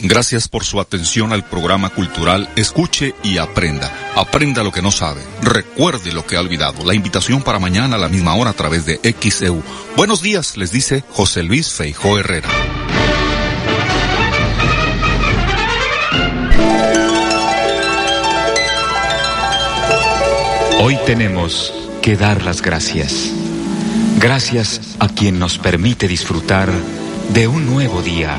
Gracias por su atención al programa cultural Escuche y Aprenda. Aprenda lo que no sabe. Recuerde lo que ha olvidado. La invitación para mañana a la misma hora a través de XEU. Buenos días, les dice José Luis Feijó Herrera. Hoy tenemos que dar las gracias. Gracias a quien nos permite disfrutar de un nuevo día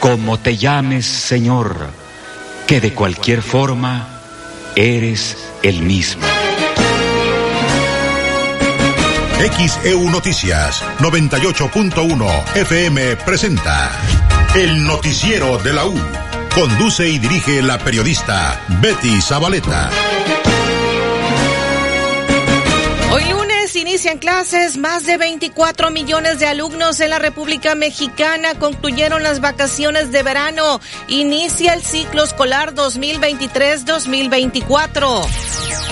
como te llames, Señor, que de cualquier forma eres el mismo. XEU Noticias 98.1 FM presenta El Noticiero de la U. Conduce y dirige la periodista Betty Zabaleta. Inician clases, más de 24 millones de alumnos en la República Mexicana concluyeron las vacaciones de verano. Inicia el ciclo escolar 2023-2024.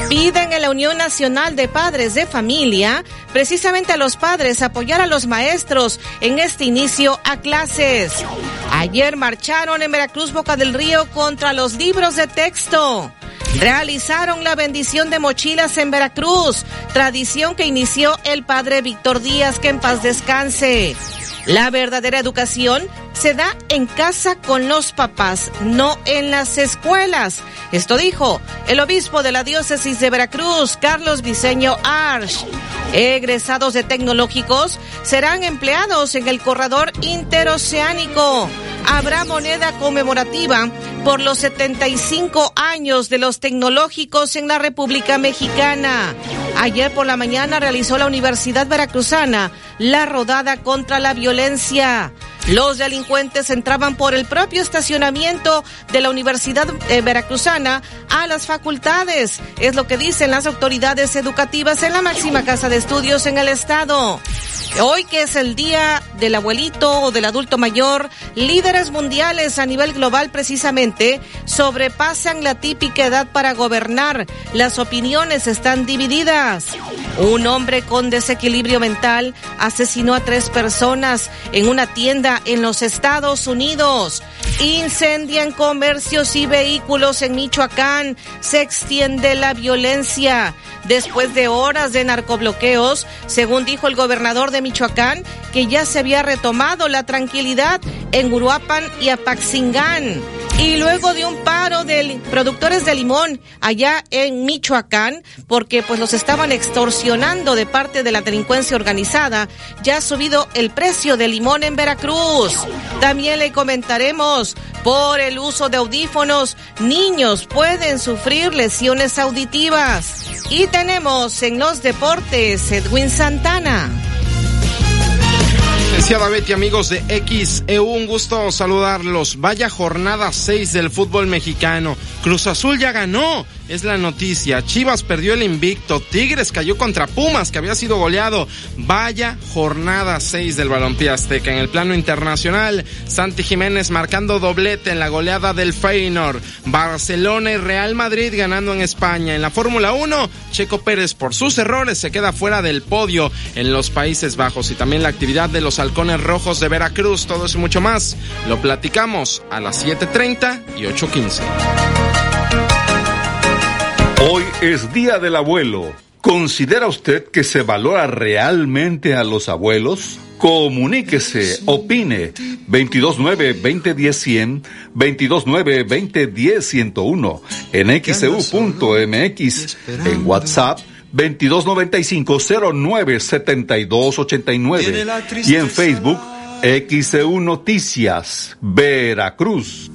Piden en la Unión Nacional de Padres de Familia, precisamente a los padres, apoyar a los maestros en este inicio a clases. Ayer marcharon en Veracruz, Boca del Río, contra los libros de texto realizaron la bendición de mochilas en Veracruz, tradición que inició el padre Víctor Díaz, que en paz descanse. La verdadera educación se da en casa con los papás, no en las escuelas. Esto dijo el obispo de la diócesis de Veracruz, Carlos Viceño Arch. Egresados de tecnológicos serán empleados en el corredor interoceánico. Habrá moneda conmemorativa por los 75 años de los tecnológicos en la República Mexicana. Ayer por la mañana realizó la Universidad Veracruzana la rodada contra la violencia. Los delincuentes entraban por el propio estacionamiento de la Universidad eh, Veracruzana a las facultades. Es lo que dicen las autoridades educativas en la máxima casa de estudios en el estado. Hoy que es el día del abuelito o del adulto mayor, líderes mundiales a nivel global precisamente sobrepasan la típica edad para gobernar. Las opiniones están divididas. Un hombre con desequilibrio mental asesinó a tres personas en una tienda en los Estados Unidos. Incendian comercios y vehículos en Michoacán. Se extiende la violencia después de horas de narcobloqueos, según dijo el gobernador de Michoacán, que ya se había retomado la tranquilidad en Uruapan y Apaxingán. Y luego de un paro de productores de limón allá en Michoacán, porque pues los estaban extorsionando de parte de la delincuencia organizada, ya ha subido el precio del limón en Veracruz. También le comentaremos, por el uso de audífonos, niños pueden sufrir lesiones auditivas. Y tenemos en los deportes Edwin Santana. Licenciada Betty, amigos de XEU, un gusto saludarlos. Vaya jornada 6 del fútbol mexicano. Cruz Azul ya ganó es la noticia. Chivas perdió el invicto. Tigres cayó contra Pumas, que había sido goleado. Vaya jornada 6 del Balompié Azteca. En el plano internacional, Santi Jiménez marcando doblete en la goleada del Feyenoord. Barcelona y Real Madrid ganando en España. En la Fórmula 1, Checo Pérez por sus errores se queda fuera del podio en los Países Bajos. Y también la actividad de los halcones rojos de Veracruz. Todo eso y mucho más lo platicamos a las 7.30 y 8.15. Hoy es Día del Abuelo. ¿Considera usted que se valora realmente a los abuelos? Comuníquese, opine 229-2010-100, 229-2010-101, en xcu.mx, en WhatsApp 2295-097289 y en Facebook XEU Noticias, Veracruz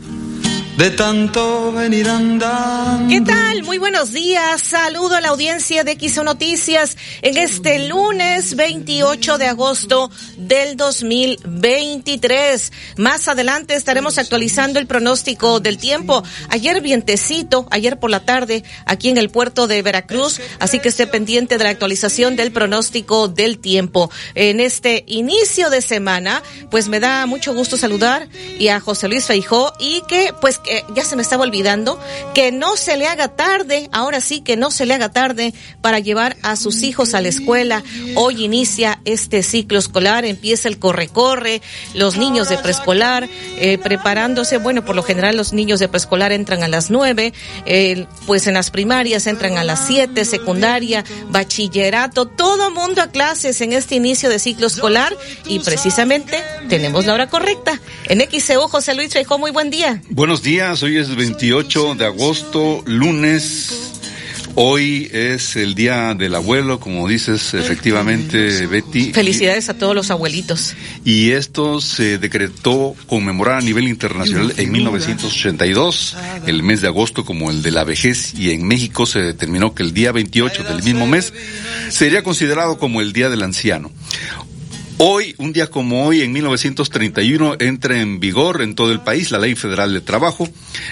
de tanto venir andando. ¿Qué tal? Muy buenos días. Saludo a la audiencia de XO Noticias en este lunes 28 de agosto del 2023. Más adelante estaremos actualizando el pronóstico del tiempo. Ayer vientecito, ayer por la tarde, aquí en el puerto de Veracruz, así que esté pendiente de la actualización del pronóstico del tiempo. En este inicio de semana, pues me da mucho gusto saludar y a José Luis Feijó y que pues que ya se me estaba olvidando, que no se le haga tarde, ahora sí que no se le haga tarde para llevar a sus hijos a la escuela. Hoy inicia este ciclo escolar, empieza el corre-corre, los niños de preescolar eh, preparándose, bueno, por lo general los niños de preescolar entran a las nueve, eh, pues en las primarias entran a las siete, secundaria, bachillerato, todo mundo a clases en este inicio de ciclo escolar y precisamente tenemos la hora correcta. En XEU, José Luis Trejo, muy buen día. Buenos días hoy es 28 de agosto, lunes. Hoy es el día del abuelo, como dices efectivamente, Betty. Felicidades a todos los abuelitos. Y esto se decretó conmemorar a nivel internacional en 1982, el mes de agosto como el de la vejez, y en México se determinó que el día 28 del mismo mes sería considerado como el día del anciano. Hoy, un día como hoy, en 1931, entra en vigor en todo el país la Ley Federal de Trabajo.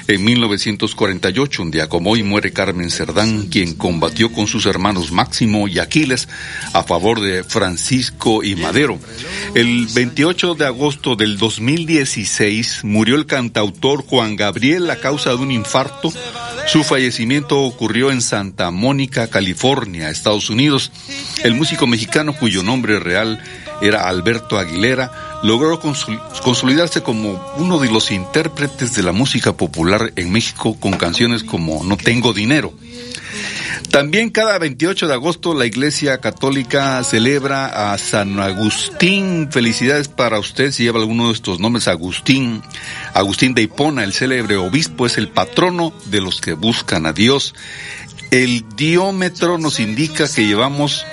En 1948, un día como hoy, muere Carmen Cerdán, quien combatió con sus hermanos Máximo y Aquiles a favor de Francisco y Madero. El 28 de agosto del 2016 murió el cantautor Juan Gabriel a causa de un infarto. Su fallecimiento ocurrió en Santa Mónica, California, Estados Unidos. El músico mexicano cuyo nombre real era Alberto Aguilera, logró consolidarse como uno de los intérpretes de la música popular en México con canciones como No tengo dinero. También cada 28 de agosto la Iglesia Católica celebra a San Agustín. Felicidades para usted si lleva alguno de estos nombres. Agustín. Agustín de Hipona, el célebre obispo, es el patrono de los que buscan a Dios. El diómetro nos indica que llevamos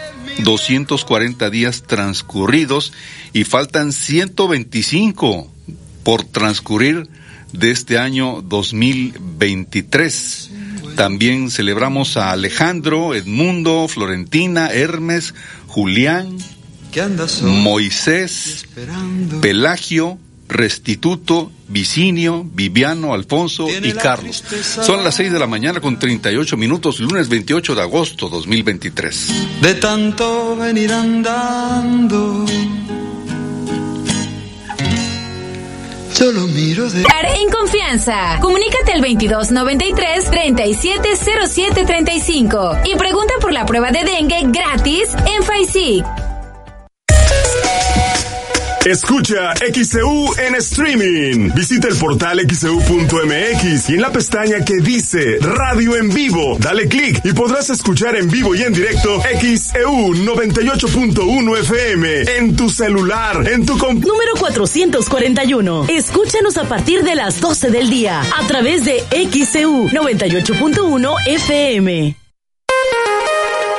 240 días transcurridos y faltan 125 por transcurrir de este año 2023. También celebramos a Alejandro, Edmundo, Florentina, Hermes, Julián, Moisés, Pelagio, Restituto, Vicinio, Viviano, Alfonso y Carlos. Son las 6 de la mañana con 38 minutos, lunes 28 de agosto 2023. De tanto venir andando. Solo miro de... en confianza. Comunícate al 2293-370735 y pregunta por la prueba de dengue gratis en FAISIC. Escucha XCU en streaming. Visita el portal xcu.mx y en la pestaña que dice Radio en vivo, dale clic y podrás escuchar en vivo y en directo XEU 98.1 FM en tu celular, en tu comp Número 441. Escúchanos a partir de las 12 del día a través de XEU 98.1 FM.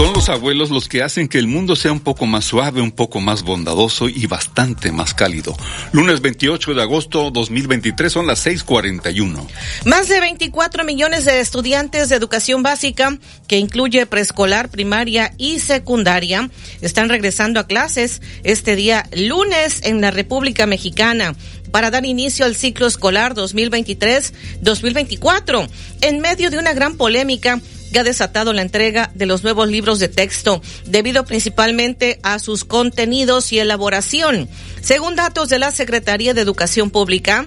Son los abuelos los que hacen que el mundo sea un poco más suave, un poco más bondadoso y bastante más cálido. Lunes 28 de agosto 2023 son las 6:41. Más de 24 millones de estudiantes de educación básica, que incluye preescolar, primaria y secundaria, están regresando a clases este día lunes en la República Mexicana para dar inicio al ciclo escolar 2023-2024 en medio de una gran polémica que ha desatado la entrega de los nuevos libros de texto, debido principalmente a sus contenidos y elaboración. Según datos de la Secretaría de Educación Pública,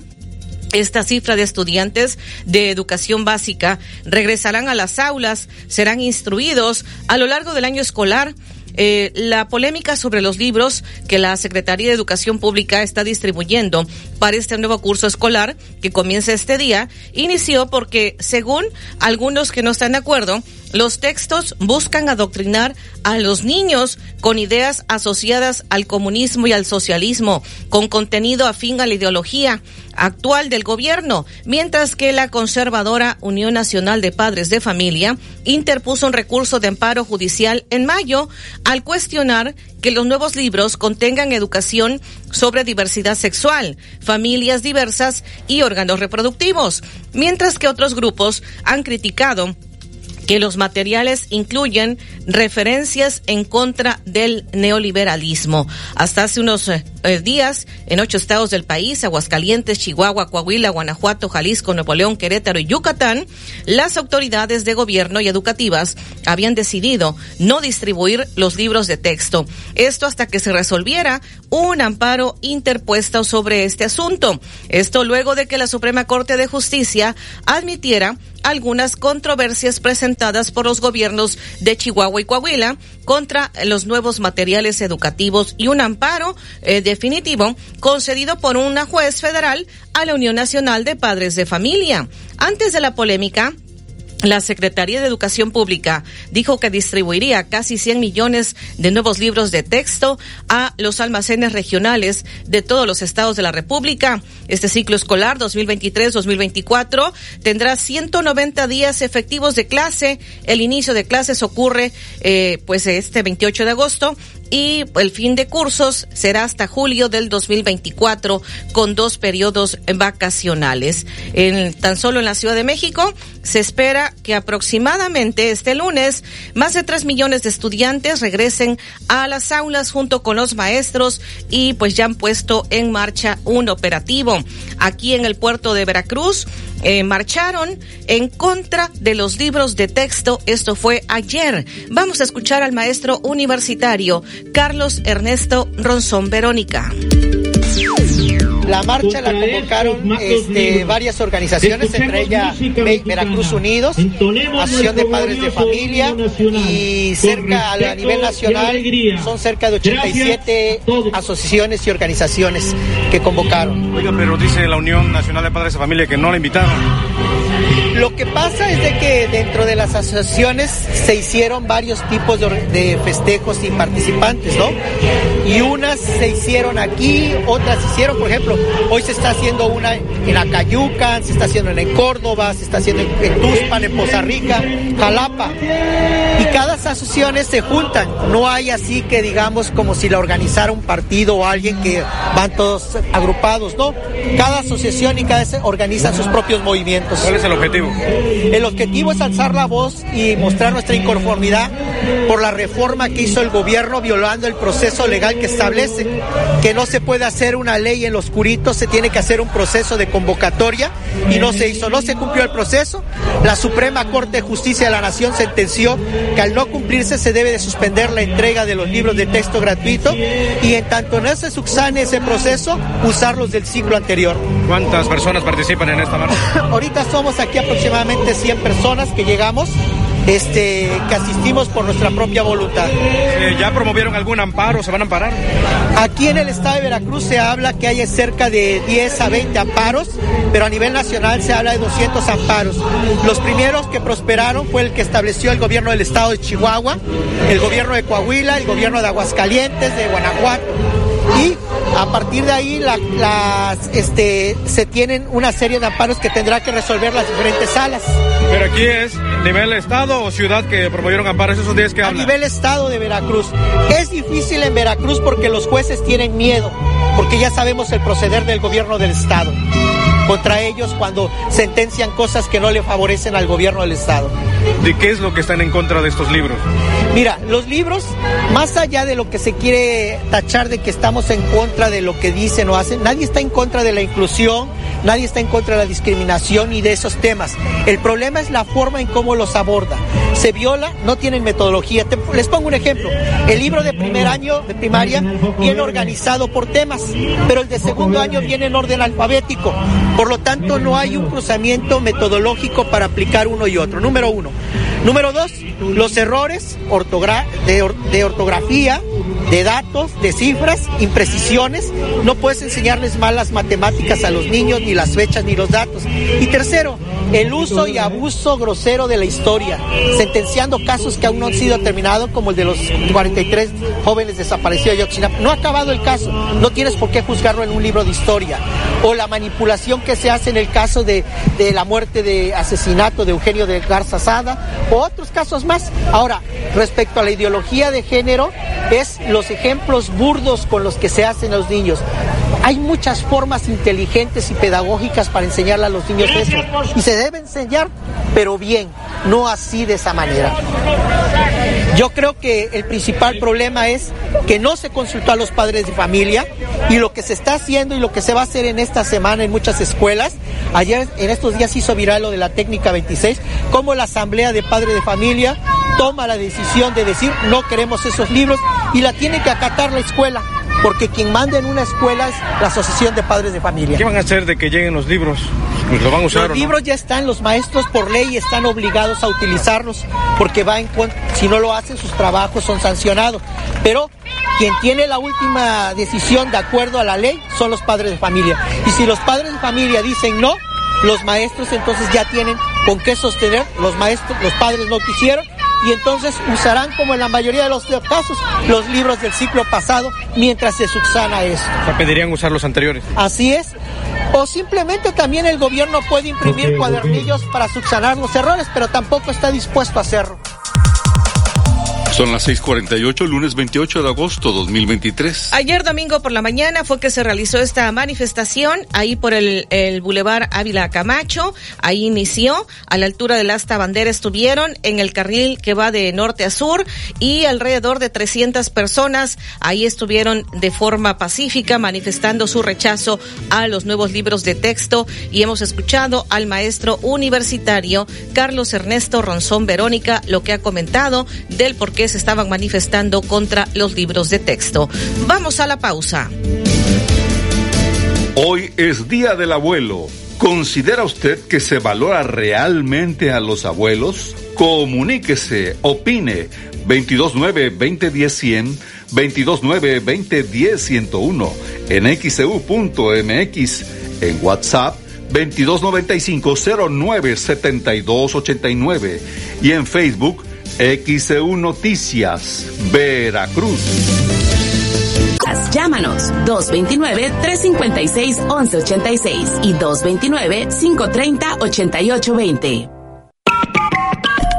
esta cifra de estudiantes de educación básica regresarán a las aulas, serán instruidos a lo largo del año escolar eh, la polémica sobre los libros que la Secretaría de Educación Pública está distribuyendo para este nuevo curso escolar que comienza este día inició porque, según algunos que no están de acuerdo, los textos buscan adoctrinar a los niños con ideas asociadas al comunismo y al socialismo, con contenido afín a la ideología actual del gobierno, mientras que la conservadora Unión Nacional de Padres de Familia interpuso un recurso de amparo judicial en mayo al cuestionar que los nuevos libros contengan educación sobre diversidad sexual, familias diversas y órganos reproductivos, mientras que otros grupos han criticado que los materiales incluyen referencias en contra del neoliberalismo. Hasta hace unos eh, eh, días, en ocho estados del país, Aguascalientes, Chihuahua, Coahuila, Guanajuato, Jalisco, Nuevo León, Querétaro y Yucatán, las autoridades de gobierno y educativas habían decidido no distribuir los libros de texto. Esto hasta que se resolviera un amparo interpuesto sobre este asunto. Esto luego de que la Suprema Corte de Justicia admitiera algunas controversias presentadas por los gobiernos de Chihuahua y Coahuila contra los nuevos materiales educativos y un amparo eh, definitivo concedido por una juez federal a la Unión Nacional de Padres de Familia. Antes de la polémica, la Secretaría de Educación Pública dijo que distribuiría casi 100 millones de nuevos libros de texto a los almacenes regionales de todos los estados de la República. Este ciclo escolar 2023-2024 tendrá 190 días efectivos de clase. El inicio de clases ocurre eh, pues este 28 de agosto y el fin de cursos será hasta julio del 2024 con dos periodos vacacionales. En, tan solo en la Ciudad de México se espera que aproximadamente este lunes más de tres millones de estudiantes regresen a las aulas junto con los maestros y pues ya han puesto en marcha un operativo. Aquí en el puerto de Veracruz eh, marcharon en contra de los libros de texto. Esto fue ayer. Vamos a escuchar al maestro universitario Carlos Ernesto Ronzón Verónica. La marcha la convocaron este, varias organizaciones, entre ellas Veracruz Unidos, Asociación de Padres de Familia y cerca a nivel nacional son cerca de 87 asociaciones y organizaciones que convocaron. Oiga, pero dice la Unión Nacional de Padres de Familia que no la invitaron. Lo que pasa es de que dentro de las asociaciones se hicieron varios tipos de, festejos y participantes, ¿no? Y unas se hicieron aquí, otras se hicieron, por ejemplo, hoy se está haciendo una en Acayucan, se está haciendo en Córdoba, se está haciendo en Tuspan, en Poza Rica, Jalapa. Y cada asociación se juntan, no hay así que digamos como si la organizara un partido o alguien que van todos agrupados, ¿no? Cada asociación y cada organiza sus propios movimientos. ¿Cuál es el objetivo? El objetivo es alzar la voz y mostrar nuestra inconformidad por la reforma que hizo el gobierno violando el proceso legal que establece que no se puede hacer una ley en los se tiene que hacer un proceso de convocatoria y no se hizo, no se cumplió el proceso. La Suprema Corte de Justicia de la Nación sentenció que al no cumplirse se debe de suspender la entrega de los libros de texto gratuito y en tanto no se subsane ese proceso, usarlos del ciclo anterior. ¿Cuántas personas participan en esta marcha? Ahorita somos aquí aproximadamente 100 personas que llegamos este, que asistimos por nuestra propia voluntad. Eh, ¿Ya promovieron algún amparo? ¿Se van a amparar? Aquí en el estado de Veracruz se habla que hay cerca de 10 a 20 amparos, pero a nivel nacional se habla de 200 amparos. Los primeros que prosperaron fue el que estableció el gobierno del estado de Chihuahua, el gobierno de Coahuila, el gobierno de Aguascalientes, de Guanajuato Y a partir de ahí la, las, este, se tienen una serie de amparos que tendrá que resolver las diferentes salas. Pero aquí es nivel estado o ciudad que promovieron amparos esos días que A hablan. nivel estado de Veracruz. Es difícil en Veracruz porque los jueces tienen miedo, porque ya sabemos el proceder del gobierno del estado contra ellos cuando sentencian cosas que no le favorecen al gobierno del estado. ¿De qué es lo que están en contra de estos libros? Mira, los libros, más allá de lo que se quiere tachar de que estamos en contra de lo que dicen o hacen, nadie está en contra de la inclusión, nadie está en contra de la discriminación y de esos temas. El problema es la forma en cómo los aborda. Se viola, no tienen metodología. Les pongo un ejemplo. El libro de primer año de primaria viene organizado por temas, pero el de segundo año viene en orden alfabético. Por lo tanto, no hay un cruzamiento metodológico para aplicar uno y otro. Número uno. Número dos, los errores ortogra- de, or- de ortografía, de datos, de cifras, imprecisiones. No puedes enseñarles mal las matemáticas a los niños, ni las fechas, ni los datos. Y tercero, el uso y abuso grosero de la historia, sentenciando casos que aún no han sido terminados, como el de los 43 jóvenes desaparecidos de Ayotzinapa. No ha acabado el caso, no tienes por qué juzgarlo en un libro de historia. O la manipulación que se hace en el caso de, la muerte de asesinato de Eugenio de Garza Sada, o otros casos más. Ahora, respecto a la ideología de género, es los ejemplos burdos con los que se hacen los niños. Hay muchas formas inteligentes y pedagógicas para enseñarle a los niños eso. Y se debe enseñar, pero bien, no así de esa manera. Yo creo que el principal problema es que no se consultó a los padres de familia y lo que se está haciendo y lo que se va a hacer en esta semana en muchas escuelas, ayer en estos días hizo viral lo de la técnica 26, como la asamblea de padres de familia toma la decisión de decir no queremos esos libros y la tiene que acatar la escuela, porque quien manda en una escuela es la asociación de padres de familia. ¿Qué van a hacer de que lleguen los libros? Pues lo van a usar Los no? libros ya están, los maestros por ley están obligados a utilizarlos porque va en si no lo hacen sus trabajos son sancionados. Pero quien tiene la última decisión de acuerdo a la ley son los padres de familia. Y si los padres de familia dicen no, los maestros entonces ya tienen con qué sostener, los maestros, los padres no quisieron y entonces usarán como en la mayoría de los casos los libros del ciclo pasado mientras se subsana eso. O sea, pedirían usar los anteriores. Así es. O simplemente también el gobierno puede imprimir cuadernillos para subsanar los errores, pero tampoco está dispuesto a hacerlo. Son las 6:48, lunes 28 de agosto 2023. Ayer domingo por la mañana fue que se realizó esta manifestación ahí por el, el Boulevard Ávila Camacho. Ahí inició, a la altura del asta bandera estuvieron en el carril que va de norte a sur y alrededor de 300 personas ahí estuvieron de forma pacífica manifestando su rechazo a los nuevos libros de texto y hemos escuchado al maestro universitario Carlos Ernesto Ronzón Verónica lo que ha comentado del por qué se estaban manifestando contra los libros de texto. Vamos a la pausa. Hoy es Día del Abuelo. ¿Considera usted que se valora realmente a los abuelos? Comuníquese, opine. 229-2010-100, 229-2010-101, en xcu.mx, en WhatsApp 2295-097289 y en Facebook XEU Noticias, Veracruz. Llámanos 229-356-1186 y 229-530-8820.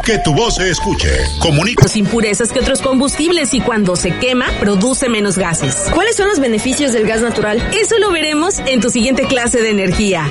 Que tu voz se escuche. Comunica. Más impurezas que otros combustibles y cuando se quema, produce menos gases. ¿Cuáles son los beneficios del gas natural? Eso lo veremos en tu siguiente clase de energía.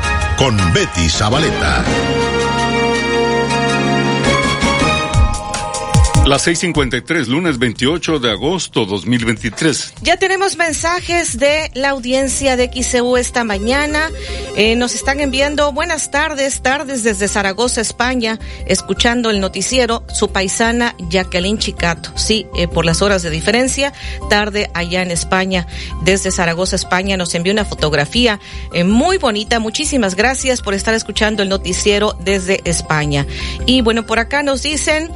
con Betty Zabaleta. Las 6:53, lunes 28 de agosto 2023. Ya tenemos mensajes de la audiencia de XCU esta mañana. Eh, nos están enviando buenas tardes, tardes desde Zaragoza, España, escuchando el noticiero. Su paisana Jacqueline Chicato. Sí, eh, por las horas de diferencia, tarde allá en España. Desde Zaragoza, España, nos envió una fotografía eh, muy bonita. Muchísimas gracias por estar escuchando el noticiero desde España. Y bueno, por acá nos dicen.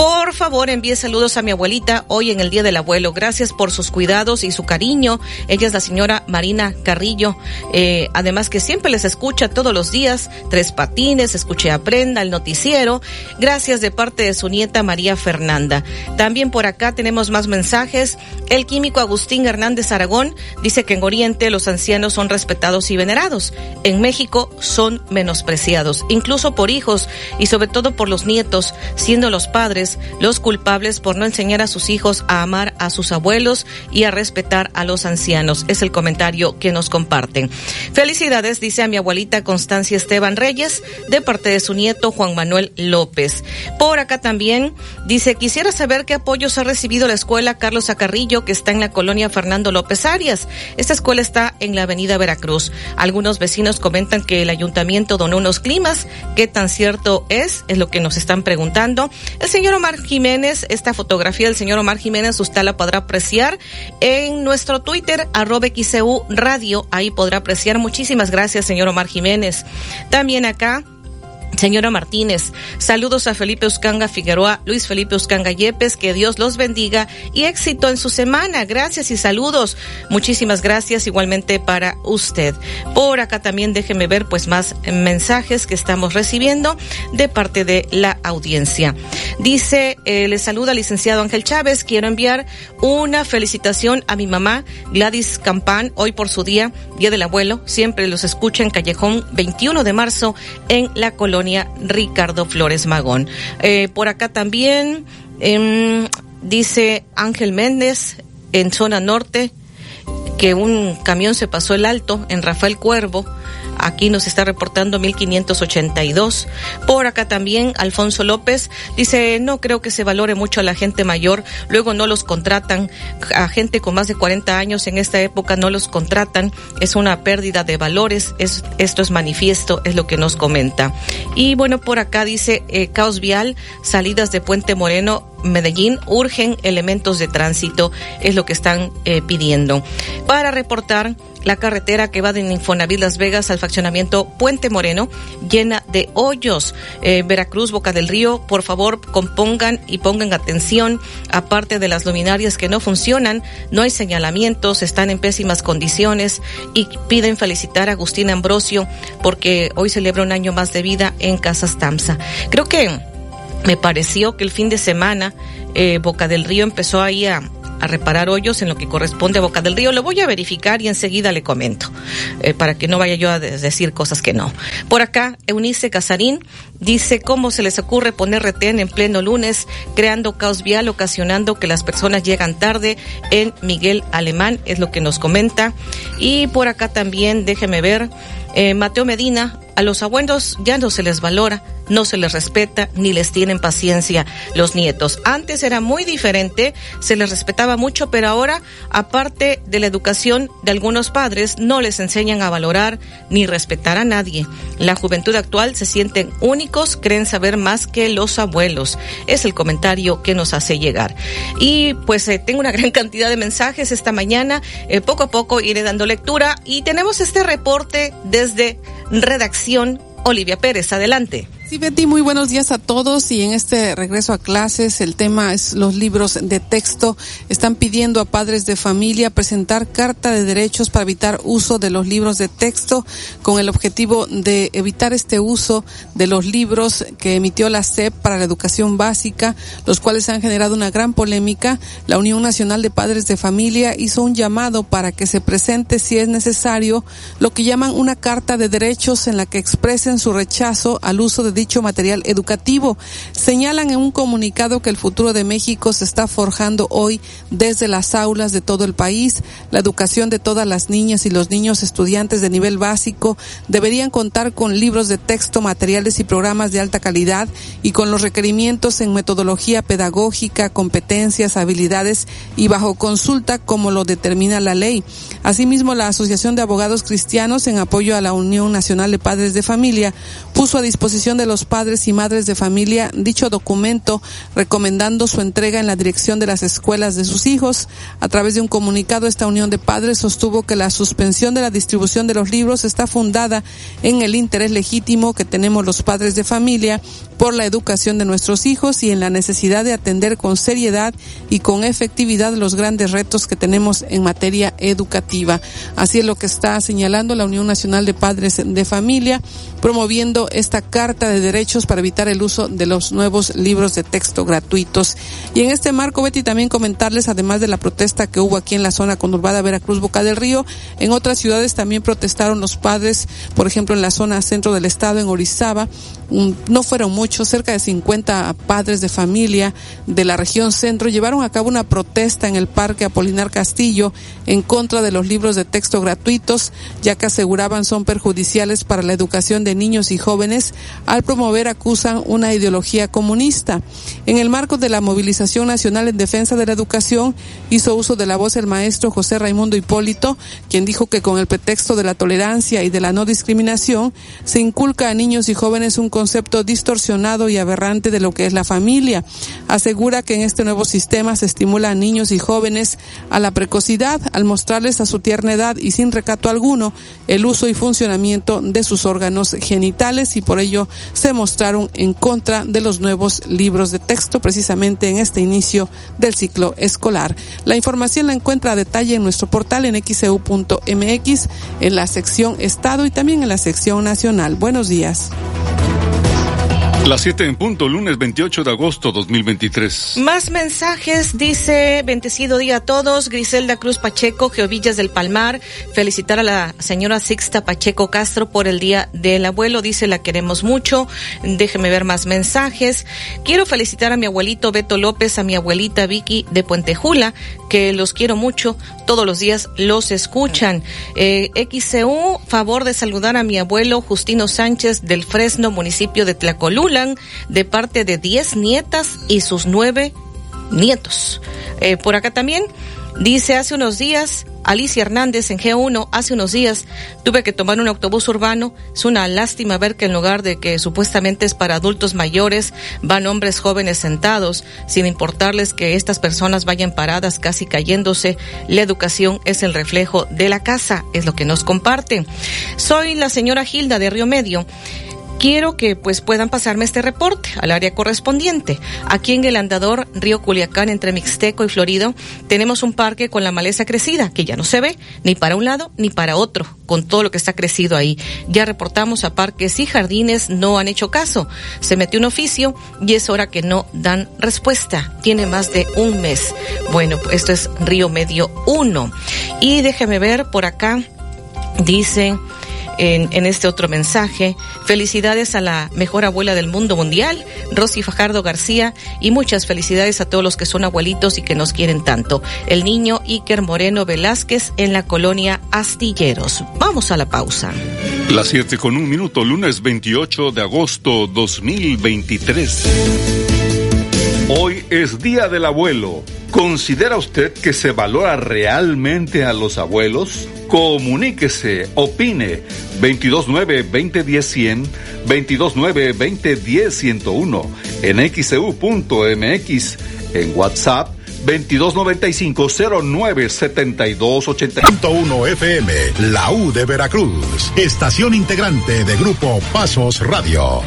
Por favor, envíe saludos a mi abuelita hoy en el Día del Abuelo. Gracias por sus cuidados y su cariño. Ella es la señora Marina Carrillo. Eh, además que siempre les escucha todos los días. Tres patines, escuche Aprenda, el noticiero. Gracias de parte de su nieta María Fernanda. También por acá tenemos más mensajes. El químico Agustín Hernández Aragón dice que en Oriente los ancianos son respetados y venerados. En México son menospreciados, incluso por hijos y sobre todo por los nietos, siendo los padres los culpables por no enseñar a sus hijos a amar a sus abuelos y a respetar a los ancianos. Es el comentario que nos comparten. Felicidades, dice a mi abuelita Constancia Esteban Reyes, de parte de su nieto Juan Manuel López. Por acá también dice, quisiera saber qué apoyos ha recibido la escuela Carlos Acarrillo, que está en la colonia Fernando López Arias. Esta escuela está en la avenida Veracruz. Algunos vecinos comentan que el ayuntamiento donó unos climas. ¿Qué tan cierto es? Es lo que nos están preguntando. El señor Omar Jiménez, esta fotografía del señor Omar Jiménez, usted la podrá apreciar en nuestro Twitter, arroba XCU Radio. Ahí podrá apreciar. Muchísimas gracias, señor Omar Jiménez. También acá Señora Martínez, saludos a Felipe Uscanga Figueroa, Luis Felipe Uscanga Yepes, que Dios los bendiga y éxito en su semana. Gracias y saludos. Muchísimas gracias igualmente para usted. Por acá también déjeme ver pues más mensajes que estamos recibiendo de parte de la audiencia. Dice, eh, le saluda licenciado Ángel Chávez, quiero enviar una felicitación a mi mamá Gladys Campán, hoy por su día, Día del Abuelo. Siempre los escucha en Callejón 21 de marzo en la colonia Ricardo Flores Magón. Eh, por acá también em, dice Ángel Méndez en zona norte que un camión se pasó el alto en Rafael Cuervo Aquí nos está reportando 1582. Por acá también Alfonso López dice, no creo que se valore mucho a la gente mayor, luego no los contratan, a gente con más de 40 años en esta época no los contratan, es una pérdida de valores, es, esto es manifiesto, es lo que nos comenta. Y bueno, por acá dice, eh, caos vial, salidas de Puente Moreno, Medellín urgen elementos de tránsito, es lo que están eh, pidiendo. Para reportar la carretera que va de Infonavit Las Vegas al faccionamiento Puente Moreno llena de hoyos. Eh, Veracruz, Boca del Río, por favor, compongan y pongan atención. Aparte de las luminarias que no funcionan, no hay señalamientos, están en pésimas condiciones y piden felicitar a Agustín Ambrosio porque hoy celebra un año más de vida en Casas Tamsa. Creo que me pareció que el fin de semana eh, Boca del Río empezó ahí a, a, reparar hoyos en lo que corresponde a Boca del Río. Lo voy a verificar y enseguida le comento, eh, para que no vaya yo a decir cosas que no. Por acá, Eunice Casarín dice cómo se les ocurre poner retén en pleno lunes, creando caos vial, ocasionando que las personas llegan tarde en Miguel Alemán, es lo que nos comenta. Y por acá también, déjeme ver, eh, Mateo Medina, a los abuelos ya no se les valora, no se les respeta ni les tienen paciencia los nietos. Antes era muy diferente, se les respetaba mucho, pero ahora, aparte de la educación de algunos padres, no les enseñan a valorar ni respetar a nadie. La juventud actual se sienten únicos, creen saber más que los abuelos. Es el comentario que nos hace llegar. Y pues eh, tengo una gran cantidad de mensajes esta mañana. Eh, poco a poco iré dando lectura y tenemos este reporte desde redacción. Olivia Pérez, adelante. Sí, Betty, muy buenos días a todos y en este regreso a clases el tema es los libros de texto. Están pidiendo a padres de familia presentar carta de derechos para evitar uso de los libros de texto con el objetivo de evitar este uso de los libros que emitió la SEP para la educación básica, los cuales han generado una gran polémica. La Unión Nacional de Padres de Familia hizo un llamado para que se presente, si es necesario, lo que llaman una carta de derechos en la que expresen su rechazo al uso de dicho material educativo. Señalan en un comunicado que el futuro de México se está forjando hoy desde las aulas de todo el país. La educación de todas las niñas y los niños estudiantes de nivel básico deberían contar con libros de texto, materiales y programas de alta calidad y con los requerimientos en metodología pedagógica, competencias, habilidades y bajo consulta como lo determina la ley. Asimismo, la Asociación de Abogados Cristianos, en apoyo a la Unión Nacional de Padres de Familia, puso a disposición de los padres y madres de familia dicho documento recomendando su entrega en la dirección de las escuelas de sus hijos. A través de un comunicado, esta Unión de Padres sostuvo que la suspensión de la distribución de los libros está fundada en el interés legítimo que tenemos los padres de familia por la educación de nuestros hijos y en la necesidad de atender con seriedad y con efectividad los grandes retos que tenemos en materia educativa. Así es lo que está señalando la Unión Nacional de Padres de Familia, promoviendo esta Carta de Derechos para evitar el uso de los nuevos libros de texto gratuitos. Y en este marco, Betty, también comentarles, además de la protesta que hubo aquí en la zona conurbada Veracruz, Boca del Río, en otras ciudades también protestaron los padres, por ejemplo, en la zona centro del estado, en Orizaba, no fueron muchos, cerca de 50 padres de familia de la región centro llevaron a cabo una protesta en el Parque Apolinar Castillo en contra de los libros de texto gratuitos, ya que aseguraban son perjudiciales para la educación de niños y jóvenes al promover acusan una ideología comunista. En el marco de la movilización nacional en defensa de la educación, hizo uso de la voz el maestro José Raimundo Hipólito, quien dijo que con el pretexto de la tolerancia y de la no discriminación se inculca a niños y jóvenes un concepto distorsionado y aberrante de lo que es la familia. Asegura que en este nuevo sistema se estimula a niños y jóvenes a la precocidad al mostrarles a su tierna edad y sin recato alguno el uso y funcionamiento de sus órganos genitales y por ello se mostraron en contra de los nuevos libros de texto precisamente en este inicio del ciclo escolar. La información la encuentra a detalle en nuestro portal en xeu.mx e en la sección Estado y también en la sección Nacional. Buenos días. Las 7 en punto, lunes 28 de agosto 2023. Más mensajes, dice, bendecido día a todos, Griselda Cruz Pacheco, Geovillas del Palmar, felicitar a la señora Sixta Pacheco Castro por el Día del Abuelo, dice, la queremos mucho, déjeme ver más mensajes. Quiero felicitar a mi abuelito Beto López, a mi abuelita Vicky de Puentejula, que los quiero mucho, todos los días los escuchan. Eh, XCU, favor de saludar a mi abuelo Justino Sánchez del Fresno, municipio de Tlacolulan, de parte de diez nietas y sus nueve nietos. Eh, por acá también dice hace unos días Alicia Hernández en G1, hace unos días tuve que tomar un autobús urbano. Es una lástima ver que en lugar de que supuestamente es para adultos mayores, van hombres jóvenes sentados, sin importarles que estas personas vayan paradas casi cayéndose. La educación es el reflejo de la casa, es lo que nos comparten. Soy la señora Gilda de Río Medio quiero que pues puedan pasarme este reporte al área correspondiente. Aquí en el andador Río Culiacán entre Mixteco y Florido tenemos un parque con la maleza crecida que ya no se ve ni para un lado ni para otro con todo lo que está crecido ahí. Ya reportamos a parques y jardines no han hecho caso. Se metió un oficio y es hora que no dan respuesta. Tiene más de un mes. Bueno, esto es Río Medio 1. Y déjeme ver por acá. Dice en, este otro mensaje. Felicidades a la mejor abuela del mundo mundial, Rosy Fajardo García, y muchas felicidades a todos los que son abuelitos y que nos quieren tanto. El niño Iker Moreno Velázquez en la colonia Astilleros. Vamos a la pausa. Las 7 con un minuto, lunes 28 de agosto 2023. Hoy es Día del Abuelo. ¿Considera usted que se valora realmente a los abuelos? Comuníquese, opine. 229-2010-100, 229-2010-101, en xcu.mx, e en WhatsApp 2295-097280. FM, la U de Veracruz, estación integrante de Grupo Pasos Radio.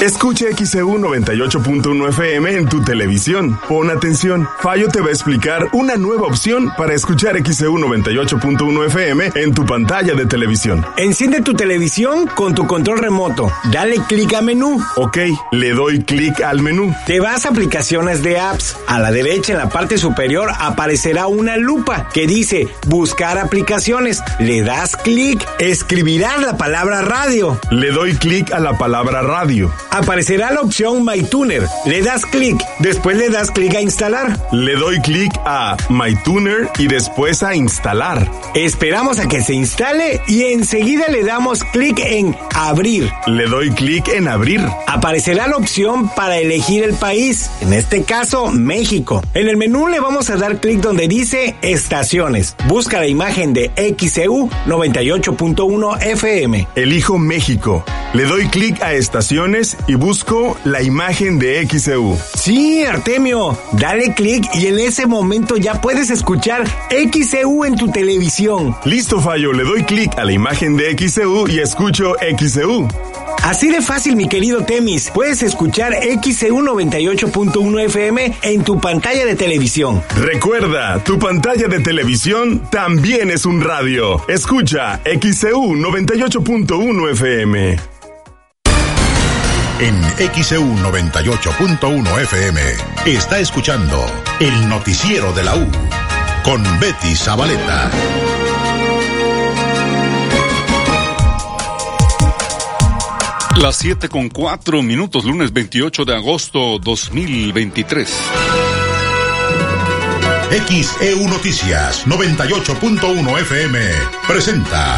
Escuche XEU 98.1 FM en tu televisión. Pon atención. Fallo te va a explicar una nueva opción para escuchar XEU 98.1 FM en tu pantalla de televisión. Enciende tu televisión con tu control remoto. Dale clic a menú. Ok, le doy clic al menú. Te vas a aplicaciones de apps. A la derecha en la parte superior aparecerá una lupa que dice buscar aplicaciones. Le das clic. Escribirás la palabra radio. Le doy clic a la palabra radio aparecerá la opción MyTuner. Le das clic, después le das clic a instalar. Le doy clic a MyTuner y después a instalar. Esperamos a que se instale y enseguida le damos clic en abrir. Le doy clic en abrir. Aparecerá la opción para elegir el país, en este caso México. En el menú le vamos a dar clic donde dice estaciones. Busca la imagen de XEU 98.1 FM. Elijo México. Le doy clic a estaciones y busco la imagen de XEU. Sí, Artemio, dale clic y en ese momento ya puedes escuchar XEU en tu televisión. Listo, Fallo, le doy clic a la imagen de XEU y escucho XEU. Así de fácil, mi querido Temis. Puedes escuchar XEU 98.1 FM en tu pantalla de televisión. Recuerda, tu pantalla de televisión también es un radio. Escucha XEU 98.1 FM. En XEU 98.1 FM está escuchando el noticiero de la U con Betty Zabaleta. Las 7 con 4 minutos, lunes 28 de agosto 2023. XEU Noticias 98.1 FM presenta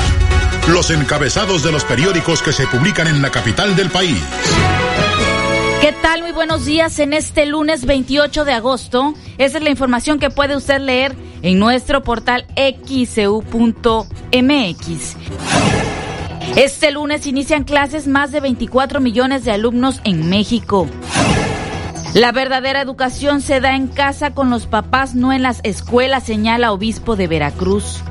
los encabezados de los periódicos que se publican en la capital del país. ¿Qué tal? Muy buenos días en este lunes 28 de agosto. Esa es la información que puede usted leer en nuestro portal xcu.mx. Este lunes inician clases más de 24 millones de alumnos en México. La verdadera educación se da en casa con los papás, no en las escuelas, señala obispo de Veracruz.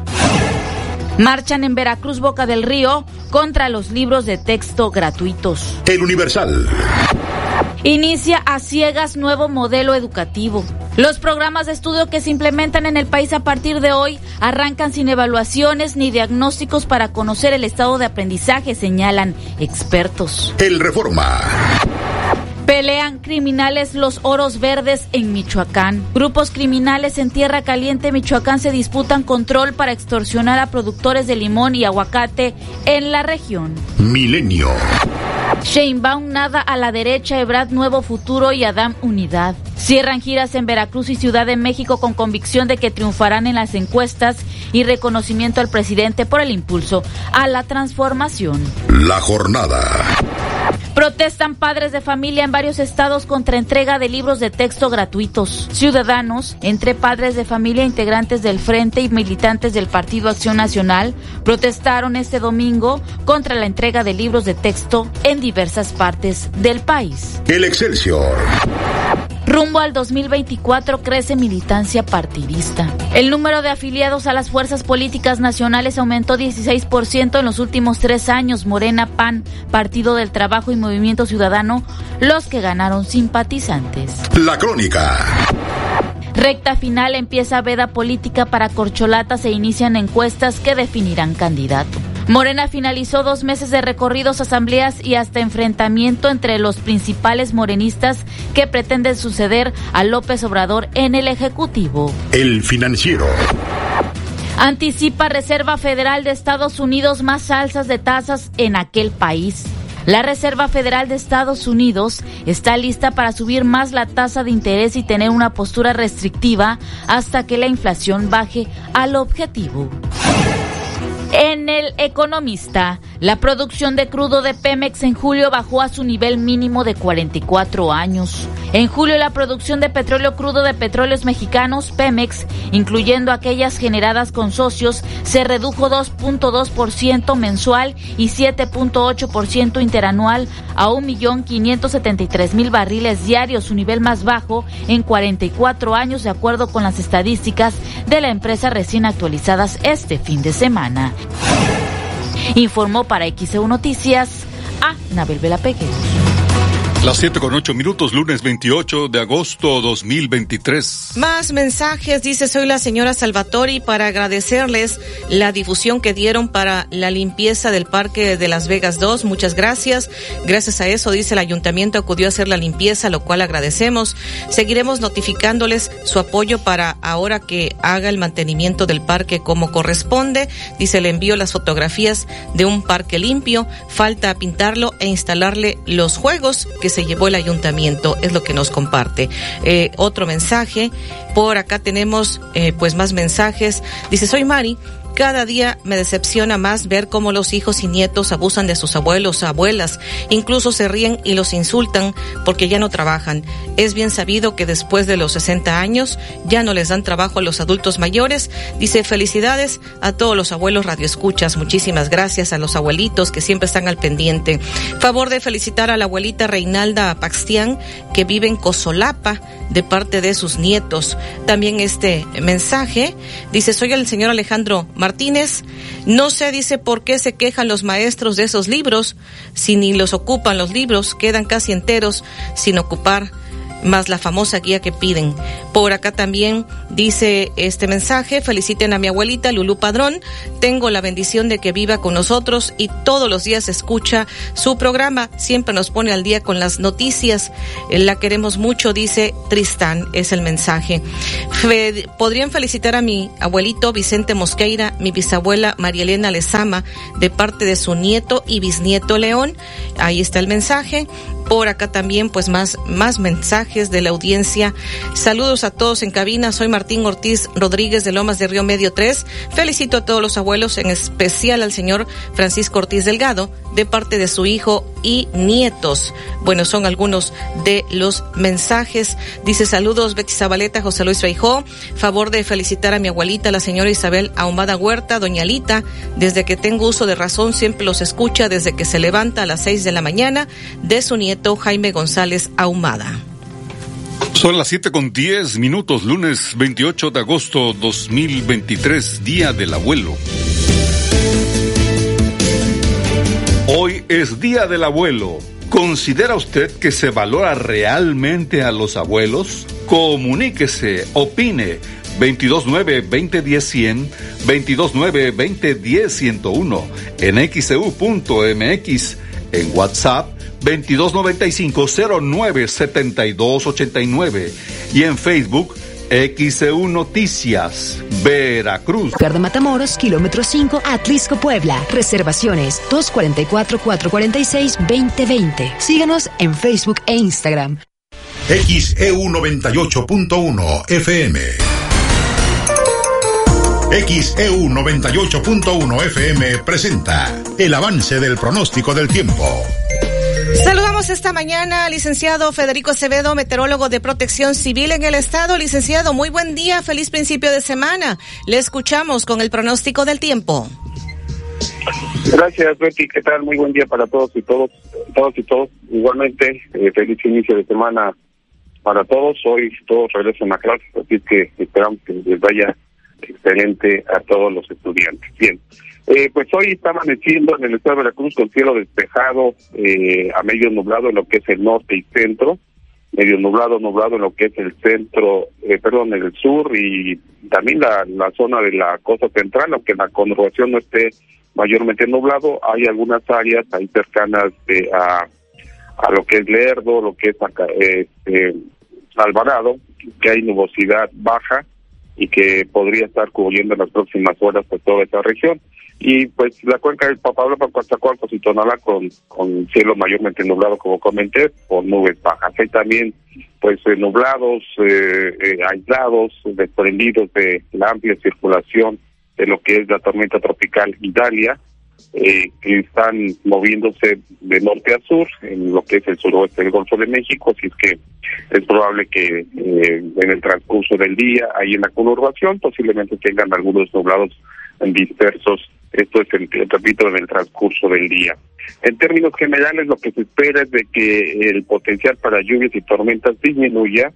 Marchan en Veracruz Boca del Río contra los libros de texto gratuitos. El Universal. Inicia a ciegas nuevo modelo educativo. Los programas de estudio que se implementan en el país a partir de hoy arrancan sin evaluaciones ni diagnósticos para conocer el estado de aprendizaje, señalan expertos. El Reforma. Pelean criminales los oros verdes en Michoacán. Grupos criminales en Tierra Caliente, Michoacán, se disputan control para extorsionar a productores de limón y aguacate en la región. Milenio. Sheinbaum nada a la derecha, Ebrad Nuevo Futuro y Adam Unidad. Cierran giras en Veracruz y Ciudad de México con convicción de que triunfarán en las encuestas y reconocimiento al presidente por el impulso a la transformación. La jornada. Protestan padres de familia en varios estados contra entrega de libros de texto gratuitos. Ciudadanos, entre padres de familia, integrantes del Frente y militantes del Partido Acción Nacional, protestaron este domingo contra la entrega de libros de texto en diversas partes del país. El Excelsior. Rumbo al 2024 crece militancia partidista. El número de afiliados a las fuerzas políticas nacionales aumentó 16% en los últimos tres años. Morena, PAN, Partido del Trabajo y Movimiento Ciudadano, los que ganaron simpatizantes. La crónica. Recta final empieza veda política para corcholatas e inician encuestas que definirán candidato. Morena finalizó dos meses de recorridos, asambleas y hasta enfrentamiento entre los principales morenistas que pretenden suceder a López Obrador en el Ejecutivo. El financiero. Anticipa Reserva Federal de Estados Unidos más alzas de tasas en aquel país. La Reserva Federal de Estados Unidos está lista para subir más la tasa de interés y tener una postura restrictiva hasta que la inflación baje al objetivo. En el Economista, la producción de crudo de Pemex en julio bajó a su nivel mínimo de 44 años. En julio, la producción de petróleo crudo de petróleos mexicanos, Pemex, incluyendo aquellas generadas con socios, se redujo 2.2% mensual y 7.8% interanual a 1.573.000 barriles diarios, su nivel más bajo en 44 años, de acuerdo con las estadísticas de la empresa recién actualizadas este fin de semana. Informó para XEU Noticias a Nabel Vela Pegueros. Las 7 con 8 minutos, lunes 28 de agosto 2023. Más mensajes, dice, soy la señora Salvatori para agradecerles la difusión que dieron para la limpieza del Parque de Las Vegas 2. Muchas gracias. Gracias a eso, dice, el ayuntamiento acudió a hacer la limpieza, lo cual agradecemos. Seguiremos notificándoles su apoyo para ahora que haga el mantenimiento del parque como corresponde. Dice, le envío las fotografías de un parque limpio. Falta pintarlo e instalarle los juegos que se llevó el ayuntamiento, es lo que nos comparte. Eh, otro mensaje, por acá tenemos eh, pues más mensajes. Dice, soy Mari, cada día me decepciona más ver cómo los hijos y nietos abusan de sus abuelos, abuelas, incluso se ríen y los insultan porque ya no trabajan. Es bien sabido que después de los 60 años ya no les dan trabajo a los adultos mayores. Dice felicidades a todos los abuelos radioescuchas. Muchísimas gracias a los abuelitos que siempre están al pendiente. Favor de felicitar a la abuelita Reinalda Paxtián que vive en Cosolapa de parte de sus nietos. También este mensaje dice, soy el señor Alejandro. No se dice por qué se quejan los maestros de esos libros, si ni los ocupan los libros, quedan casi enteros sin ocupar más la famosa guía que piden. Por acá también dice este mensaje, feliciten a mi abuelita Lulú Padrón, tengo la bendición de que viva con nosotros y todos los días escucha su programa, siempre nos pone al día con las noticias, la queremos mucho, dice Tristán, es el mensaje. Podrían felicitar a mi abuelito Vicente Mosqueira, mi bisabuela María Elena Lezama, de parte de su nieto y bisnieto León, ahí está el mensaje. Por acá también, pues más, más mensajes de la audiencia. Saludos a todos en cabina. Soy Martín Ortiz Rodríguez de Lomas de Río Medio 3. Felicito a todos los abuelos, en especial al señor Francisco Ortiz Delgado, de parte de su hijo y nietos. Bueno, son algunos de los mensajes. Dice saludos Betty Zabaleta, José Luis Feijó. Favor de felicitar a mi abuelita, la señora Isabel Ahumada Huerta, doña Lita. Desde que tengo uso de razón, siempre los escucha desde que se levanta a las seis de la mañana de su nieto Jaime González Ahumada. Son las 7 con 10 minutos, lunes 28 de agosto 2023, Día del Abuelo. Hoy es Día del Abuelo. ¿Considera usted que se valora realmente a los abuelos? Comuníquese, opine. 229-2010-100, 229-2010-101, en xcu.mx, e en WhatsApp 2295-097289 y en Facebook XEU Noticias, Veracruz. de Matamoros, kilómetro 5, Atlisco, Puebla. Reservaciones 244-446-2020. Síganos en Facebook e Instagram. XEU 98.1 FM. XEU 98.1 FM presenta el avance del pronóstico del tiempo. Saludamos esta mañana al licenciado Federico Acevedo, meteorólogo de protección civil en el estado. Licenciado, muy buen día, feliz principio de semana. Le escuchamos con el pronóstico del tiempo. Gracias, Betty. ¿Qué tal? Muy buen día para todos y todos, todos y todos. Igualmente, eh, feliz inicio de semana para todos. Hoy todos regresan a clases, así que esperamos que les vaya excelente a todos los estudiantes. Bien. Eh, pues hoy está amaneciendo en el estado de Veracruz con cielo despejado eh, a medio nublado en lo que es el norte y centro, medio nublado, nublado en lo que es el centro, eh, perdón, el sur y también la, la zona de la costa central, aunque la conurbación no esté mayormente nublado, hay algunas áreas ahí cercanas de, a, a lo que es Lerdo, lo que es este, Alvarado, que hay nubosidad baja y que podría estar cubriendo en las próximas horas por toda esta región y pues la cuenca del Papalopa, Coatzacoalcos y Tonalá con, con cielo mayormente nublado, como comenté, por nubes bajas. Hay también pues eh, nublados, eh, eh, aislados, desprendidos de la amplia circulación de lo que es la tormenta tropical Idalia, que están moviéndose de norte a sur en lo que es el suroeste del Golfo de México, así es que es probable que en el transcurso del día, ahí en la conurbación, posiblemente tengan algunos nublados dispersos esto es, el, repito, en el transcurso del día. En términos generales, lo que se espera es de que el potencial para lluvias y tormentas disminuya,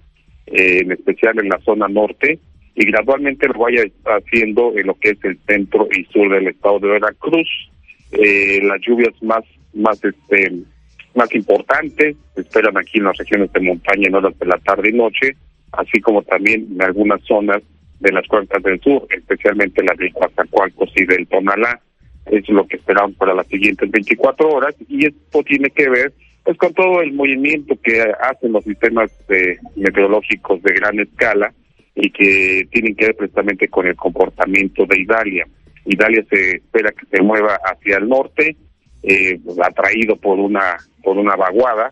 eh, en especial en la zona norte, y gradualmente lo vaya haciendo en lo que es el centro y sur del estado de Veracruz. Eh, las lluvias más, más este, más importantes se esperan aquí en las regiones de montaña en horas de la tarde y noche, así como también en algunas zonas de las cuencas del sur, especialmente las de Coatzacoalcos y del Tonalá. Es lo que esperamos para las siguientes 24 horas y esto tiene que ver pues con todo el movimiento que hacen los sistemas eh, meteorológicos de gran escala y que tienen que ver precisamente con el comportamiento de Italia. Italia se espera que se mueva hacia el norte, eh, atraído por una por una vaguada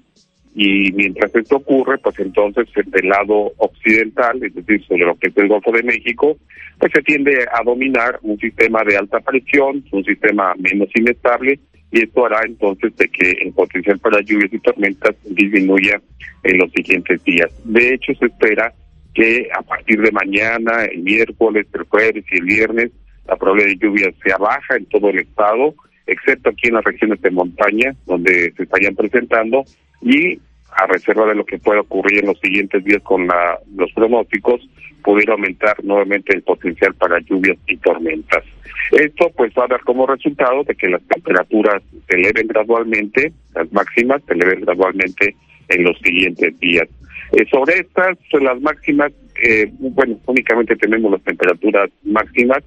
y mientras esto ocurre, pues entonces del lado occidental, es decir, sobre lo que es el Golfo de México, pues se tiende a dominar un sistema de alta presión, un sistema menos inestable, y esto hará entonces de que el potencial para lluvias y tormentas disminuya en los siguientes días. De hecho, se espera que a partir de mañana, el miércoles, el jueves y el viernes, la probabilidad de lluvia sea baja en todo el estado, excepto aquí en las regiones de montaña, donde se estarían presentando, y a reserva de lo que pueda ocurrir en los siguientes días con la, los pronósticos, pudiera aumentar nuevamente el potencial para lluvias y tormentas. Esto pues va a dar como resultado de que las temperaturas se eleven gradualmente, las máximas se eleven gradualmente en los siguientes días. Eh, sobre estas, las máximas, eh, bueno, únicamente tenemos las temperaturas máximas,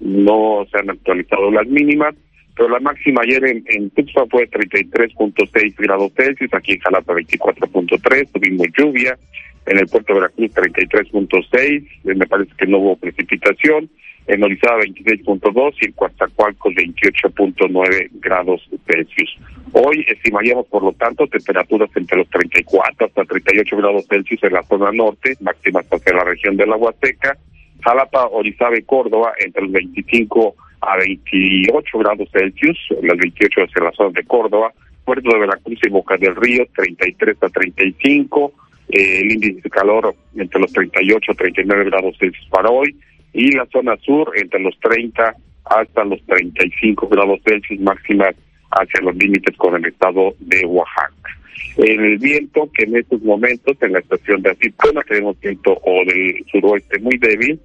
no se han actualizado las mínimas, pero la máxima ayer en, en Tuxpan fue 33.6 grados Celsius, aquí en Jalapa 24.3, tuvimos lluvia, en el puerto de Veracruz 33.6, eh, me parece que no hubo precipitación, en Orizaba 26.2 y en Coatzacoalcos 28.9 grados Celsius. Hoy estimaríamos, por lo tanto, temperaturas entre los 34 hasta 38 grados Celsius en la zona norte, máximas hacia la región de la Huasteca, Jalapa, Orizaba y Córdoba entre los 25 a 28 grados Celsius, las 28 hacia la zona de Córdoba, Puerto de Veracruz y Boca del Río 33 a 35, eh, el índice de calor entre los 38 a 39 grados Celsius para hoy, y la zona sur entre los 30 hasta los 35 grados Celsius máximas hacia los límites con el estado de Oaxaca. El viento que en estos momentos en la estación de Atipona tenemos viento o del suroeste muy débil,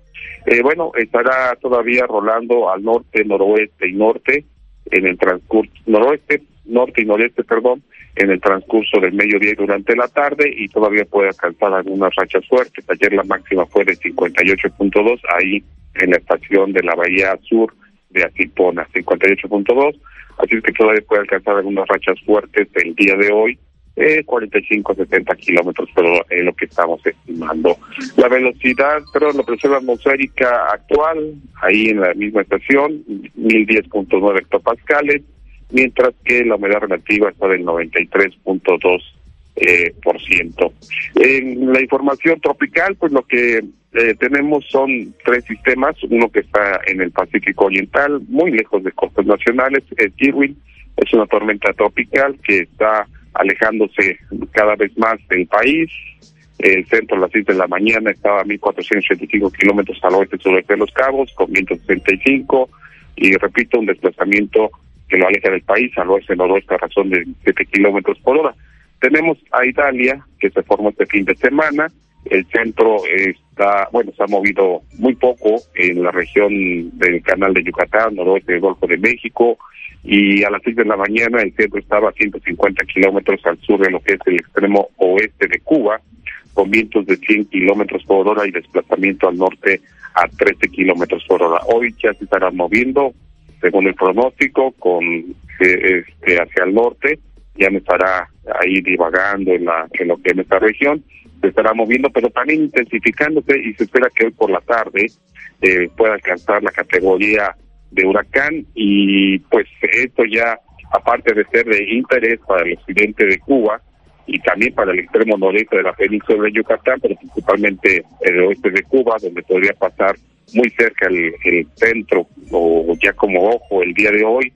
eh, bueno, estará todavía rolando al norte, noroeste y norte en el transcurso, noroeste, norte y noreste, perdón, en el transcurso del mediodía y durante la tarde y todavía puede alcanzar algunas rachas fuertes. Ayer la máxima fue de 58.2 ahí en la estación de la Bahía Sur de Atipona, 58.2, así es que todavía puede alcanzar algunas rachas fuertes el día de hoy eh, 45 70 kilómetros por hora es lo que estamos estimando. La velocidad, perdón, la presión atmosférica actual, ahí en la misma estación, 1010.9 hectopascales, mientras que la humedad relativa está del 93.2 eh, por ciento. En la información tropical, pues lo que eh, tenemos son tres sistemas, uno que está en el Pacífico Oriental, muy lejos de costas nacionales, el Kirwin, es una tormenta tropical que está alejándose cada vez más del país. El centro a las 6 de la mañana estaba a 1.485 kilómetros al oeste sureste de Los Cabos, con 165, y repito, un desplazamiento que lo aleja del país al oeste-noroeste a razón de 7 kilómetros por hora. Tenemos a Italia, que se formó este fin de semana. El centro está, bueno, se ha movido muy poco en la región del canal de Yucatán, noroeste del Golfo de México, y a las 6 de la mañana el centro estaba a 150 kilómetros al sur de lo que es el extremo oeste de Cuba, con vientos de 100 kilómetros por hora y desplazamiento al norte a 13 kilómetros por hora. Hoy ya se estará moviendo, según el pronóstico, con eh, este, hacia el norte, ya me estará ahí divagando en, la, en lo que en esta región, se estará moviendo, pero también intensificándose y se espera que hoy por la tarde eh, pueda alcanzar la categoría de huracán y pues esto ya aparte de ser de interés para el occidente de Cuba y también para el extremo noreste de la península de Yucatán, pero principalmente el oeste de Cuba, donde podría pasar muy cerca el, el centro o ya como ojo el día de hoy,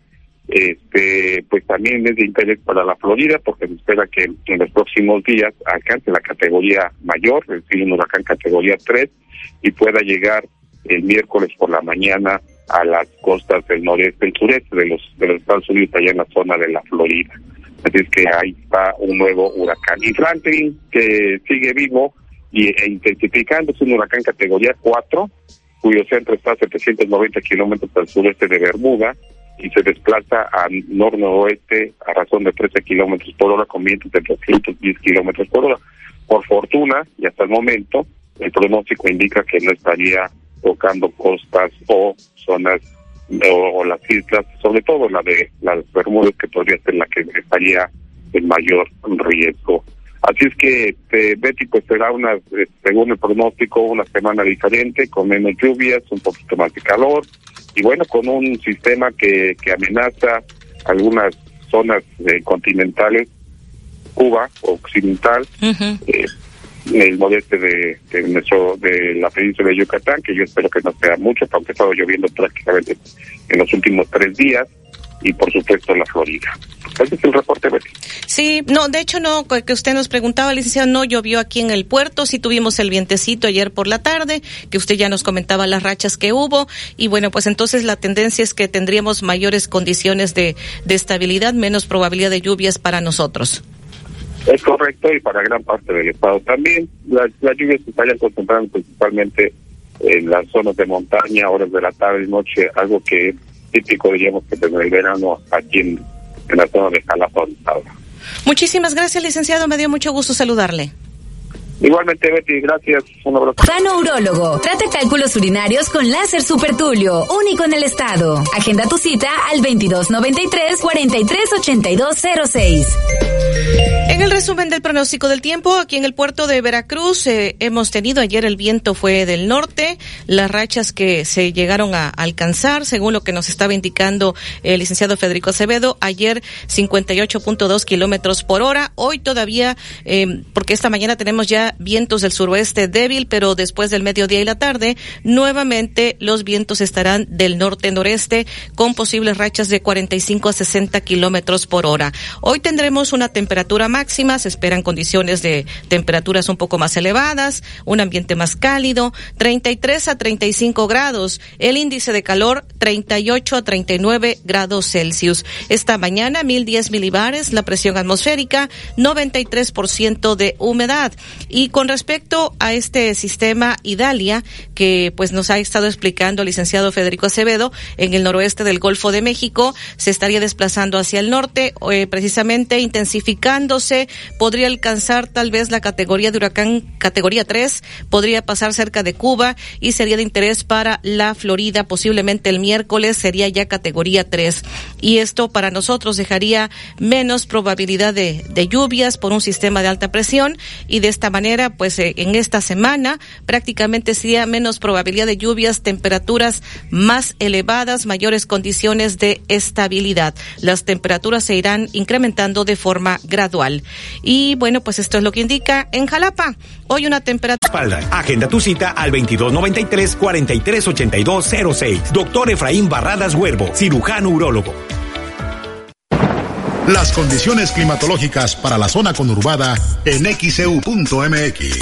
este pues también es de interés para la Florida porque se espera que en los próximos días alcance la categoría mayor, es decir, un huracán categoría 3 y pueda llegar el miércoles por la mañana a las costas del noreste, el sureste de los, de los Estados Unidos, allá en la zona de la Florida. Así es que ahí está un nuevo huracán. Y Franklin, que sigue vivo y, e intensificando, es un huracán categoría 4, cuyo centro está a 790 kilómetros al sureste de Bermuda y se desplaza a nor-noroeste a razón de 13 kilómetros por hora con vientos de 210 kilómetros por hora. Por fortuna, y hasta el momento, el pronóstico indica que no estaría tocando costas o zonas o, las islas, sobre todo la de las Bermudas, que podría ser la que estaría en mayor riesgo. Así es que, este, Betty, pues será una, eh, según el pronóstico, una semana diferente, con menos lluvias, un poquito más de calor, y bueno, con un sistema que, que amenaza algunas zonas eh, continentales, Cuba Occidental, eh, el modeste de, de, nuestro, de la península de Yucatán, que yo espero que no sea mucho, aunque ha estado lloviendo prácticamente en los últimos tres días, y por supuesto la Florida. Ese es el reporte, Betty. Sí, no, de hecho no, que usted nos preguntaba, licenciado, no llovió aquí en el puerto, sí tuvimos el vientecito ayer por la tarde, que usted ya nos comentaba las rachas que hubo, y bueno, pues entonces la tendencia es que tendríamos mayores condiciones de, de estabilidad, menos probabilidad de lluvias para nosotros. Es correcto, y para gran parte del estado también. Las, lluvias se estarían concentrando principalmente en las zonas de montaña, horas de la tarde y noche, algo que es típico, diríamos, que desde el verano aquí en, en la zona de Jalapa. Muchísimas gracias, licenciado. Me dio mucho gusto saludarle. Igualmente, Betty, gracias. Un abrazo. Gano Urólogo. Trata cálculos urinarios con láser supertulio, único en el estado. Agenda tu cita al 2293-438206. En el resumen del pronóstico del tiempo, aquí en el puerto de Veracruz eh, hemos tenido ayer el viento fue del norte, las rachas que se llegaron a alcanzar, según lo que nos estaba indicando el licenciado Federico Acevedo, ayer 58.2 kilómetros por hora, hoy todavía, eh, porque esta mañana tenemos ya vientos del suroeste débil, pero después del mediodía y la tarde, nuevamente los vientos estarán del norte-noreste con posibles rachas de 45 a 60 kilómetros por hora. Hoy tendremos una temperatura máxima, se esperan condiciones de temperaturas un poco más elevadas, un ambiente más cálido, 33 a 35 grados, el índice de calor 38 a 39 grados Celsius. Esta mañana 1010 milibares, la presión atmosférica, 93% de humedad. Y con respecto a este sistema Idalia, que pues nos ha estado explicando el licenciado Federico Acevedo, en el noroeste del Golfo de México, se estaría desplazando hacia el norte, eh, precisamente intensificándose, podría alcanzar tal vez la categoría de huracán categoría 3, podría pasar cerca de Cuba y sería de interés para la Florida, posiblemente el miércoles sería ya categoría 3. Y esto para nosotros dejaría menos probabilidad de, de lluvias por un sistema de alta presión y de esta manera, pues eh, en esta semana prácticamente sería menos probabilidad de lluvias, temperaturas más elevadas, mayores condiciones de estabilidad. Las temperaturas se irán incrementando de forma gradual. Y bueno, pues esto es lo que indica en Jalapa. Hoy una temperatura. Espalda. Agenda tu cita al 2293-438206. Doctor Efraín Barradas Huervo, cirujano urólogo. Las condiciones climatológicas para la zona conurbada en xeu.mx.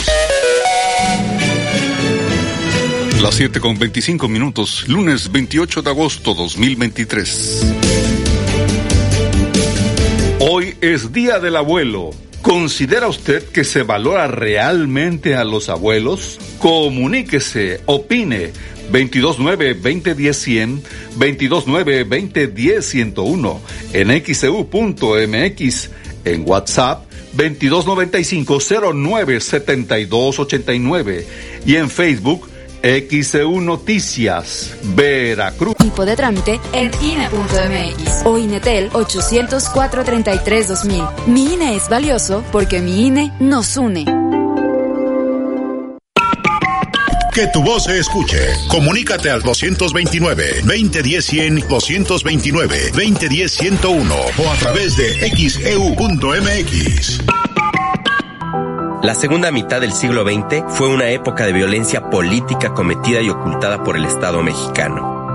Las 7 con 25 minutos, lunes 28 de agosto 2023. Hoy es Día del Abuelo. ¿Considera usted que se valora realmente a los abuelos? Comuníquese, opine. 229-2010-100, 229-2010-101, en xcu.mx, en WhatsApp 2295-097289 y en Facebook XEU Noticias, Veracruz. Tipo de trámite en INE.mx o INETEL 804-33-2000. Mi INE es valioso porque mi INE nos une. Que tu voz se escuche. Comunícate al 229-2010-100, 229-2010-101 o a través de xeu.mx. La segunda mitad del siglo XX fue una época de violencia política cometida y ocultada por el Estado mexicano.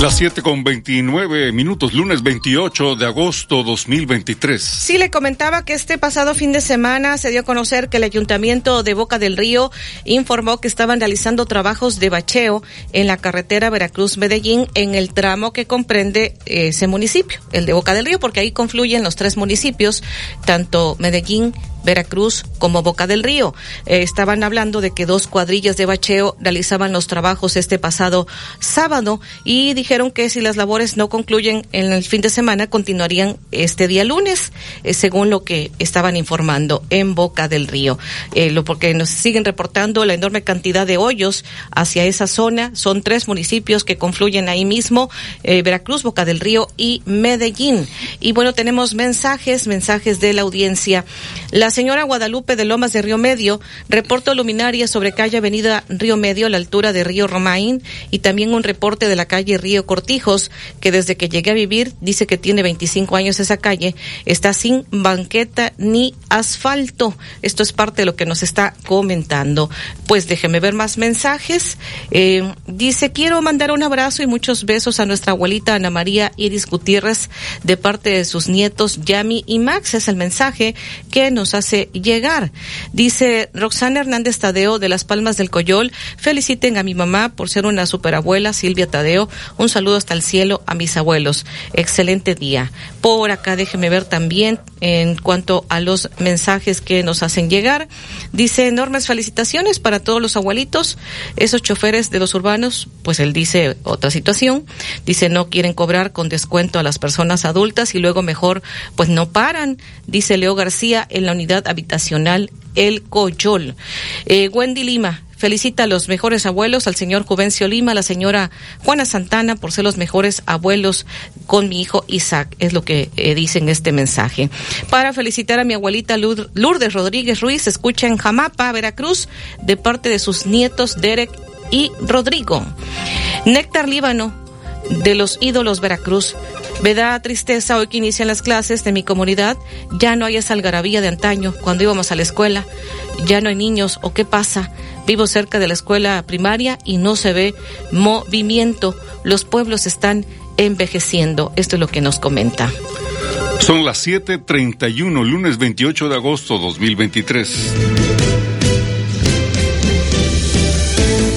Las 7 con 29 minutos, lunes 28 de agosto 2023. Sí, le comentaba que este pasado fin de semana se dio a conocer que el Ayuntamiento de Boca del Río informó que estaban realizando trabajos de bacheo en la carretera Veracruz-Medellín en el tramo que comprende ese municipio, el de Boca del Río, porque ahí confluyen los tres municipios, tanto Medellín, Veracruz como Boca del Río. Eh, estaban hablando de que dos cuadrillas de bacheo realizaban los trabajos este pasado sábado y dijeron que si las labores no concluyen en el fin de semana continuarían este día lunes, eh, según lo que estaban informando en Boca del Río. Eh, lo porque nos siguen reportando la enorme cantidad de hoyos hacia esa zona. Son tres municipios que confluyen ahí mismo, Veracruz, Boca del Río y Medellín. Y bueno, tenemos mensajes, mensajes de la audiencia. La señora Guadalupe de Lomas de Río Medio reporta luminaria sobre calle Avenida Río Medio a la altura de Río Romaín y también un reporte de la calle Río Cortijos que desde que llegué a vivir dice que tiene 25 años esa calle está sin banqueta ni asfalto. Esto es parte de lo que nos está comentando. Pues déjeme ver más mensajes. Eh, dice quiero mandar un abrazo y muchos besos a nuestra abuelita Ana María Iris Gutiérrez de parte de sus nietos Yami y Max. Es el mensaje que nos hace llegar. Dice Roxana Hernández Tadeo de Las Palmas del Coyol, feliciten a mi mamá por ser una superabuela, Silvia Tadeo. Un saludo hasta el cielo a mis abuelos. Excelente día. Por acá déjeme ver también en cuanto a los mensajes que nos hacen llegar. Dice enormes felicitaciones para todos los abuelitos, esos choferes de los urbanos, pues él dice otra situación. Dice no quieren cobrar con descuento a las personas adultas y luego mejor pues no paran. Dice Leo García en la habitacional El Coyol. Eh, Wendy Lima, felicita a los mejores abuelos, al señor Juvencio Lima, a la señora Juana Santana por ser los mejores abuelos con mi hijo Isaac, es lo que eh, dice en este mensaje. Para felicitar a mi abuelita Lourdes Rodríguez Ruiz, escucha en Jamapa, Veracruz, de parte de sus nietos Derek y Rodrigo. Néctar Líbano, de los ídolos Veracruz. Me da tristeza hoy que inician las clases de mi comunidad. Ya no hay esa algarabía de antaño cuando íbamos a la escuela. Ya no hay niños. ¿O qué pasa? Vivo cerca de la escuela primaria y no se ve movimiento. Los pueblos están envejeciendo. Esto es lo que nos comenta. Son las 7:31, lunes 28 de agosto 2023.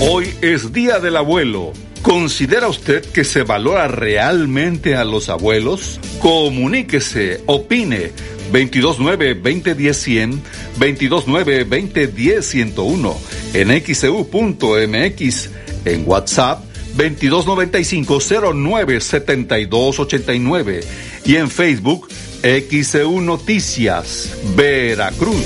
Hoy es Día del Abuelo. ¿Considera usted que se valora realmente a los abuelos? Comuníquese, opine. 229-2010-100, 229-2010-101, en xcu.mx, e en WhatsApp 2295-097289 y en Facebook XEU Noticias, Veracruz.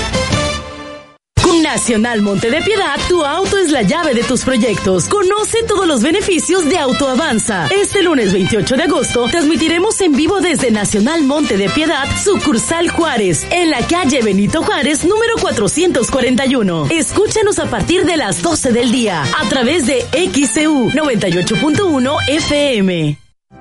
Nacional Monte de Piedad, tu auto es la llave de tus proyectos. Conoce todos los beneficios de Autoavanza. Este lunes 28 de agosto transmitiremos en vivo desde Nacional Monte de Piedad, sucursal Juárez, en la calle Benito Juárez, número 441. Escúchanos a partir de las 12 del día a través de XCU 98.1 FM.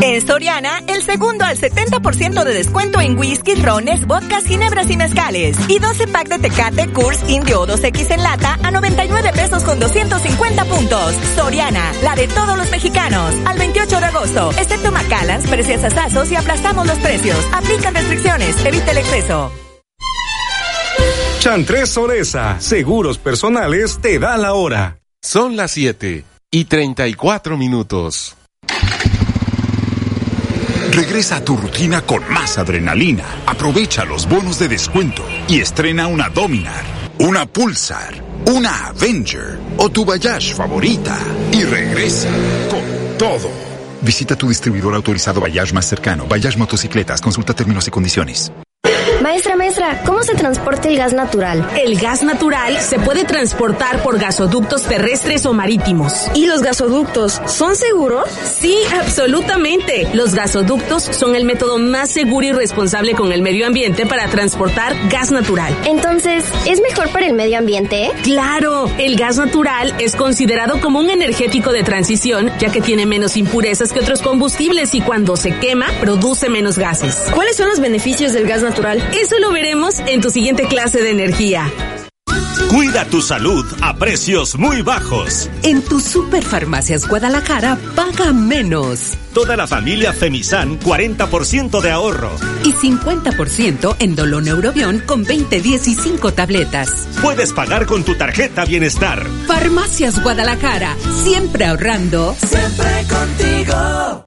En Soriana, el segundo al 70% de descuento en whisky, rones, vodkas, ginebras y mezcales. Y 12 pack de Tecate, Kurs, Indio 2X en lata a 99 pesos con 250 puntos. Soriana, la de todos los mexicanos. Al 28 de agosto, excepto Macalans, precios asazos y aplastamos los precios. Aplican restricciones, evita el exceso. Chantres Soresa, seguros personales, te da la hora. Son las 7 y 34 minutos. Regresa a tu rutina con más adrenalina. Aprovecha los bonos de descuento y estrena una Dominar, una Pulsar, una Avenger o tu Bayash favorita. Y regresa con todo. Visita tu distribuidor autorizado Bayash más cercano. Bayash Motocicletas. Consulta términos y condiciones. Maestra, maestra, ¿cómo se transporta el gas natural? El gas natural se puede transportar por gasoductos terrestres o marítimos. ¿Y los gasoductos son seguros? Sí, absolutamente. Los gasoductos son el método más seguro y responsable con el medio ambiente para transportar gas natural. Entonces, ¿es mejor para el medio ambiente? Claro, el gas natural es considerado como un energético de transición, ya que tiene menos impurezas que otros combustibles y cuando se quema, produce menos gases. ¿Cuáles son los beneficios del gas natural? Eso lo veremos en tu siguiente clase de energía. Cuida tu salud a precios muy bajos. En tu Superfarmacias Guadalajara paga menos. Toda la familia Femisan 40% de ahorro. Y 50% en Doloneurobión con 20, 15 tabletas. Puedes pagar con tu tarjeta Bienestar. Farmacias Guadalajara, siempre ahorrando. Siempre contigo.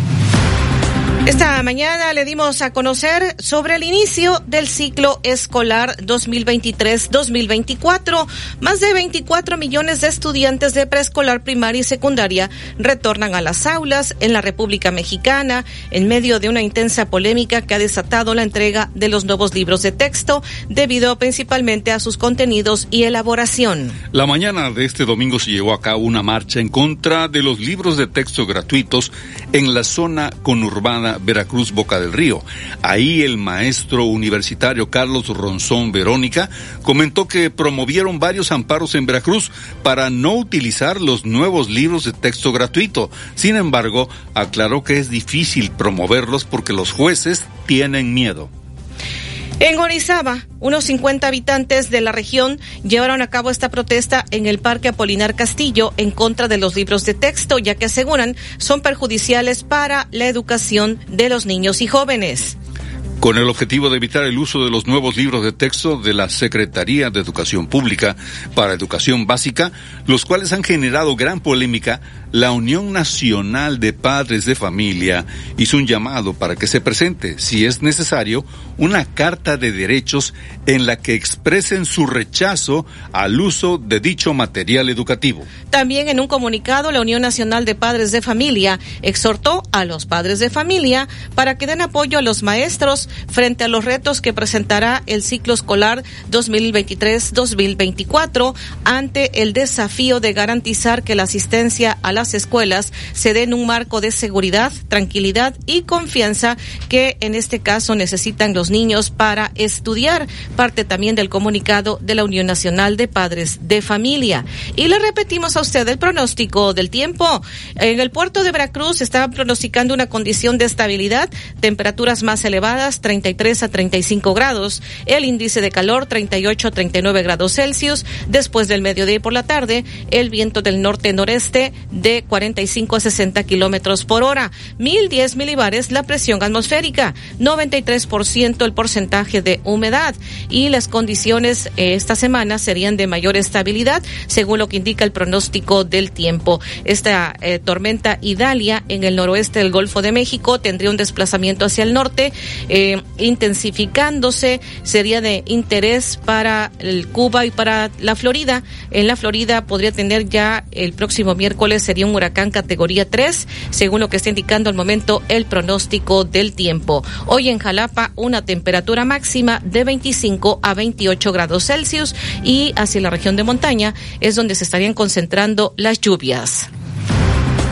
Esta mañana le dimos a conocer sobre el inicio del ciclo escolar 2023-2024. Más de 24 millones de estudiantes de preescolar, primaria y secundaria retornan a las aulas en la República Mexicana en medio de una intensa polémica que ha desatado la entrega de los nuevos libros de texto debido principalmente a sus contenidos y elaboración. La mañana de este domingo se llevó a cabo una marcha en contra de los libros de texto gratuitos en la zona conurbada Veracruz Boca del Río. Ahí el maestro universitario Carlos Ronzón Verónica comentó que promovieron varios amparos en Veracruz para no utilizar los nuevos libros de texto gratuito. Sin embargo, aclaró que es difícil promoverlos porque los jueces tienen miedo. En Orizaba, unos 50 habitantes de la región llevaron a cabo esta protesta en el Parque Apolinar Castillo en contra de los libros de texto, ya que aseguran son perjudiciales para la educación de los niños y jóvenes. Con el objetivo de evitar el uso de los nuevos libros de texto de la Secretaría de Educación Pública para Educación Básica, los cuales han generado gran polémica, la Unión Nacional de Padres de Familia hizo un llamado para que se presente, si es necesario, una carta de derechos en la que expresen su rechazo al uso de dicho material educativo. También en un comunicado, la Unión Nacional de Padres de Familia exhortó a los padres de familia para que den apoyo a los maestros frente a los retos que presentará el ciclo escolar 2023-2024 ante el desafío de garantizar que la asistencia a las escuelas se dé en un marco de seguridad, tranquilidad y confianza que en este caso necesitan los niños para estudiar. Parte también del comunicado de la Unión Nacional de Padres de Familia. Y le repetimos a usted el pronóstico del tiempo. En el puerto de Veracruz está pronosticando una condición de estabilidad, temperaturas más elevadas, 33 a 35 grados, el índice de calor 38 a 39 grados Celsius, después del mediodía y por la tarde, el viento del norte-noreste de 45 a 60 kilómetros por hora, 1010 milibares la presión atmosférica, 93% el porcentaje de humedad y las condiciones eh, esta semana serían de mayor estabilidad, según lo que indica el pronóstico del tiempo. Esta eh, tormenta Idalia en el noroeste del Golfo de México tendría un desplazamiento hacia el norte. Eh, intensificándose, sería de interés para Cuba y para la Florida. En la Florida podría tener ya el próximo miércoles, sería un huracán categoría 3, según lo que está indicando al momento el pronóstico del tiempo. Hoy en Jalapa una temperatura máxima de 25 a 28 grados Celsius y hacia la región de montaña es donde se estarían concentrando las lluvias.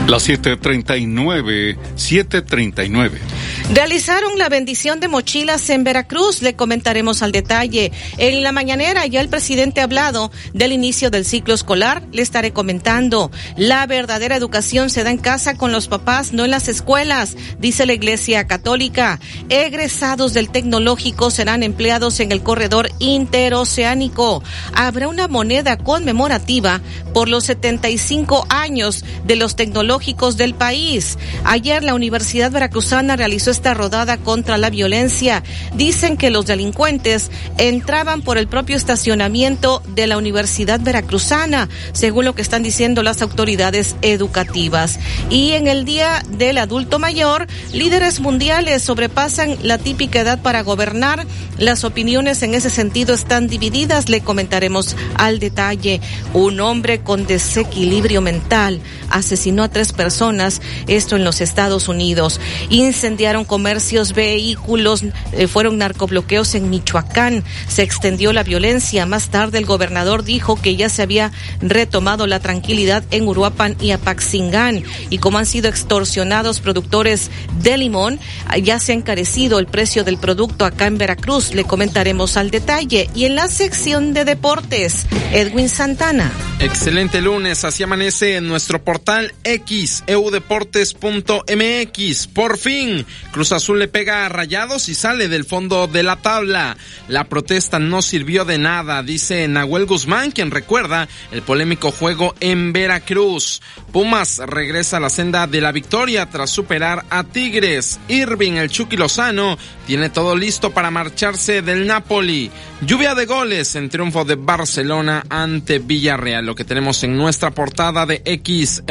Las 7:39, 7:39. Realizaron la bendición de mochilas en Veracruz, le comentaremos al detalle. En la mañanera ya el presidente ha hablado del inicio del ciclo escolar, le estaré comentando. La verdadera educación se da en casa con los papás, no en las escuelas, dice la Iglesia Católica. Egresados del tecnológico serán empleados en el corredor interoceánico. Habrá una moneda conmemorativa por los 75 años de los tecnológicos del país. Ayer la Universidad Veracruzana realizó esta rodada contra la violencia. Dicen que los delincuentes entraban por el propio estacionamiento de la Universidad Veracruzana, según lo que están diciendo las autoridades educativas. Y en el Día del Adulto Mayor, líderes mundiales sobrepasan la típica edad para gobernar. Las opiniones en ese sentido están divididas, le comentaremos al detalle. Un hombre con desequilibrio mental asesinó a tres personas, esto en los Estados Unidos. Incendiaron comercios, vehículos, eh, fueron narcobloqueos en Michoacán, se extendió la violencia. Más tarde el gobernador dijo que ya se había retomado la tranquilidad en Uruapan y Apaxingán. Y como han sido extorsionados productores de limón, ya se ha encarecido el precio del producto acá en Veracruz. Le comentaremos al detalle. Y en la sección de deportes, Edwin Santana. Excelente lunes, así amanece en nuestro portal X, eudeportes.mx. Por fin, Cruz Azul le pega a Rayados y sale del fondo de la tabla. La protesta no sirvió de nada, dice Nahuel Guzmán, quien recuerda el polémico juego en Veracruz. Pumas regresa a la senda de la victoria tras superar a Tigres. Irving, el Chucky Lozano, tiene todo listo para marcharse del Napoli. Lluvia de goles en triunfo de Barcelona ante Villarreal, lo que tenemos en nuestra portada de X,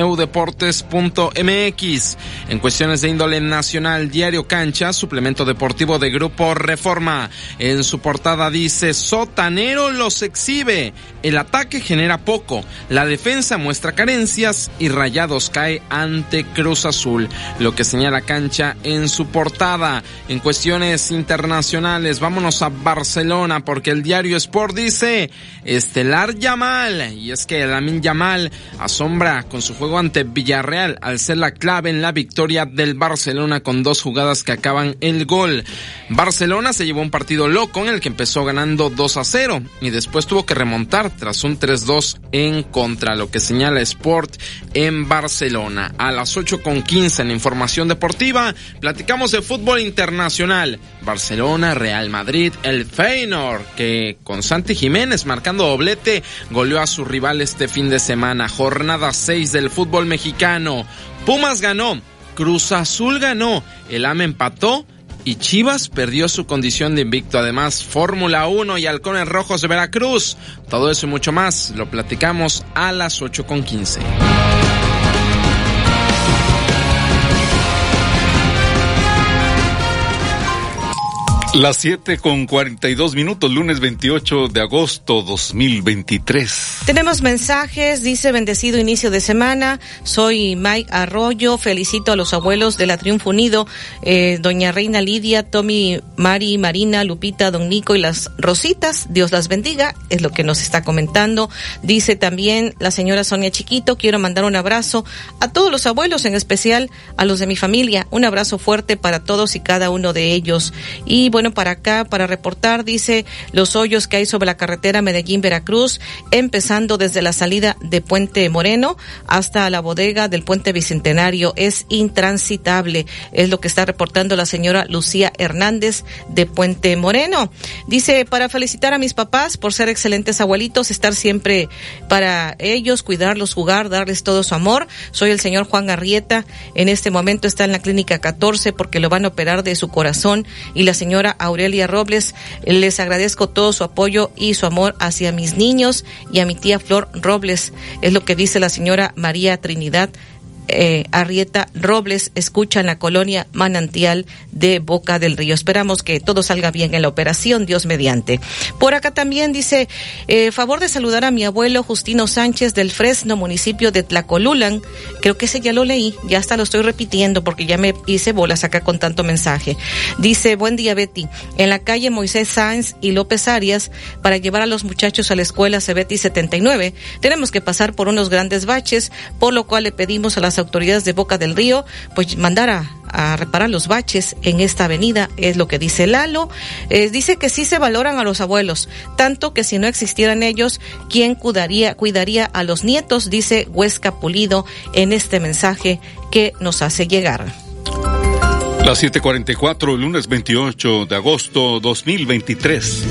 eudeportes.mx. En cuestiones de índole nacional, Diario Cancha, suplemento deportivo de Grupo Reforma. En su portada dice, Sotanero los exhibe. El ataque genera poco, la defensa muestra carencias y Rayados cae ante Cruz Azul, lo que señala Cancha en su portada. En cuestiones internacionales, vámonos a Barcelona porque el diario Sport dice, Estelar Yamal, y es que Lamin Yamal asombra con su juego ante Villarreal al ser la clave en la victoria del Barcelona con dos jugadas que acaban el gol. Barcelona se llevó un partido loco en el que empezó ganando 2 a 0 y después tuvo que remontar tras un 3-2 en contra, lo que señala Sport en Barcelona. A las 8 con 15 en información deportiva, platicamos de fútbol internacional. Barcelona, Real Madrid, el Feyenoord, que con Santi Jiménez marcando doblete, goleó a su rival este fin de semana. Jornada 6 del fútbol mexicano. Pumas ganó, Cruz Azul ganó, el AME empató y Chivas perdió su condición de invicto. Además, Fórmula 1 y Halcones Rojos de Veracruz. Todo eso y mucho más lo platicamos a las 8 Las 7 con 42 minutos, lunes 28 de agosto 2023. Tenemos mensajes, dice bendecido inicio de semana. Soy Mike Arroyo, felicito a los abuelos de la Triunfo Unido, eh, doña Reina Lidia, Tommy, Mari, Marina, Lupita, Don Nico y las Rositas. Dios las bendiga, es lo que nos está comentando. Dice también la señora Sonia Chiquito, quiero mandar un abrazo a todos los abuelos, en especial a los de mi familia. Un abrazo fuerte para todos y cada uno de ellos. Y para acá, para reportar, dice los hoyos que hay sobre la carretera Medellín-Veracruz, empezando desde la salida de Puente Moreno hasta la bodega del Puente Bicentenario. Es intransitable, es lo que está reportando la señora Lucía Hernández de Puente Moreno. Dice, para felicitar a mis papás por ser excelentes abuelitos, estar siempre para ellos, cuidarlos, jugar, darles todo su amor. Soy el señor Juan Arrieta. En este momento está en la clínica 14 porque lo van a operar de su corazón y la señora Aurelia Robles. Les agradezco todo su apoyo y su amor hacia mis niños y a mi tía Flor Robles. Es lo que dice la señora María Trinidad eh, Arrieta Robles escucha en la colonia Manantial de Boca del Río. Esperamos que todo salga bien en la operación, Dios mediante. Por acá también dice, eh, favor de saludar a mi abuelo Justino Sánchez del Fresno, municipio de Tlacolulan. Creo que ese ya lo leí, ya hasta lo estoy repitiendo porque ya me hice bolas acá con tanto mensaje. Dice, buen día Betty, en la calle Moisés Sáenz y López Arias, para llevar a los muchachos a la escuela Cebeti 79, tenemos que pasar por unos grandes baches, por lo cual le pedimos a las autoridades de Boca del Río, pues mandar a, reparar los baches en esta avenida, es lo que dice Lalo. Eh, dice que sí se valoran a los abuelos, tanto que si no existieran ellos, ¿quién cuidaría, cuidaría a los nietos? Dice Huesca Pulido en este mensaje que nos hace llegar. Las 7:44, lunes 28 de agosto 2023.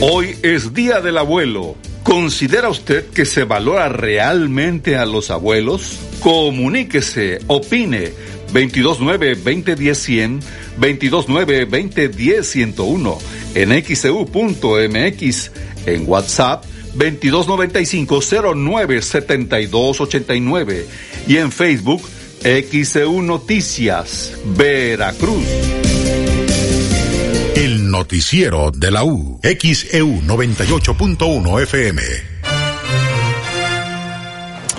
Hoy es Día del Abuelo. ¿Considera usted que se valora realmente a los abuelos? Comuníquese, opine. 229-2010-100, 229-2010-101, en xcu.mx, en WhatsApp 2295-097289 y en Facebook XEU Noticias, Veracruz. El noticiero de la U, XEU 98.1 FM.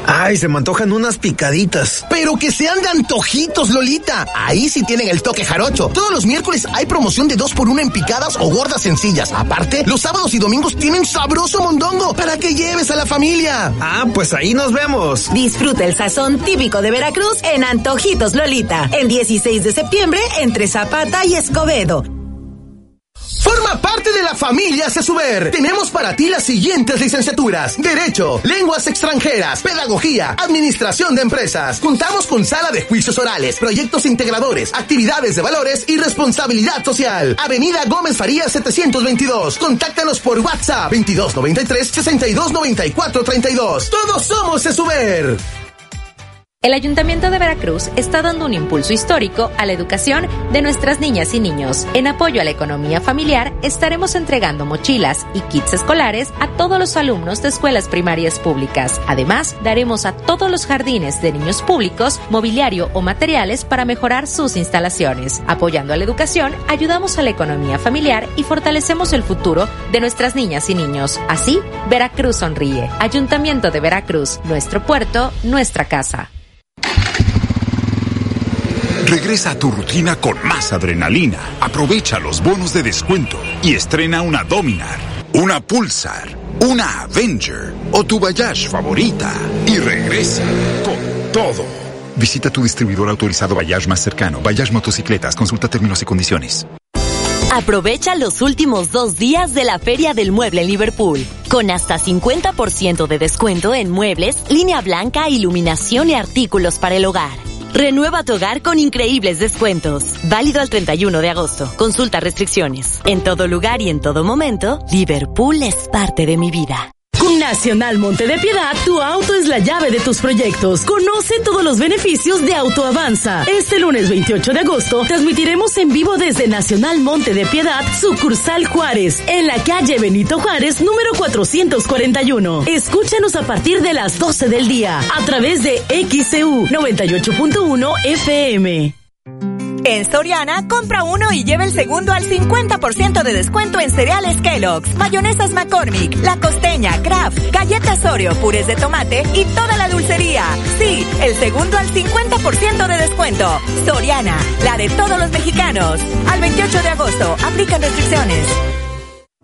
Ay, se me antojan unas picaditas. Pero que sean de antojitos, Lolita. Ahí sí tienen el toque jarocho. Todos los miércoles hay promoción de dos por una en picadas o gordas sencillas. Aparte, los sábados y domingos tienen sabroso mondongo para que lleves a la familia. Ah, pues ahí nos vemos. Disfruta el sazón típico de Veracruz en Antojitos Lolita. El 16 de septiembre entre Zapata y Escobedo. Forma parte de la familia Cesuber. Tenemos para ti las siguientes licenciaturas: Derecho, Lenguas extranjeras, Pedagogía, Administración de empresas. Contamos con sala de juicios orales, proyectos integradores, actividades de valores y responsabilidad social. Avenida Gómez Faría 722. Contáctanos por WhatsApp 2293 6294 32. Todos somos Cesuber. El Ayuntamiento de Veracruz está dando un impulso histórico a la educación de nuestras niñas y niños. En apoyo a la economía familiar, estaremos entregando mochilas y kits escolares a todos los alumnos de escuelas primarias públicas. Además, daremos a todos los jardines de niños públicos mobiliario o materiales para mejorar sus instalaciones. Apoyando a la educación, ayudamos a la economía familiar y fortalecemos el futuro de nuestras niñas y niños. Así, Veracruz sonríe. Ayuntamiento de Veracruz, nuestro puerto, nuestra casa. Regresa a tu rutina con más adrenalina. Aprovecha los bonos de descuento y estrena una Dominar, una Pulsar, una Avenger o tu Bayash favorita. Y regresa con todo Visita tu distribuidor autorizado Bayash más cercano. Bayash Motocicletas. Consulta términos y condiciones. Aprovecha los últimos dos días de la Feria del Mueble en Liverpool, con hasta 50% de descuento en muebles, línea blanca, iluminación y artículos para el hogar. Renueva tu hogar con increíbles descuentos. Válido al 31 de agosto. Consulta restricciones. En todo lugar y en todo momento, Liverpool es parte de mi vida. Nacional Monte de Piedad, tu auto es la llave de tus proyectos. Conoce todos los beneficios de Auto Avanza. Este lunes 28 de agosto transmitiremos en vivo desde Nacional Monte de Piedad, sucursal Juárez, en la calle Benito Juárez, número 441. Escúchanos a partir de las 12 del día a través de XCU 98.1 FM. En Soriana, compra uno y lleva el segundo al 50% de descuento en cereales Kellogg's, mayonesas McCormick, La Costeña, Kraft, galletas Oreo, purés de tomate y toda la dulcería. Sí, el segundo al 50% de descuento. Soriana, la de todos los mexicanos. Al 28 de agosto, aplican restricciones.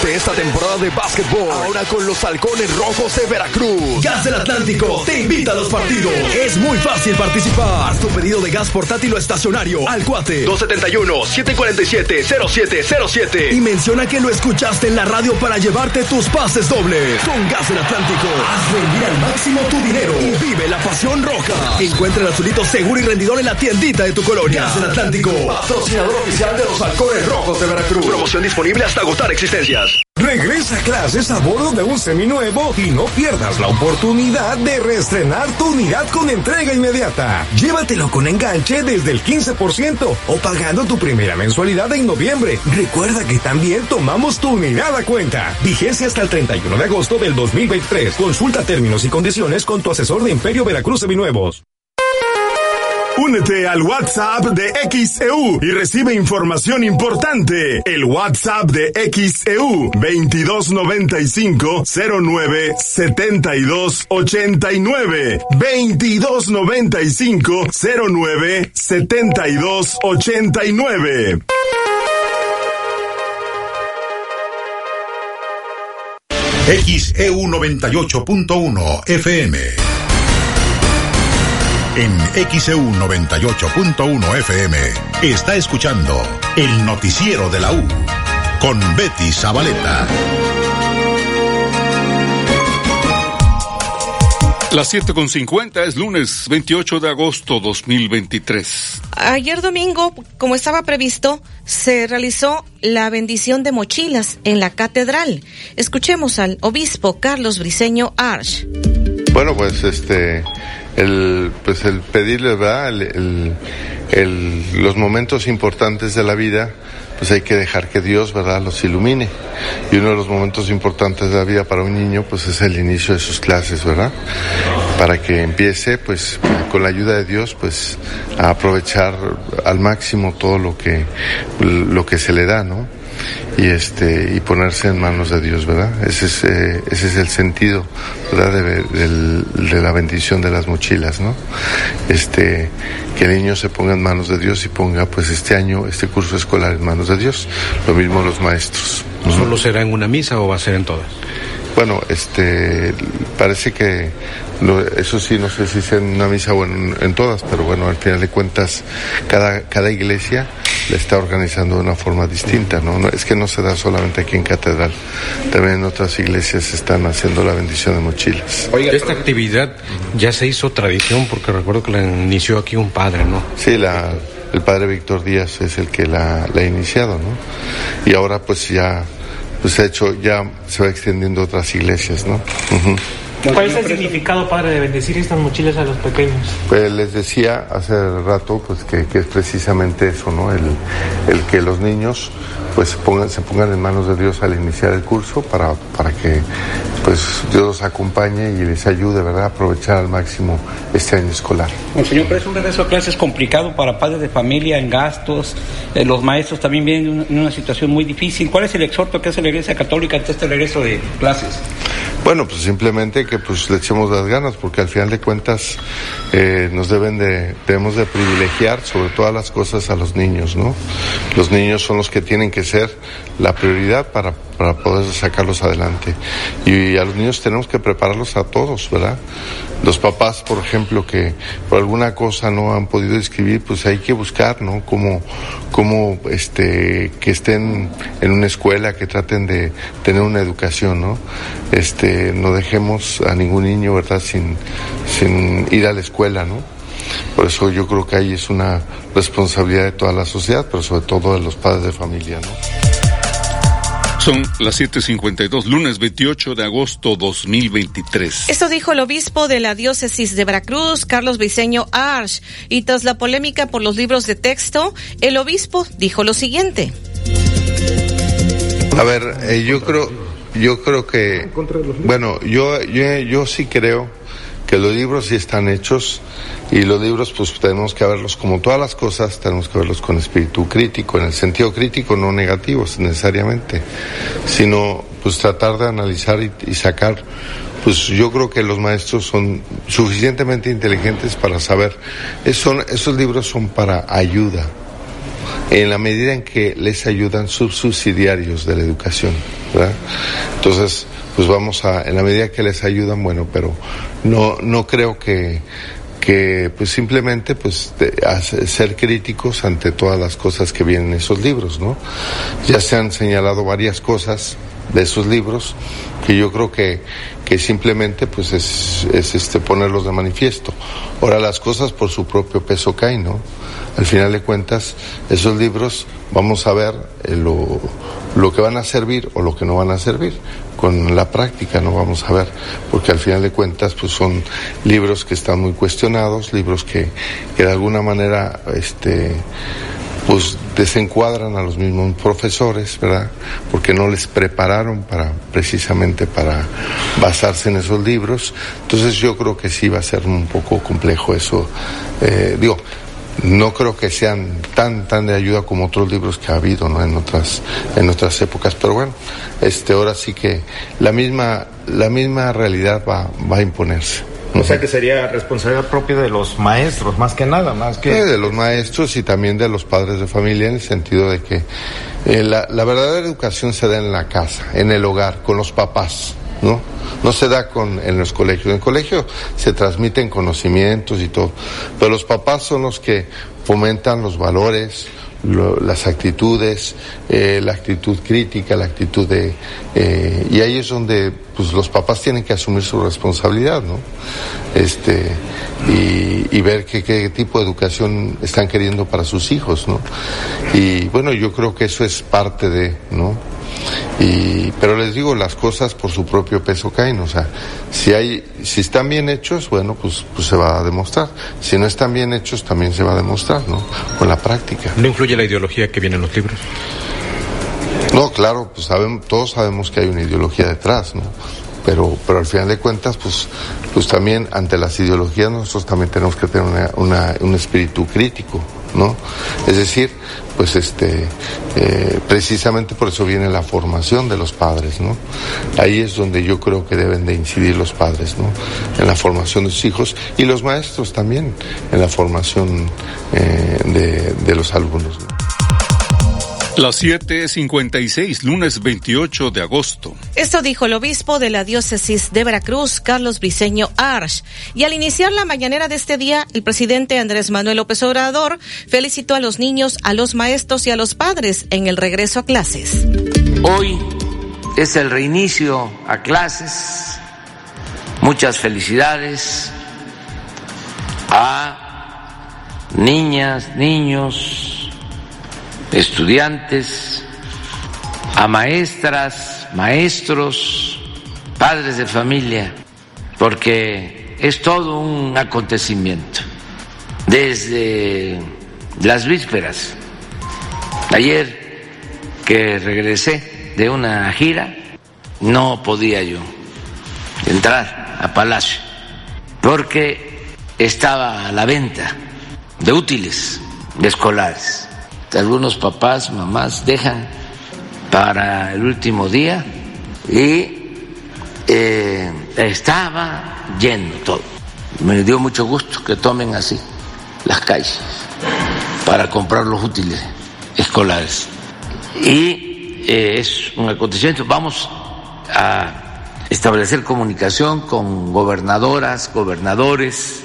Préndete esta temporada de básquetbol. Ahora con los halcones rojos de Veracruz. Gas del Atlántico te invita a los partidos. Es muy fácil participar. Haz tu pedido de gas portátil o estacionario al cuate 271-747-0707. Y menciona que lo escuchaste en la radio para llevarte tus pases dobles. Con Gas del Atlántico, haz rendir al máximo tu dinero y vive la pasión roja. Encuentra el azulito seguro y rendidor en la tiendita de tu colonia. Gas del Atlántico, patrocinador oficial de los halcones rojos de Veracruz. Promoción disponible hasta agotar existencias. Regresa a clases a bordo de un seminuevo y no pierdas la oportunidad de reestrenar tu unidad con entrega inmediata. Llévatelo con enganche desde el 15% o pagando tu primera mensualidad en noviembre. Recuerda que también tomamos tu unidad a cuenta. Vigencia hasta el 31 de agosto del 2023. Consulta términos y condiciones con tu asesor de Imperio Veracruz Seminuevos. Únete al WhatsApp de XEU y recibe información importante. El WhatsApp de XEU 2295 09 72 89 2295 09 72 89. XEU 98.1 FM. En XEU 98.1 FM está escuchando el noticiero de la U con Betty Zabaleta. Las 7.50 es lunes 28 de agosto 2023. Ayer domingo, como estaba previsto, se realizó la bendición de mochilas en la catedral. Escuchemos al obispo Carlos Briceño Arch. Bueno, pues este, el, pues el pedirle, ¿verdad? El, los momentos importantes de la vida, pues hay que dejar que Dios, ¿verdad?, los ilumine. Y uno de los momentos importantes de la vida para un niño, pues es el inicio de sus clases, ¿verdad? Para que empiece, pues, con la ayuda de Dios, pues, a aprovechar al máximo todo lo que, lo que se le da, ¿no? Y este y ponerse en manos de Dios, ¿verdad? Ese es eh, ese es el sentido, ¿verdad? De, de, de, la bendición de las mochilas, ¿no? Este que el niño se ponga en manos de Dios y ponga pues este año este curso escolar en manos de Dios. Lo mismo los maestros. ¿Solo será en una misa o va a ser en todas? Bueno, este parece que eso sí, no sé si sea en una misa o en, en, todas, pero bueno, al final de cuentas, cada, cada iglesia la está organizando de una forma distinta, ¿no? ¿no? Es que no se da solamente aquí en Catedral, también en otras iglesias están haciendo la bendición de mochilas. Oiga, esta actividad ya se hizo tradición porque recuerdo que la inició aquí un padre, ¿no? Sí, la, el padre Víctor Díaz es el que la, la ha iniciado, ¿no? Y ahora pues ya, pues ha hecho, ya se va extendiendo a otras iglesias, ¿no? Uh -huh. ¿Cuál es el significado, padre, de bendecir estas mochilas a los pequeños? Pues les decía hace rato pues que, que es precisamente eso, ¿no? El, el que los niños pues se pongan, se pongan en manos de Dios al iniciar el curso para, para que pues Dios los acompañe y les ayude, ¿verdad?, a aprovechar al máximo este año escolar. Monseñor, pero es un regreso a clases complicado para padres de familia en gastos, eh, los maestros también vienen en una situación muy difícil. ¿Cuál es el exhorto que hace la Iglesia Católica ante este regreso de clases? Bueno, pues simplemente que pues le echemos las ganas, porque al final de cuentas eh, nos deben de, debemos de privilegiar sobre todas las cosas a los niños, ¿no? Los niños son los que tienen que ser la prioridad para, para poder sacarlos adelante. Y a los niños tenemos que prepararlos a todos, ¿verdad? Los papás, por ejemplo, que por alguna cosa no han podido escribir, pues hay que buscar, ¿no? Como, este, que estén en una escuela, que traten de tener una educación, ¿no? Este, no dejemos a ningún niño, ¿verdad? Sin, sin ir a la escuela, ¿no? Por eso yo creo que ahí es una responsabilidad de toda la sociedad, pero sobre todo de los padres de familia, ¿no? Son las 7:52, lunes 28 de agosto 2023. Esto dijo el obispo de la diócesis de Veracruz, Carlos Briceño Arch, y tras la polémica por los libros de texto, el obispo dijo lo siguiente. A ver, eh, yo creo, yo creo que, bueno, yo, yo, yo sí creo que los libros sí están hechos y los libros pues tenemos que verlos como todas las cosas, tenemos que verlos con espíritu crítico, en el sentido crítico, no negativo necesariamente, sino pues tratar de analizar y, y sacar pues yo creo que los maestros son suficientemente inteligentes para saber, son- esos libros son para ayuda, en la medida en que les ayudan subsidiarios de la educación. Entonces, pues vamos a, en la medida que les ayudan, bueno, pero no, no creo que, que pues simplemente pues ser críticos ante todas las cosas que vienen en esos libros, ¿no? Ya se han señalado varias cosas de esos libros que yo creo que, que simplemente pues es, es este ponerlos de manifiesto. Ahora las cosas por su propio peso caen, ¿no? Al final de cuentas, esos libros vamos a ver eh, lo, lo que van a servir o lo que no van a servir. Con la práctica no vamos a ver, porque al final de cuentas pues son libros que están muy cuestionados, libros que, que de alguna manera este pues desencuadran a los mismos profesores, ¿verdad? Porque no les prepararon para precisamente para basarse en esos libros. Entonces yo creo que sí va a ser un poco complejo eso. Eh, digo, no creo que sean tan tan de ayuda como otros libros que ha habido, ¿no? En otras en otras épocas, pero bueno, este ahora sí que la misma la misma realidad va va a imponerse. O sea que sería responsabilidad propia de los maestros, más que nada, más que... De los maestros y también de los padres de familia en el sentido de que eh, la, la verdadera educación se da en la casa, en el hogar, con los papás, ¿no? No se da con, en los colegios. En el colegio se transmiten conocimientos y todo, pero los papás son los que fomentan los valores, lo- las actitudes, eh, la actitud crítica, la actitud de... eh, y ahí es donde pues, los papás tienen que asumir su responsabilidad, ¿no? Este, y, y ver qué, qué tipo de educación están queriendo para sus hijos, ¿no? Y bueno, yo creo que eso es parte de, ¿no? Y, pero les digo, las cosas por su propio peso caen, o sea, si hay, si están bien hechos, bueno, pues, pues se va a demostrar. Si no están bien hechos, también se va a demostrar, ¿no? Con la práctica. ¿No influye la ideología que viene en los libros? No, claro, pues sabemos, todos sabemos que hay una ideología detrás, ¿no? Pero, pero al final de cuentas, pues, pues también ante las ideologías nosotros también tenemos que tener una, una- un espíritu crítico, ¿no? Es decir, pues este, eh, precisamente por eso viene la formación de los padres, ¿no? Ahí es donde yo creo que deben de incidir los padres, ¿no? En la formación de sus hijos y los maestros también en la formación eh, de, los alumnos. ¿no? Las 7:56, lunes 28 de agosto. Esto dijo el obispo de la diócesis de Veracruz, Carlos Briceño Arch. Y al iniciar la mañanera de este día, el presidente Andrés Manuel López Obrador felicitó a los niños, a los maestros y a los padres en el regreso a clases. Hoy es el reinicio a clases. Muchas felicidades a niñas, niños, estudiantes, a maestras, maestros, padres de familia. porque es todo un acontecimiento. Desde las vísperas, ayer que regresé de una gira, no podía yo entrar a Palacio, porque estaba a la venta de útiles escolares. Algunos papás, mamás dejan para el último día y eh, estaba lleno todo. Me dio mucho gusto que tomen así las calles para comprar los útiles escolares. Y eh, es un acontecimiento. Vamos a establecer comunicación con gobernadoras, gobernadores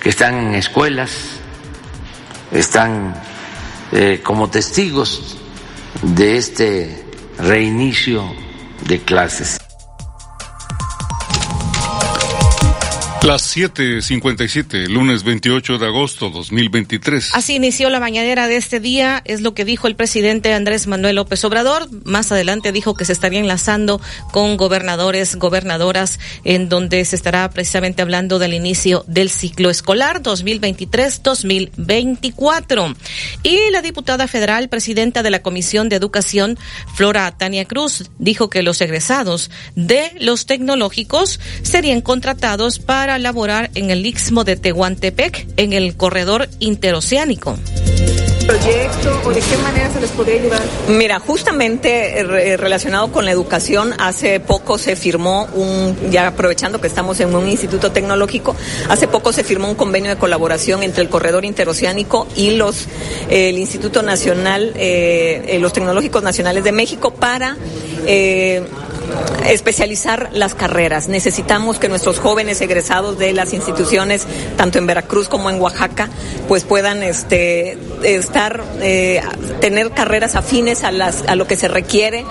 que están en escuelas, están eh, como testigos de este reinicio de clases. Las 7:57, lunes 28 de agosto 2023. Así inició la mañanera de este día, es lo que dijo el presidente Andrés Manuel López Obrador. Más adelante dijo que se estaría enlazando con gobernadores, gobernadoras, en donde se estará precisamente hablando del inicio del ciclo escolar 2023-2024. Y la diputada federal, presidenta de la Comisión de Educación, Flora Tania Cruz, dijo que los egresados de los tecnológicos serían contratados para laborar en el Istmo de Tehuantepec, en el corredor interoceánico proyecto o de qué manera se les podría ayudar? Mira, justamente eh, relacionado con la educación, hace poco se firmó un, ya aprovechando que estamos en un instituto tecnológico, hace poco se firmó un convenio de colaboración entre el Corredor Interoceánico y los eh, el Instituto Nacional, eh, los Tecnológicos Nacionales de México para especializar las carreras. Necesitamos que nuestros jóvenes egresados de las instituciones, tanto en Veracruz como en Oaxaca, pues puedan este, estar, eh, tener carreras afines a, las, a lo que se requiere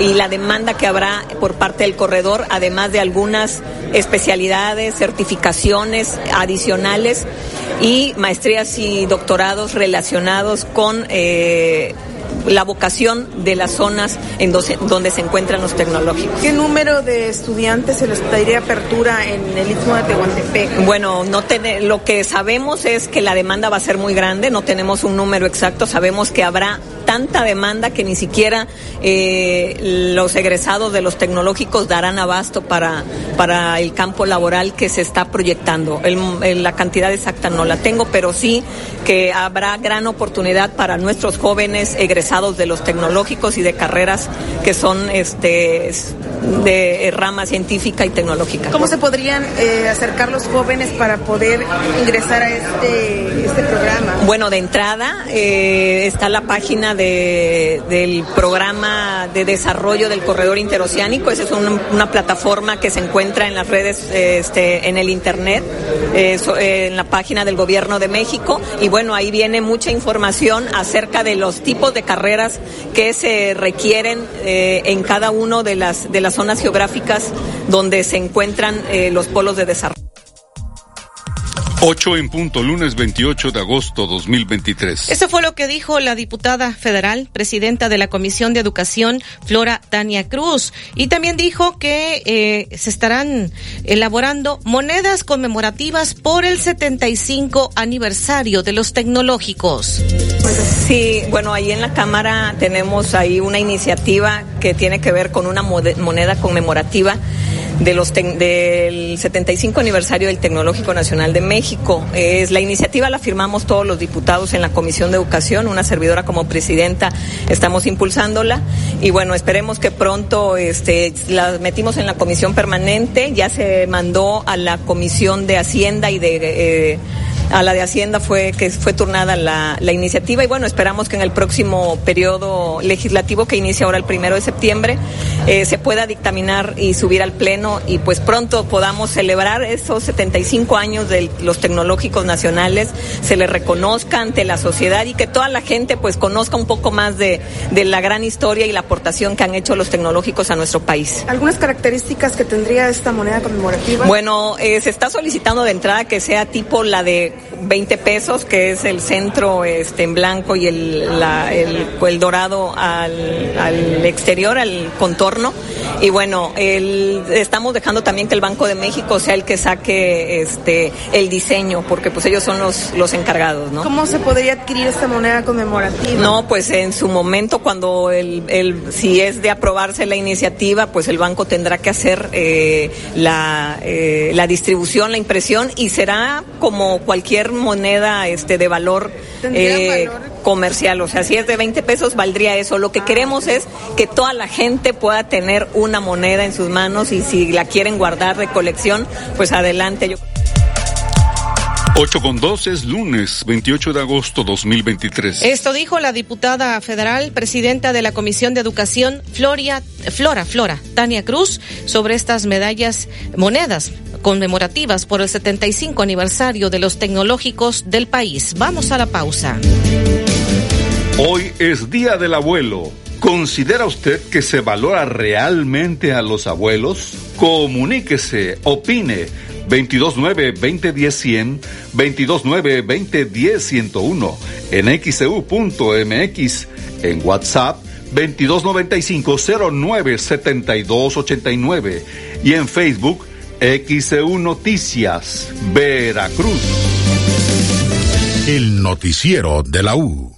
y la demanda que habrá por parte del corredor, además de algunas especialidades, certificaciones adicionales y maestrías y doctorados relacionados con eh, la vocación de las zonas en donde se encuentran los tecnológicos. ¿Qué número de estudiantes se les daría apertura en el Istmo de Tehuantepec? Bueno, no lo que sabemos es que la demanda va a ser muy grande, no tenemos un número exacto, sabemos que habrá tanta demanda que ni siquiera eh, los egresados de los tecnológicos darán abasto para, para el campo laboral que se está proyectando. la cantidad exacta no la tengo, pero sí que habrá gran oportunidad para nuestros jóvenes egresados de los tecnológicos y de carreras que son este, de rama científica y tecnológica. ¿Cómo se podrían eh, acercar los jóvenes para poder ingresar a este, este programa? Bueno, de entrada eh, está la página del programa de desarrollo del corredor interoceánico. Esa es una, plataforma que se encuentra en las redes, este, en el internet, eh, en la página del Gobierno de México. Y bueno, ahí viene mucha información acerca de los tipos de carreras que se requieren eh, en cada uno de las de las zonas geográficas donde se encuentran eh, los polos de desarrollo. 8 en punto, lunes 28 de agosto 2023. Eso fue lo que dijo la diputada federal, presidenta de la Comisión de Educación, Flora Tania Cruz. Y también dijo que eh, se estarán elaborando monedas conmemorativas por el 75 aniversario de los tecnológicos. Sí, bueno, ahí en la Cámara tenemos ahí una iniciativa que tiene que ver con una moneda conmemorativa de los del 75 aniversario del Tecnológico Nacional de México. Es la iniciativa la firmamos todos los diputados en la Comisión de Educación, una servidora como presidenta estamos impulsándola y bueno, esperemos que pronto este la metimos en la comisión permanente, ya se mandó a la Comisión de Hacienda y de eh, a la de Hacienda fue que fue turnada la, la, iniciativa y bueno, esperamos que en el próximo periodo legislativo que inicia ahora el primero de septiembre eh, se pueda dictaminar y subir al Pleno y pues pronto podamos celebrar esos 75 años de los tecnológicos nacionales, se les reconozca ante la sociedad y que toda la gente pues conozca un poco más de, de la gran historia y la aportación que han hecho los tecnológicos a nuestro país. ¿Algunas características que tendría esta moneda conmemorativa? Bueno, eh, se está solicitando de entrada que sea tipo la de 20 pesos, que es el centro este, en blanco y el, la, el, el dorado al, al, exterior, al contorno. Y bueno, el, estamos dejando también que el Banco de México sea el que saque este, el diseño, porque pues ellos son los, los encargados, ¿no? ¿Cómo se podría adquirir esta moneda conmemorativa? No, pues en su momento, cuando el, el, si es de aprobarse la iniciativa, pues el banco tendrá que hacer eh, la, eh, la distribución, la impresión y será como cualquier moneda este de valor, eh, valor, comercial. O sea, si es de 20 pesos, valdría eso. Lo que ah, queremos es que toda la gente pueda tener una moneda en sus manos y si la quieren guardar de colección, pues adelante. Yo... 8 con 2 es lunes 28 de agosto 2023. Esto dijo la diputada federal, presidenta de la Comisión de Educación, Floria, Flora, Flora, Tania Cruz, sobre estas medallas, monedas conmemorativas por el 75 aniversario de los tecnológicos del país. Vamos a la pausa. Hoy es Día del Abuelo. ¿Considera usted que se valora realmente a los abuelos? Comuníquese, opine 229-2010-100, 229-2010-101, en xcu.mx, en WhatsApp 2295-097289 y en Facebook XEU Noticias, Veracruz. El noticiero de la U.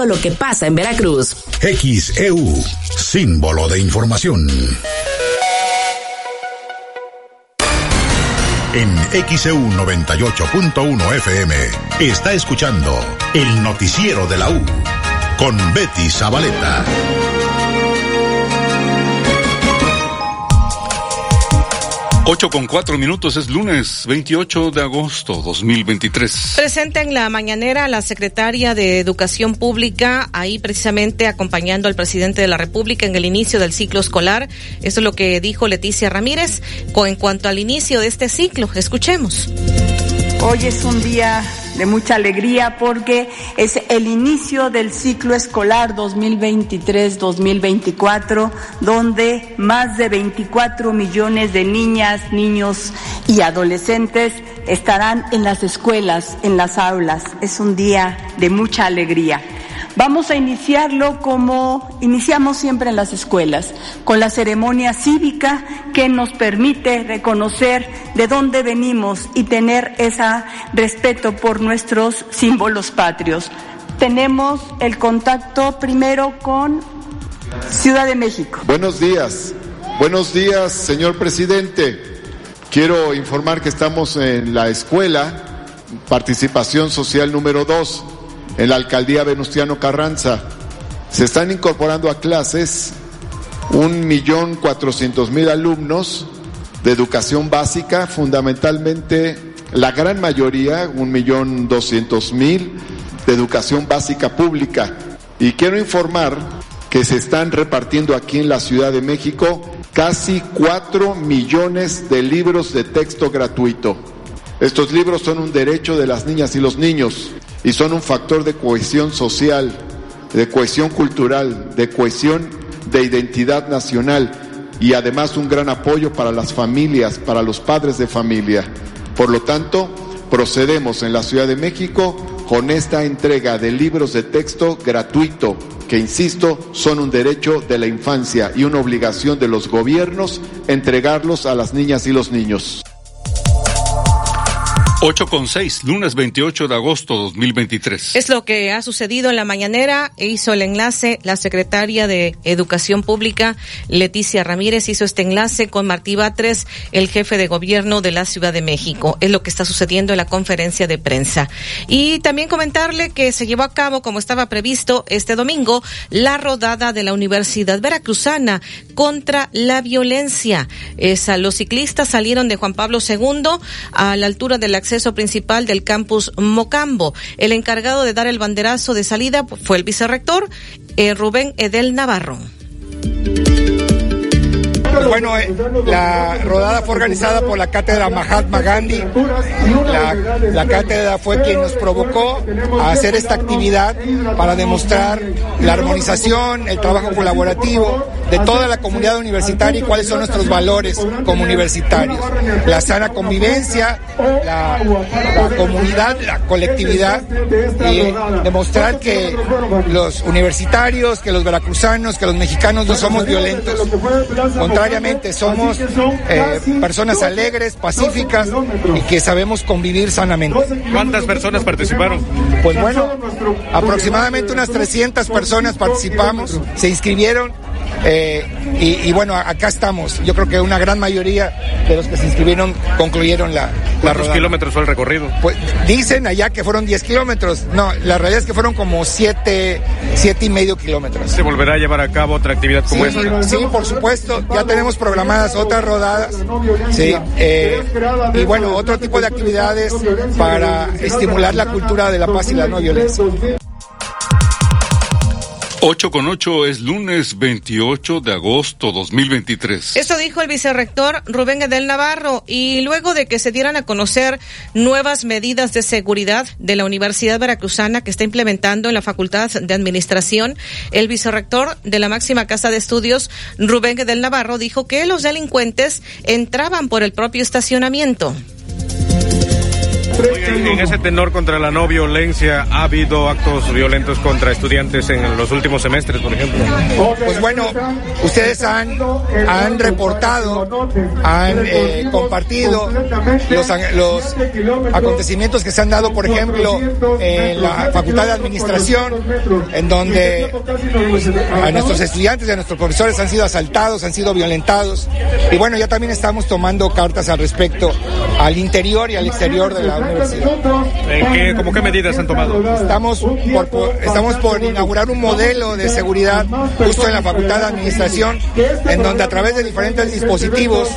lo que pasa en Veracruz. XEU, símbolo de información. En XEU 98.1 FM está escuchando el noticiero de la U con Betty Zabaleta. 8 con 4 minutos es lunes 28 de agosto 2023. Presente en la mañanera la secretaria de Educación Pública, ahí precisamente acompañando al presidente de la República en el inicio del ciclo escolar. Eso es lo que dijo Leticia Ramírez en cuanto al inicio de este ciclo. Escuchemos. Hoy es un día de mucha alegría porque es el inicio del ciclo escolar 2023-2024, donde más de 24 millones de niñas, niños y adolescentes estarán en las escuelas, en las aulas. Es un día de mucha alegría. Vamos a iniciarlo como iniciamos siempre en las escuelas, con la ceremonia cívica que nos permite reconocer de dónde venimos y tener ese respeto por nuestros símbolos patrios. Tenemos el contacto primero con Ciudad de México. Buenos días. Buenos días, señor presidente. Quiero informar que estamos en la escuela, participación social número dos en la alcaldía Venustiano Carranza. Se están incorporando a clases un millón cuatrocientos mil alumnos de educación básica, fundamentalmente la gran mayoría, un millón doscientos mil, de educación básica pública. Y quiero informar que se están repartiendo aquí en la Ciudad de México casi cuatro millones de libros de texto gratuito. Estos libros son un derecho de las niñas y los niños y son un factor de cohesión social, de cohesión cultural, de cohesión de identidad nacional y además un gran apoyo para las familias, para los padres de familia. Por lo tanto, procedemos en la Ciudad de México con esta entrega de libros de texto gratuito que, insisto, son un derecho de la infancia y una obligación de los gobiernos entregarlos a las niñas y los niños. 8 con 6, lunes 28 de agosto 2023. Es lo que ha sucedido en la mañanera. E hizo el enlace la secretaria de Educación Pública, Leticia Ramírez, hizo este enlace con Martí Batres, el jefe de gobierno de la Ciudad de México. Es lo que está sucediendo en la conferencia de prensa. Y también comentarle que se llevó a cabo, como estaba previsto este domingo, la rodada de la Universidad Veracruzana contra la violencia. Esa, los ciclistas salieron de Juan Pablo II a la altura del principal del campus Mocambo. El encargado de dar el banderazo de salida fue el vicerrector eh, Rubén Edel Navarro. Bueno, eh, la rodada fue organizada por la cátedra Mahatma Gandhi. La, cátedra fue quien nos provocó a hacer esta actividad para demostrar la armonización, el trabajo colaborativo de toda la comunidad universitaria y cuáles son nuestros valores como universitarios. La sana convivencia, la comunidad, la colectividad y demostrar que los universitarios, que los veracruzanos, que los mexicanos no somos violentos. Contrariamente, somos eh, personas alegres, pacíficas y que sabemos convivir sanamente. ¿Cuántas personas participaron? Pues bueno, aproximadamente unas 300 personas participamos, se inscribieron eh, y, y, bueno, acá estamos. Yo creo que una gran mayoría de los que se inscribieron concluyeron la, la ¿Cuántos kilómetros fue el recorrido? Pues dicen allá que fueron 10 kilómetros. No, la realidad es que fueron como 7, siete y medio kilómetros. ¿Se volverá a llevar a cabo otra actividad como sí, esta? Sí, por supuesto. Ya tenemos programadas otras rodadas. Sí. Eh, y bueno, otro tipo de actividades para estimular la cultura de la paz y la no violencia. 8 con 8 es lunes 28 de agosto 2023. Esto dijo el vicerrector Rubén Edel Navarro y luego de que se dieran a conocer nuevas medidas de seguridad de la Universidad Veracruzana que está implementando en la Facultad de Administración, el vicerrector de la máxima casa de estudios Rubén Edel Navarro dijo que los delincuentes entraban por el propio estacionamiento. En ese tenor contra la no violencia, ¿ha habido actos violentos contra estudiantes en los últimos semestres, por ejemplo? Pues bueno, ustedes han, han reportado, han eh, compartido los, los acontecimientos que se han dado, por ejemplo, en la Facultad de Administración, en donde a nuestros estudiantes y a nuestros profesores han sido asaltados, han sido violentados. Y bueno, ya también estamos tomando cartas al respecto al interior y al exterior de la universidad. ¿En qué, ¿Cómo qué medidas han tomado? Estamos por, por, estamos por inaugurar un modelo de seguridad justo en la Facultad de Administración, en donde a través de diferentes dispositivos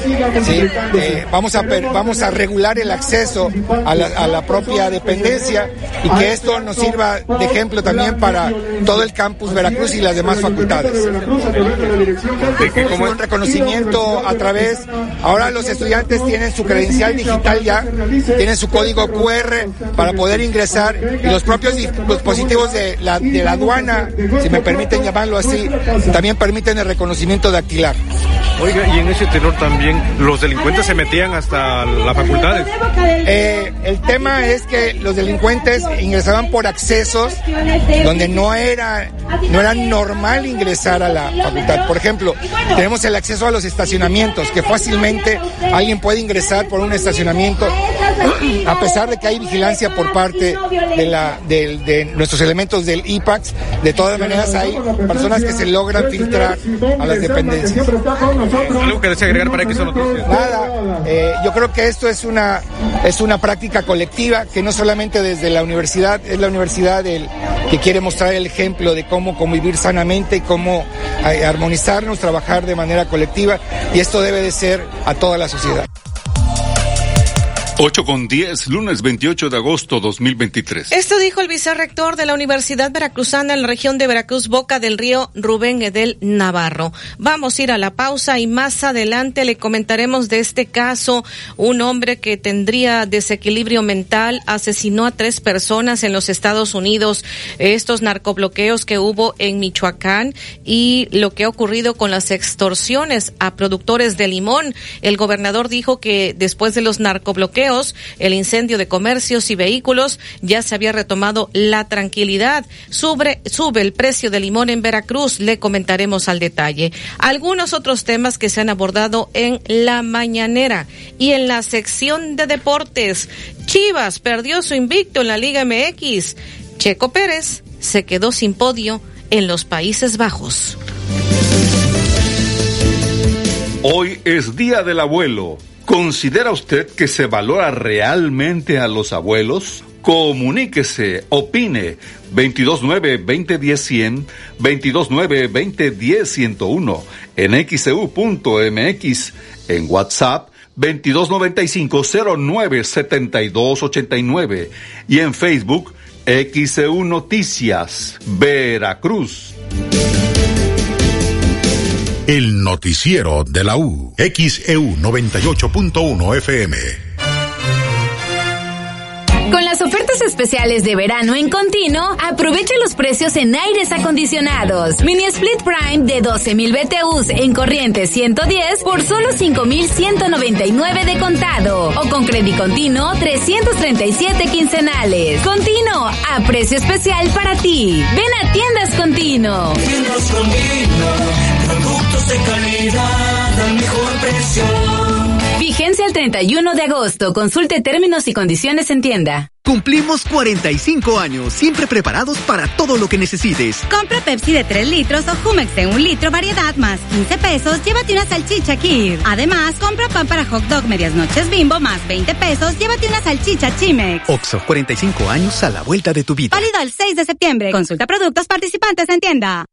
¿sí? eh, vamos, a, vamos a regular el acceso a la, a la propia dependencia y que esto nos sirva de ejemplo también para todo el campus Veracruz y las demás facultades. Como un reconocimiento a través, ahora los estudiantes tienen su credencial digital ya, tienen su código QR para poder ingresar y los propios dispositivos de la, de la aduana, si me permiten llamarlo así, también permiten el reconocimiento dactilar. Oiga, y en ese tenor también los delincuentes se metían hasta las facultades. Eh, el tema es que los delincuentes ingresaban por accesos donde no era, no era normal ingresar a la facultad. Por ejemplo, tenemos el acceso a los estacionamientos, que fácilmente alguien puede ingresar por un estacionamiento, a pesar de que hay vigilancia por parte de, la, de, de nuestros elementos del IPAX. De todas maneras, hay personas que se logran filtrar a las dependencias. ¿Algo que desea agregar para que? Nada, eh, yo creo que esto es una, es una práctica colectiva que no solamente desde la universidad, es la universidad el que quiere mostrar el ejemplo de cómo convivir sanamente y cómo eh, armonizarnos, trabajar de manera colectiva y esto debe de ser a toda la sociedad. 8 con 10, lunes 28 de agosto 2023. Esto dijo el vicerrector de la Universidad Veracruzana en la región de Veracruz, Boca del Río, Rubén Edel Navarro. Vamos a ir a la pausa y más adelante le comentaremos de este caso. Un hombre que tendría desequilibrio mental asesinó a tres personas en los Estados Unidos. Estos narcobloqueos que hubo en Michoacán y lo que ha ocurrido con las extorsiones a productores de limón. El gobernador dijo que después de los narcobloqueos el incendio de comercios y vehículos, ya se había retomado la tranquilidad. Sube, sube el precio del limón en Veracruz, le comentaremos al detalle. Algunos otros temas que se han abordado en la mañanera y en la sección de deportes. Chivas perdió su invicto en la Liga MX. Checo Pérez se quedó sin podio en los Países Bajos. Hoy es Día del Abuelo. ¿Considera usted que se valora realmente a los abuelos? Comuníquese, opine 229-2010-100, 229-2010-101, en xcu.mx, e en WhatsApp 2295-097289 y en Facebook XEU Noticias, Veracruz. El noticiero de la U, XEU 98.1 FM. Con las ofertas especiales de verano en continuo, aprovecha los precios en aires acondicionados. Mini Split Prime de 12.000 BTUs en corriente 110 por solo 5.199 de contado. O con crédito continuo 337 quincenales. Continuo, a precio especial para ti. Ven a Tiendas Continuo. Tiendas Continuo, productos de calidad al mejor precio. Vigencia el 31 de agosto. Consulte términos y condiciones en tienda. Cumplimos 45 años, siempre preparados para todo lo que necesites. Compra Pepsi de 3 litros o Jumex de 1 litro variedad más 15 pesos, llévate una salchicha Kir. Además, compra pan para hot dog medias noches bimbo más 20 pesos, llévate una salchicha Chimex. Oxo, 45 años a la vuelta de tu vida. Válido el 6 de septiembre. Consulta productos participantes en tienda.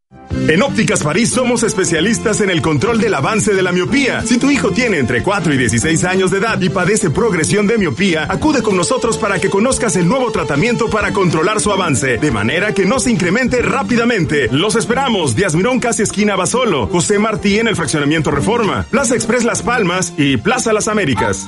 En Ópticas París somos especialistas en el control del avance de la miopía. Si tu hijo tiene entre 4 y 16 años de edad y padece progresión de miopía, acude con nosotros para que el nuevo tratamiento para controlar su avance, de manera que no se incremente rápidamente. Los esperamos, Díaz Mirón casi esquina Basolo, José Martí en el fraccionamiento Reforma, Plaza Express Las Palmas y Plaza Las Américas.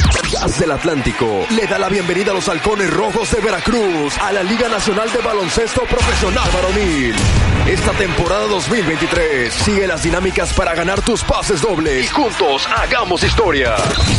Gas del Atlántico le da la bienvenida a los halcones rojos de Veracruz a la Liga Nacional de Baloncesto Profesional Varonil. Esta temporada 2023 sigue las dinámicas para ganar tus pases dobles y juntos hagamos historia.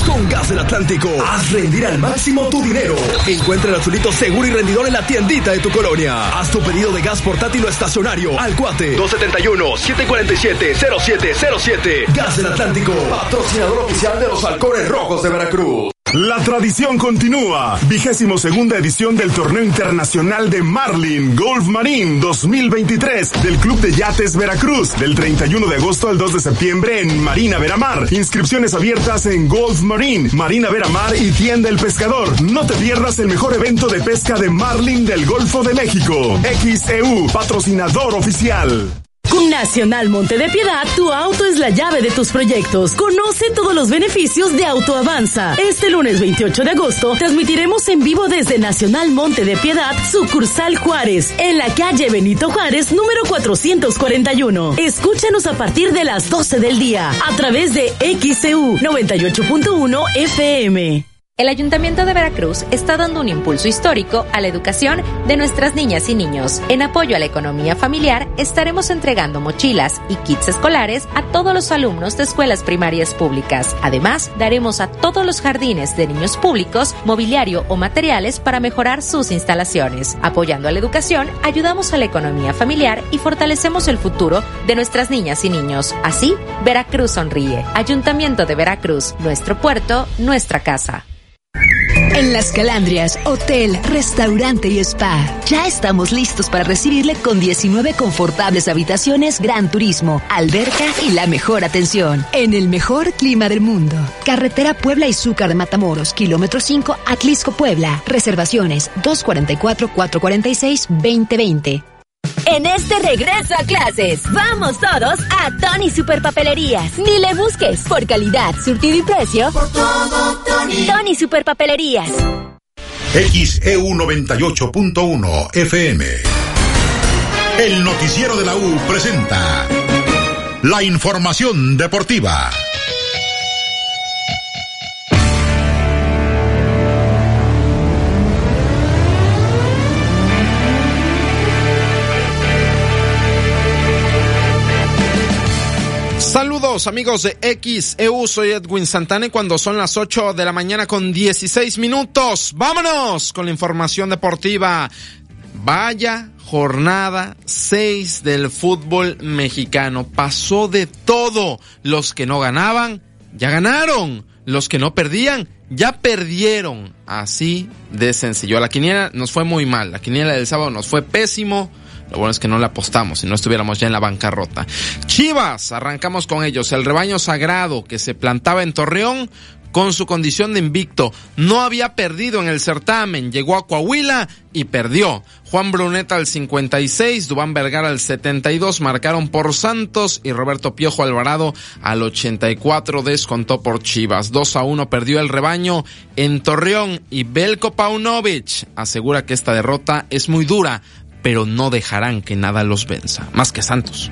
Con Gas del Atlántico, haz rendir al máximo tu dinero. Encuentra el azulito seguro y rendidor en la tiendita de tu colonia. Haz tu pedido de gas portátil o estacionario al cuate 271-747-0707. Gas del Atlántico, patrocinador oficial de los halcones rojos de Veracruz. La tradición continúa. Vigésimo segunda edición del Torneo Internacional de Marlin Golf Marine 2023 del Club de Yates Veracruz del 31 de agosto al 2 de septiembre en Marina Veramar. Inscripciones abiertas en Golf Marine, Marina Veramar y Tienda El Pescador. No te pierdas el mejor evento de pesca de Marlin del Golfo de México. XEU, patrocinador oficial. Con Nacional Monte de Piedad, tu auto es la llave de tus proyectos. Conoce todos los beneficios de Auto Avanza. Este lunes 28 de agosto transmitiremos en vivo desde Nacional Monte de Piedad, sucursal Juárez, en la calle Benito Juárez, número 441. Escúchanos a partir de las 12 del día a través de XCU 98.1 FM. El Ayuntamiento de Veracruz está dando un impulso histórico a la educación de nuestras niñas y niños. En apoyo a la economía familiar, estaremos entregando mochilas y kits escolares a todos los alumnos de escuelas primarias públicas. Además, daremos a todos los jardines de niños públicos mobiliario o materiales para mejorar sus instalaciones. Apoyando a la educación, ayudamos a la economía familiar y fortalecemos el futuro de nuestras niñas y niños. Así, Veracruz sonríe. Ayuntamiento de Veracruz, nuestro puerto, nuestra casa. En Las Calandrias, hotel, restaurante y spa. Ya estamos listos para recibirle con 19 confortables habitaciones Gran Turismo, alberca y la mejor atención. En el mejor clima del mundo. Carretera Puebla y Zúcar de Matamoros, kilómetro 5, Atlisco, Puebla. Reservaciones 244-446-2020. En este regreso a clases, vamos todos a Tony Superpapelerías. Ni le busques por calidad, surtido y precio. Por todo, Tony. Tony Superpapelerías. XEU 98.1 FM. El noticiero de la U presenta la información deportiva. Amigos de XEU, soy Edwin Santana y cuando son las 8 de la mañana con 16 minutos, vámonos con la información deportiva. Vaya jornada 6 del fútbol mexicano. Pasó de todo. Los que no ganaban, ya ganaron. Los que no perdían, ya perdieron. Así de sencillo. La quiniela nos fue muy mal. La quiniela del sábado nos fue pésimo. Lo bueno es que no le apostamos si no estuviéramos ya en la bancarrota. Chivas, arrancamos con ellos. El rebaño sagrado que se plantaba en Torreón con su condición de invicto. No había perdido en el certamen. Llegó a Coahuila y perdió. Juan Bruneta al 56, Dubán Vergara al 72 marcaron por Santos y Roberto Piojo Alvarado al 84 descontó por Chivas. 2 a 1 perdió el rebaño en Torreón y Belko Paunovic asegura que esta derrota es muy dura pero no dejarán que nada los venza, más que Santos.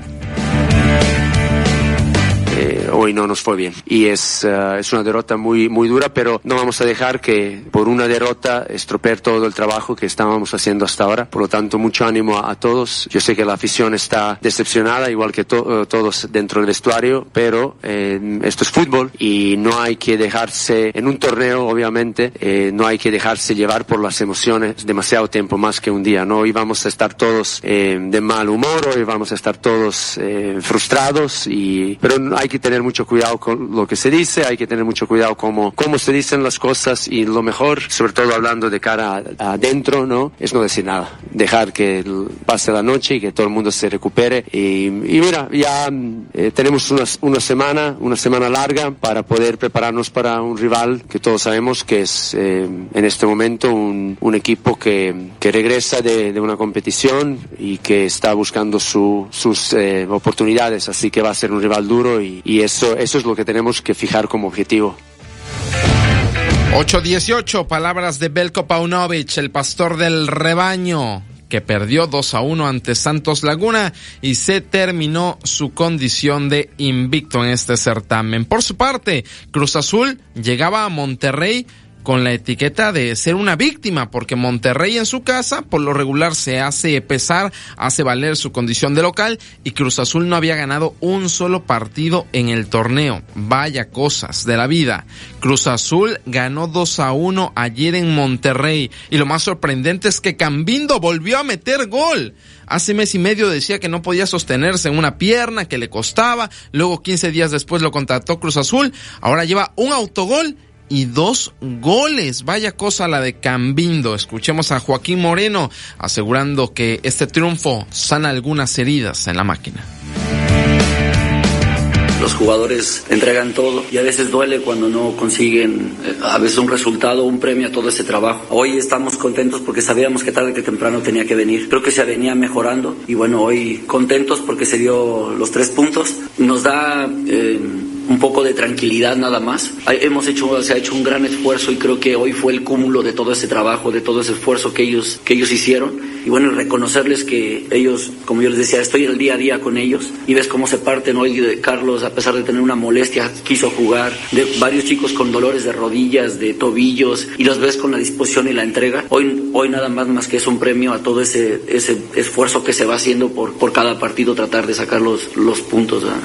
Eh, hoy no nos fue bien y es, uh, es una derrota muy, muy dura, pero no vamos a dejar que por una derrota estropear todo el trabajo que estábamos haciendo hasta ahora. Por lo tanto, mucho ánimo a, todos. Yo sé que la afición está decepcionada, igual que uh, todos dentro del vestuario, pero eh, esto es fútbol y no hay que dejarse, en un torneo obviamente, eh, no hay que dejarse llevar por las emociones demasiado tiempo más que un día, ¿no? Hoy vamos a estar todos de mal humor, hoy vamos a estar todos frustrados y, pero hay que tener mucho cuidado con lo que se dice, hay que tener mucho cuidado cómo, cómo se dicen las cosas y lo mejor, sobre todo hablando de cara adentro, ¿no? Es no decir nada, dejar que pase la noche y que todo el mundo se recupere y, y mira, ya eh, tenemos una, una semana, una semana larga para poder prepararnos para un rival que todos sabemos que es eh, en este momento un, un equipo que, que regresa de, de, una competición y que está buscando su, sus eh, oportunidades, así que va a ser un rival duro y, y eso, eso es lo que tenemos que fijar como objetivo. 8-18, palabras de Belko Paunovic, el pastor del rebaño, que perdió 2 a 1 ante Santos Laguna y se terminó su condición de invicto en este certamen. Por su parte, Cruz Azul llegaba a Monterrey con la etiqueta de ser una víctima, porque Monterrey en su casa por lo regular se hace pesar, hace valer su condición de local y Cruz Azul no había ganado un solo partido en el torneo. Vaya cosas de la vida. Cruz Azul ganó 2 a 1 ayer en Monterrey y lo más sorprendente es que Cambindo volvió a meter gol. Hace mes y medio decía que no podía sostenerse en una pierna, que le costaba, luego 15 días después lo contrató Cruz Azul, ahora lleva un autogol y dos goles. Vaya cosa la de Cambindo. Escuchemos a Joaquín Moreno asegurando que este triunfo sana algunas heridas en la máquina. Los jugadores entregan todo y a veces duele cuando no consiguen a veces un resultado, un premio a todo ese trabajo. Hoy estamos contentos porque sabíamos que tarde que temprano tenía que venir. Creo que se venía mejorando y bueno, hoy contentos porque se dio los tres puntos. Nos da... Eh, un poco de tranquilidad nada más. Hemos hecho, se ha hecho un gran esfuerzo y creo que hoy fue el cúmulo de todo ese trabajo, de todo ese esfuerzo que ellos, que ellos hicieron. Y bueno, reconocerles que ellos, como yo les decía, estoy el día a día con ellos y ves cómo se parten hoy de Carlos, a pesar de tener una molestia, quiso jugar, de varios chicos con dolores de rodillas, de tobillos y los ves con la disposición y la entrega. Hoy, hoy nada más más que es un premio a todo ese, ese esfuerzo que se va haciendo por, por cada partido tratar de sacar los, los puntos. ¿verdad?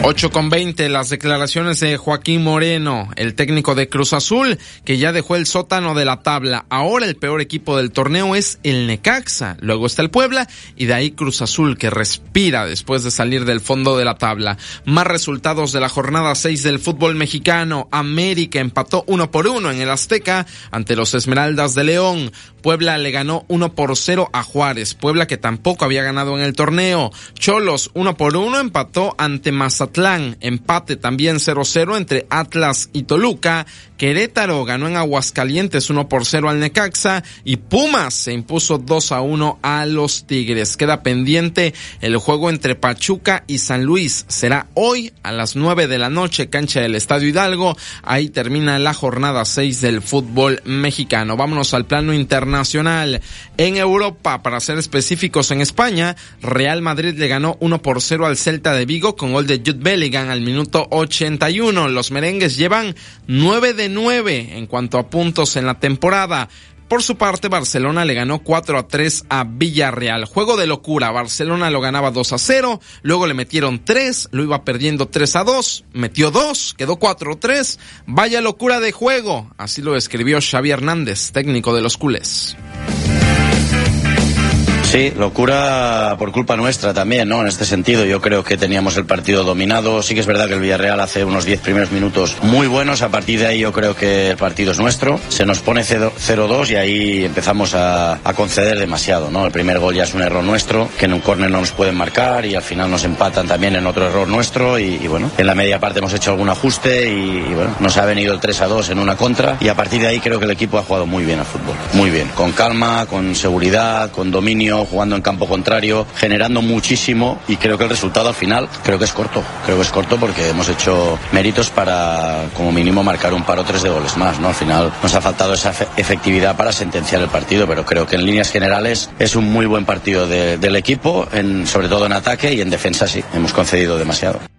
8 con 20, las declaraciones de Joaquín Moreno, el técnico de Cruz Azul, que ya dejó el sótano de la tabla. Ahora el peor equipo del torneo es el Necaxa, luego está el Puebla y de ahí Cruz Azul que respira después de salir del fondo de la tabla. Más resultados de la jornada 6 del fútbol mexicano. América empató uno por uno en el Azteca ante los Esmeraldas de León. Puebla le ganó 1 por 0 a Juárez. Puebla que tampoco había ganado en el torneo. Cholos 1 por 1 empató ante Mazatlán. Empate también 0-0 entre Atlas y Toluca. Querétaro ganó en Aguascalientes 1 por 0 al Necaxa y Pumas se impuso 2 a 1 a los Tigres. Queda pendiente el juego entre Pachuca y San Luis. Será hoy a las 9 de la noche, cancha del Estadio Hidalgo. Ahí termina la jornada 6 del fútbol mexicano. Vámonos al plano internacional. En Europa, para ser específicos en España, Real Madrid le ganó 1 por 0 al Celta de Vigo con gol de Jude Bellingham al minuto 81. Los merengues llevan 9 de 9 en cuanto a puntos en la temporada. Por su parte, Barcelona le ganó 4 a 3 a Villarreal. Juego de locura. Barcelona lo ganaba 2 a 0, luego le metieron 3, lo iba perdiendo 3 a 2, metió 2, quedó 4 a 3. Vaya locura de juego. Así lo escribió Xavi Hernández, técnico de los culés. Sí, locura por culpa nuestra también, ¿no? En este sentido, yo creo que teníamos el partido dominado. Sí que es verdad que el Villarreal hace unos 10 primeros minutos muy buenos. A partir de ahí, yo creo que el partido es nuestro. Se nos pone 0-2 y ahí empezamos a, conceder demasiado, ¿no? El primer gol ya es un error nuestro, que en un córner no nos pueden marcar y al final nos empatan también en otro error nuestro. Y, y bueno, en la media parte hemos hecho algún ajuste y, y, bueno, nos ha venido el 3-2 en una contra. Y a partir de ahí, creo que el equipo ha jugado muy bien al fútbol. Muy bien, con calma, con seguridad, con dominio jugando en campo contrario, generando muchísimo y creo que el resultado al final creo que es corto. Creo que es corto porque hemos hecho méritos para como mínimo marcar un par o tres de goles más, ¿no? Al final nos ha faltado esa efectividad para sentenciar el partido, pero creo que en líneas generales es un muy buen partido de, del equipo, en, sobre todo en ataque y en defensa sí, hemos concedido demasiado.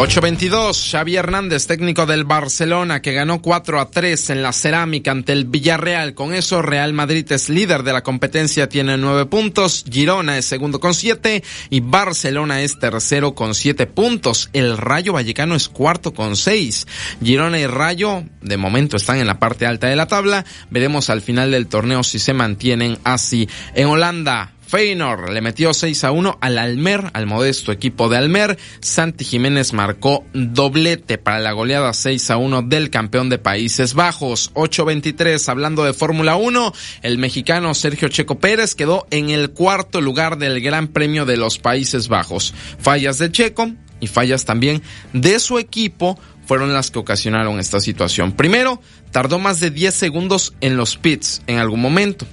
8-22, Xavi Hernández, técnico del Barcelona, que ganó 4 a 3 en la cerámica ante el Villarreal. Con eso, Real Madrid es líder de la competencia, tiene 9 puntos, Girona es segundo con 7 y Barcelona es tercero con 7 puntos. El Rayo Vallecano es cuarto con 6. Girona y Rayo, de momento, están en la parte alta de la tabla. Veremos al final del torneo si se mantienen así. En Holanda, Feyenoord le metió 6 a 1 al Almer, al modesto equipo de Almer. Santi Jiménez marcó doblete para la goleada 6 a 1 del campeón de Países Bajos. 8-23, hablando de Fórmula 1, el mexicano Sergio Checo Pérez quedó en el cuarto lugar del Gran Premio de los Países Bajos. Fallas de Checo y fallas también de su equipo fueron las que ocasionaron esta situación. Primero, tardó más de 10 segundos en los pits en algún momento.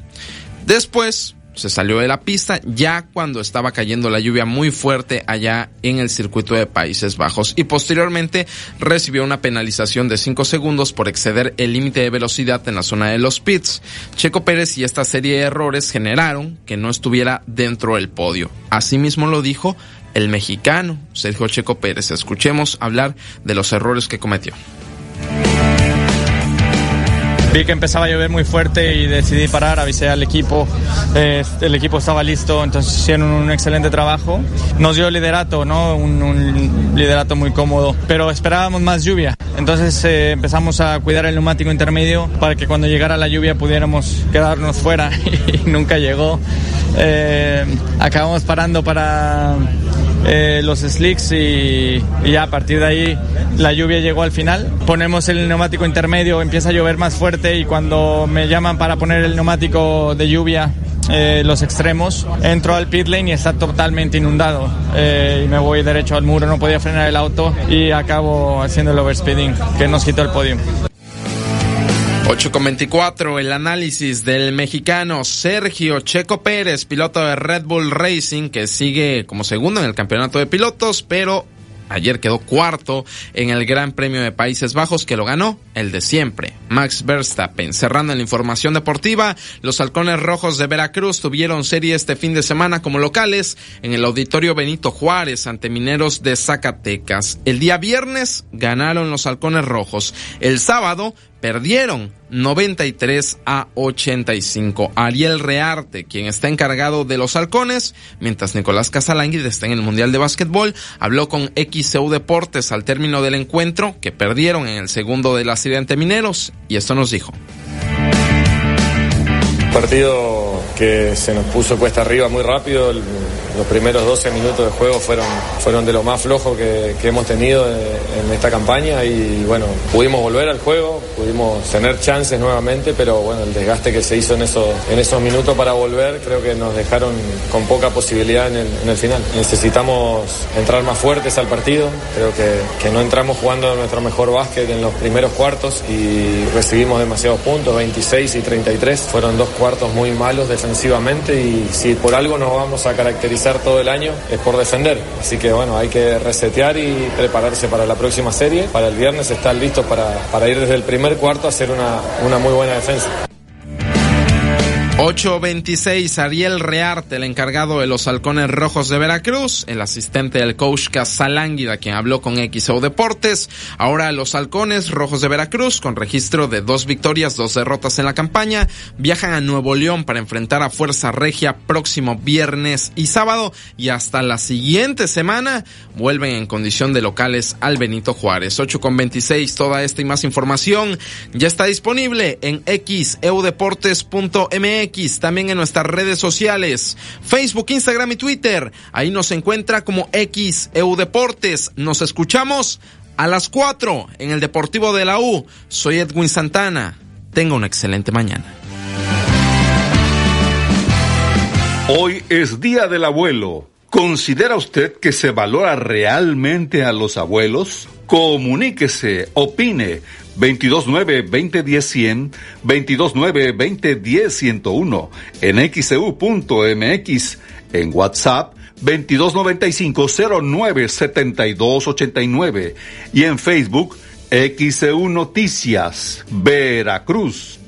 Después, se salió de la pista ya cuando estaba cayendo la lluvia muy fuerte allá en el circuito de Países Bajos y posteriormente recibió una penalización de 5 segundos por exceder el límite de velocidad en la zona de los pits. Checo Pérez y esta serie de errores generaron que no estuviera dentro del podio. Asimismo lo dijo el mexicano Sergio Checo Pérez. Escuchemos hablar de los errores que cometió. Vi que empezaba a llover muy fuerte y decidí parar, avisé al equipo, eh, el equipo estaba listo, entonces hicieron un excelente trabajo. Nos dio liderato, ¿no? Un, liderato muy cómodo, pero esperábamos más lluvia. Entonces eh, empezamos a cuidar el neumático intermedio para que cuando llegara la lluvia pudiéramos quedarnos fuera y nunca llegó. Eh, acabamos parando para eh, los slicks y, ya a partir de ahí la lluvia llegó al final. Ponemos el neumático intermedio, empieza a llover más fuerte y cuando me llaman para poner el neumático de lluvia eh, los extremos, entro al pit lane y está totalmente inundado. Eh, y me voy derecho al muro, no podía frenar el auto y acabo haciendo el overspeeding que nos quitó el podio. 8 con 24, el análisis del mexicano Sergio Checo Pérez, piloto de Red Bull Racing, que sigue como segundo en el campeonato de pilotos, pero Ayer quedó cuarto en el Gran Premio de Países Bajos que lo ganó el de siempre, Max Verstappen. Cerrando en la información deportiva, los halcones rojos de Veracruz tuvieron serie este fin de semana como locales en el Auditorio Benito Juárez ante Mineros de Zacatecas. El día viernes ganaron los halcones rojos. El sábado perdieron 93 a 85. Ariel Rearte, quien está encargado de los halcones, mientras Nicolás Casalánguida está en el Mundial de Básquetbol, habló con XCU Deportes al término del encuentro que perdieron en el segundo de la serie ante Mineros y esto nos dijo. Partido que se nos puso cuesta arriba muy rápido. Los primeros 12 minutos de juego fueron, fueron de lo más flojo que, hemos tenido en esta campaña. Y bueno, pudimos volver al juego, pudimos tener chances nuevamente, pero bueno, el desgaste que se hizo en esos, en esos minutos para volver creo que nos dejaron con poca posibilidad en el, en el final. Necesitamos entrar más fuertes al partido, creo que, que no entramos jugando nuestro mejor básquet en los primeros cuartos y recibimos demasiados puntos, 26 y 33, fueron dos cuartos muy malos defensivamente y si por algo nos vamos a caracterizar todo el año es por defender. Así que bueno, hay que resetear y prepararse para la próxima serie. Para el viernes estar listo para, para ir desde el primer cuarto a hacer una, una muy buena defensa. 826, Ariel Rearte, el encargado de los halcones rojos de Veracruz, el asistente del coach Casalánguida, quien habló con XO Deportes. Ahora los halcones rojos de Veracruz, con registro de dos victorias, dos derrotas en la campaña, viajan a Nuevo León para enfrentar a Fuerza Regia próximo viernes y sábado, y hasta la siguiente semana vuelven en condición de locales al Benito Juárez. 8 con 26, toda esta y más información ya está disponible en xeudeportes.mx también en nuestras redes sociales, Facebook, Instagram y Twitter. Ahí nos encuentra como XEU Deportes. Nos escuchamos a las 4 en el Deportivo de la U. Soy Edwin Santana. Tenga una excelente mañana. Hoy es Día del Abuelo. ¿Considera usted que se valora realmente a los abuelos? Comuníquese, opine 229-2010-100, 229-2010-101, en xcu.mx, e en WhatsApp 2295-097289 y en Facebook XEU Noticias, Veracruz.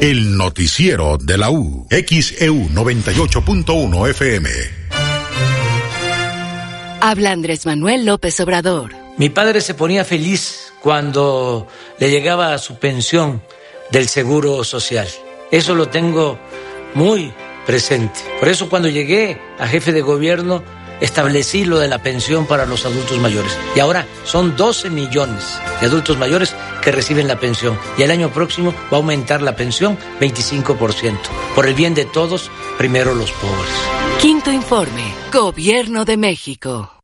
El noticiero de la U, XEU 98.1 FM. Habla Andrés Manuel López Obrador. Mi padre se ponía feliz cuando le llegaba su pensión del Seguro Social. Eso lo tengo muy presente. Por eso cuando llegué a jefe de gobierno establecí lo de la pensión para los adultos mayores. Y ahora son 12 millones de adultos mayores que reciben la pensión. Y el año próximo va a aumentar la pensión 25%. Por el bien de todos, primero los pobres. Quinto informe, Gobierno de México.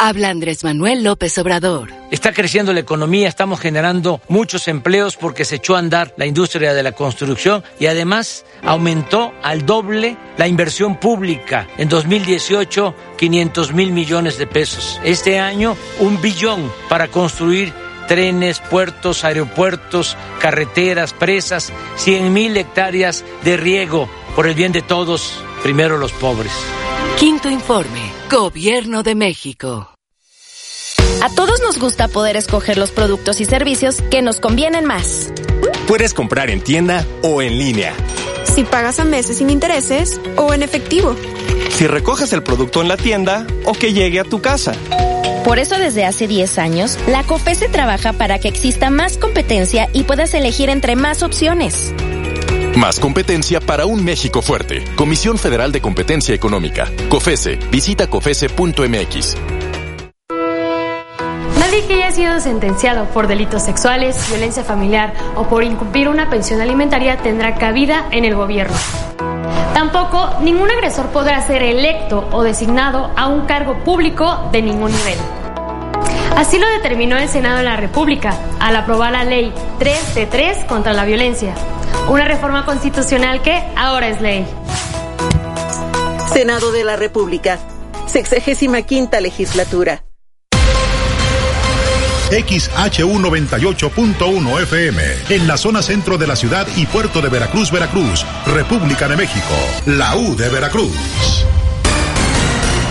Habla Andrés Manuel López Obrador. Está creciendo la economía, estamos generando muchos empleos porque se echó a andar la industria de la construcción y además aumentó al doble la inversión pública. En 2018, 500 mil millones de pesos. Este año, un billón para construir trenes, puertos, aeropuertos, carreteras, presas, 100 mil hectáreas de riego por el bien de todos, primero los pobres. Quinto informe, Gobierno de México. A todos nos gusta poder escoger los productos y servicios que nos convienen más. Puedes comprar en tienda o en línea. Si pagas a meses sin intereses o en efectivo. Si recoges el producto en la tienda o que llegue a tu casa. Por eso desde hace 10 años, la COFESE trabaja para que exista más competencia y puedas elegir entre más opciones. Más competencia para un México fuerte. Comisión Federal de Competencia Económica. COFESE. Visita COFESE.mx. Nadie que haya sido sentenciado por delitos sexuales, violencia familiar o por incumplir una pensión alimentaria tendrá cabida en el gobierno. Tampoco ningún agresor podrá ser electo o designado a un cargo público de ningún nivel. Así lo determinó el Senado de la República al aprobar la ley 3 de 3 contra la violencia, una reforma constitucional que ahora es ley. Senado de la República, sexagésima quinta legislatura. XHU 98.1 FM, en la zona centro de la ciudad y puerto de Veracruz, Veracruz, República de México, la U de Veracruz.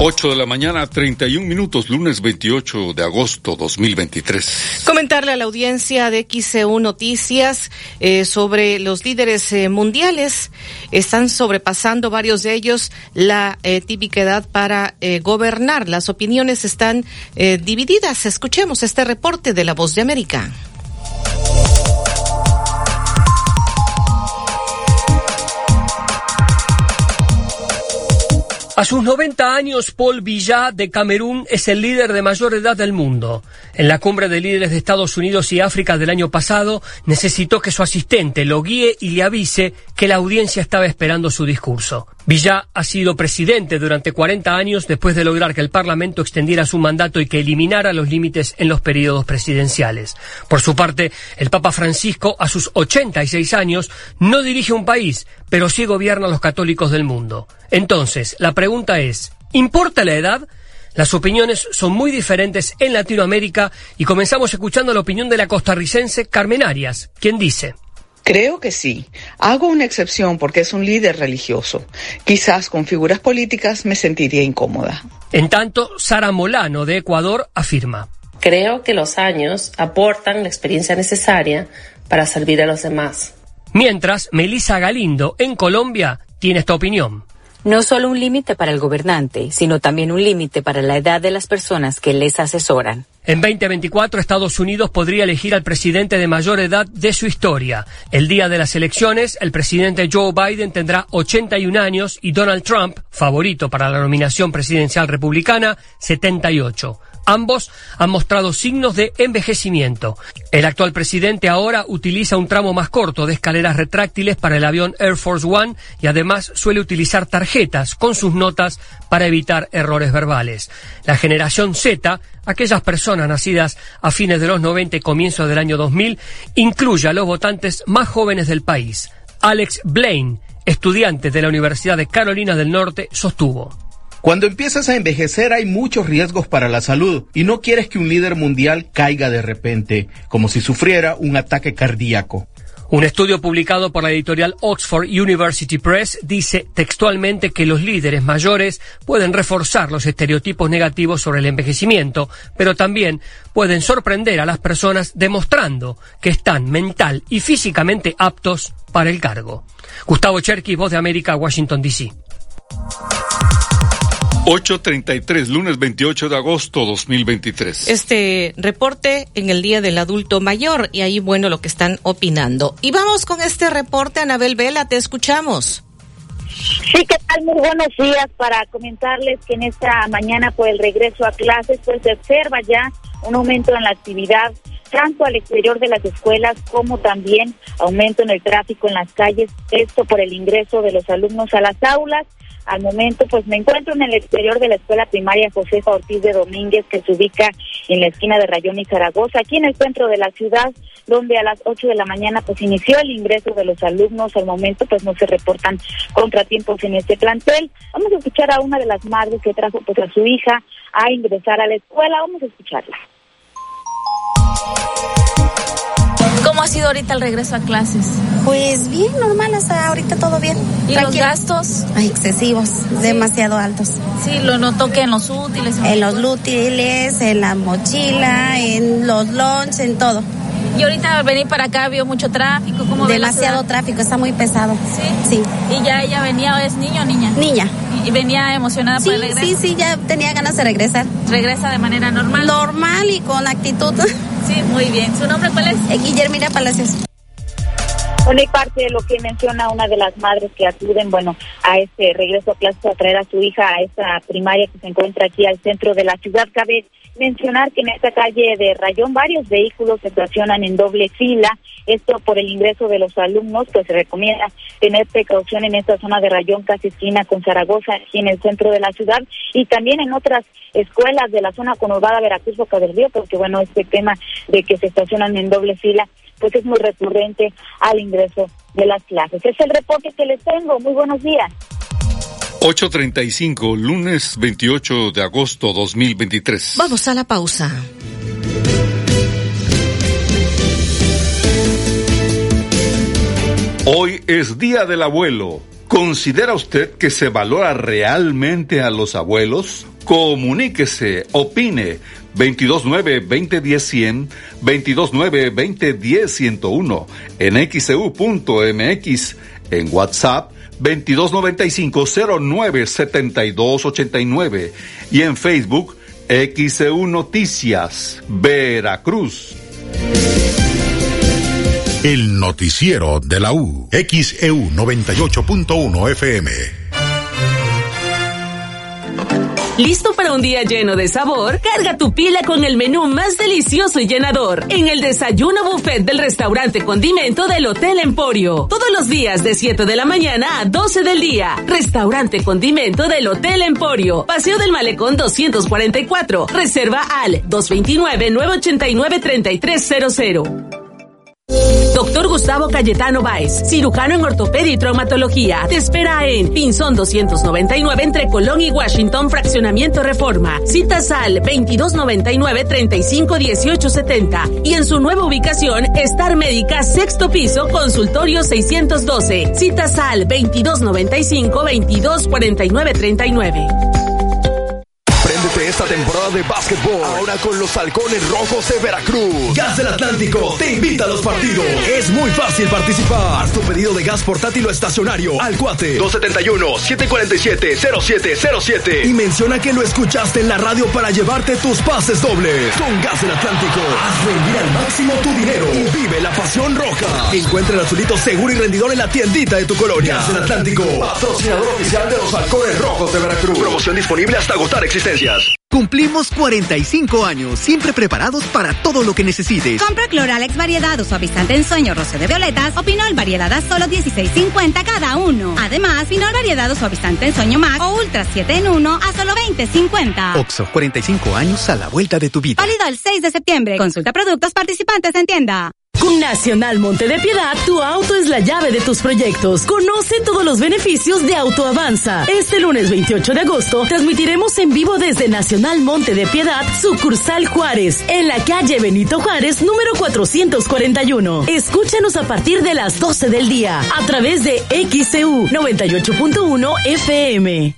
8 de la mañana, 31 minutos, lunes 28 de agosto 2023. Comentarle a la audiencia de XCU Noticias eh, sobre los líderes eh, mundiales. Están sobrepasando varios de ellos la eh, típica edad para eh, gobernar. Las opiniones están eh, divididas. Escuchemos este reporte de La Voz de América. A sus 90 años, Paul Biya de Camerún es el líder de mayor edad del mundo. En la cumbre de líderes de Estados Unidos y África del año pasado, necesitó que su asistente lo guíe y le avise que la audiencia estaba esperando su discurso. Villa ha sido presidente durante 40 años después de lograr que el Parlamento extendiera su mandato y que eliminara los límites en los periodos presidenciales. Por su parte, el Papa Francisco, a sus 86 años, no dirige un país, pero sí gobierna a los católicos del mundo. Entonces, la pregunta es, ¿importa la edad? Las opiniones son muy diferentes en Latinoamérica y comenzamos escuchando la opinión de la costarricense Carmen Arias, quien dice, Creo que sí. Hago una excepción porque es un líder religioso. Quizás con figuras políticas me sentiría incómoda. En tanto, Sara Molano de Ecuador afirma. Creo que los años aportan la experiencia necesaria para servir a los demás. Mientras, Melissa Galindo en Colombia tiene esta opinión. No solo un límite para el gobernante, sino también un límite para la edad de las personas que les asesoran. En 2024 Estados Unidos podría elegir al presidente de mayor edad de su historia. El día de las elecciones, el presidente Joe Biden tendrá 81 años y Donald Trump, favorito para la nominación presidencial republicana, 78. Ambos han mostrado signos de envejecimiento. El actual presidente ahora utiliza un tramo más corto de escaleras retráctiles para el avión Air Force One y además suele utilizar tarjetas con sus notas para evitar errores verbales. La generación Z, aquellas personas nacidas a fines de los 90 y comienzos del año 2000, incluye a los votantes más jóvenes del país. Alex Blaine, estudiante de la Universidad de Carolina del Norte, sostuvo. Cuando empiezas a envejecer hay muchos riesgos para la salud y no quieres que un líder mundial caiga de repente, como si sufriera un ataque cardíaco. Un estudio publicado por la editorial Oxford University Press dice textualmente que los líderes mayores pueden reforzar los estereotipos negativos sobre el envejecimiento, pero también pueden sorprender a las personas demostrando que están mental y físicamente aptos para el cargo. Gustavo Cherky, Voz de América, Washington, D.C. 8.33, lunes 28 de agosto 2023. Este reporte en el Día del Adulto Mayor y ahí, bueno, lo que están opinando. Y vamos con este reporte, Anabel Vela, te escuchamos. Sí, ¿qué tal? Muy buenos días para comentarles que en esta mañana por el regreso a clases pues se observa ya un aumento en la actividad tanto al exterior de las escuelas como también aumento en el tráfico en las calles, esto por el ingreso de los alumnos a las aulas. Al momento, pues me encuentro en el exterior de la escuela primaria Josefa Ortiz de Domínguez, que se ubica en la esquina de Rayón y Zaragoza, aquí en el centro de la ciudad, donde a las 8 de la mañana pues inició el ingreso de los alumnos. Al momento, pues no se reportan contratiempos en este plantel. Vamos a escuchar a una de las madres que trajo pues a su hija a ingresar a la escuela. Vamos a escucharla. ¿Cómo ha sido ahorita el regreso a clases? Pues bien, normal, hasta ahorita todo bien. ¿Y los gastos? Ay, excesivos, demasiado altos. Sí, lo noto que en los útiles. En los útiles, en la mochila, en los lunch, en todo. Y ahorita al venir para acá vio mucho tráfico, ¿cómo ve la Demasiado tráfico, está muy pesado. Sí. Sí. ¿Y ya ella venía, es niño o niña? Niña. ¿Y venía emocionada Sí, por el regreso? sí, sí, ya tenía ganas de regresar. ¿Regresa de manera normal? Normal y con actitud. Sí, muy bien. ¿Su nombre cuál es? Eh, Guillermina Palacios. Bueno, y parte de lo que menciona una de las madres que acuden, bueno, a este regreso a clases a traer a su hija a esta primaria que se encuentra aquí al centro de la ciudad. Cabe Mencionar que en esta calle de Rayón varios vehículos se estacionan en doble fila. Esto por el ingreso de los alumnos, pues se recomienda tener precaución en esta zona de Rayón, casi esquina con Zaragoza, aquí en el centro de la ciudad, y también en otras escuelas de la zona conurbada Veracruz Boca del porque bueno, este tema de que se estacionan en doble fila, pues es muy recurrente al ingreso de las clases. Es el reporte que les tengo. Muy buenos días. 8.35, lunes 28 de agosto 2023. Vamos a la pausa. Hoy es Día del Abuelo. ¿Considera usted que se valora realmente a los abuelos? Comuníquese, opine. 229-2010-100, 229-2010-101, en xcu.mx, e en WhatsApp 2295-097289 y en Facebook XEU Noticias, Veracruz. El noticiero de la U, XEU 98.1 FM. ¿Listo para un día lleno de sabor? Carga tu pila con el menú más delicioso y llenador en el desayuno buffet del restaurante Condimento del Hotel Emporio. Todos los días de 7 de la mañana a 12 del día. Restaurante Condimento del Hotel Emporio. Paseo del Malecón 244. Reserva al 229-989-3300. Doctor Gustavo Cayetano Báez, cirujano en ortopedia y traumatología. Te espera en Pinzón 299 entre Colón y Washington, Fraccionamiento Reforma. Citas al 2299-351870 y en su nueva ubicación, Star Médica, sexto piso, consultorio 612. Citas al 2295-224939 esta temporada de básquetbol. Ahora con los halcones rojos de Veracruz. Gas del Atlántico te invita a los partidos. Es muy fácil participar. Haz tu pedido de gas portátil o estacionario al cuate 271-747-0707. Y menciona que lo escuchaste en la radio para llevarte tus pases dobles. Con Gas del Atlántico, haz rendir al máximo tu dinero y vive la pasión roja. Encuentra el azulito seguro y rendidor en la tiendita de tu colonia. Gas del Atlántico, patrocinador oficial de los halcones rojos de Veracruz. Promoción disponible hasta agotar existencias. Cumplimos 45 años, siempre preparados para todo lo que necesites. Compra Cloralex variedad o suavizante en sueño roce de violetas o Pinol variedad a solo 16.50 cada uno. Además, Pinol variedad o suavizante en sueño Max o Ultra 7 en 1 a solo 20.50. Oxo, 45 años a la vuelta de tu vida. Válido el 6 de septiembre. Consulta productos participantes en tienda. Nacional Monte de Piedad, tu auto es la llave de tus proyectos. Conoce todos los beneficios de Auto Avanza. Este lunes 28 de agosto transmitiremos en vivo desde Nacional Monte de Piedad, sucursal Juárez, en la calle Benito Juárez, número 441. Escúchanos a partir de las 12 del día a través de XCU 98.1 FM.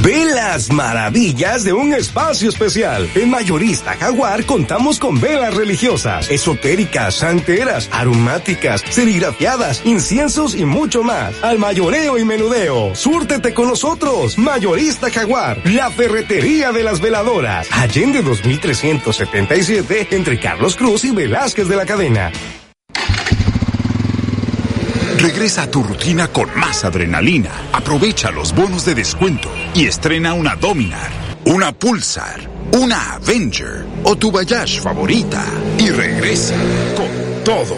Ve las maravillas de un espacio especial. En Mayorista Jaguar contamos con velas religiosas, esotéricas, santeras, aromáticas, serigrafiadas, inciensos y mucho más. Al mayoreo y menudeo. Súrtete con nosotros. Mayorista Jaguar, la ferretería de las veladoras. Allende 2377 entre Carlos Cruz y Velázquez de la Cadena. Regresa a tu rutina con más adrenalina. Aprovecha los bonos de descuento y estrena una Dominar, una Pulsar, una Avenger o tu Bayash favorita. Y regresa con todo.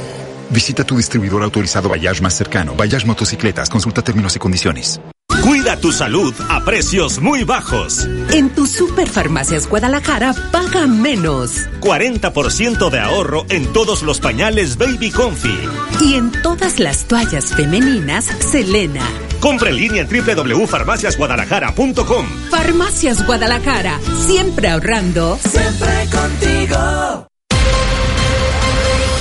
Visita tu distribuidor autorizado Bayash más cercano. Bayash Motocicletas. Consulta términos y condiciones. Cuida tu salud a precios muy bajos. En tu Superfarmacias Guadalajara paga menos. 40% de ahorro en todos los pañales Baby Comfy. Y en todas las toallas femeninas Selena. Compra en línea en www.farmaciasguadalajara.com. Farmacias Guadalajara, siempre ahorrando. Siempre contigo.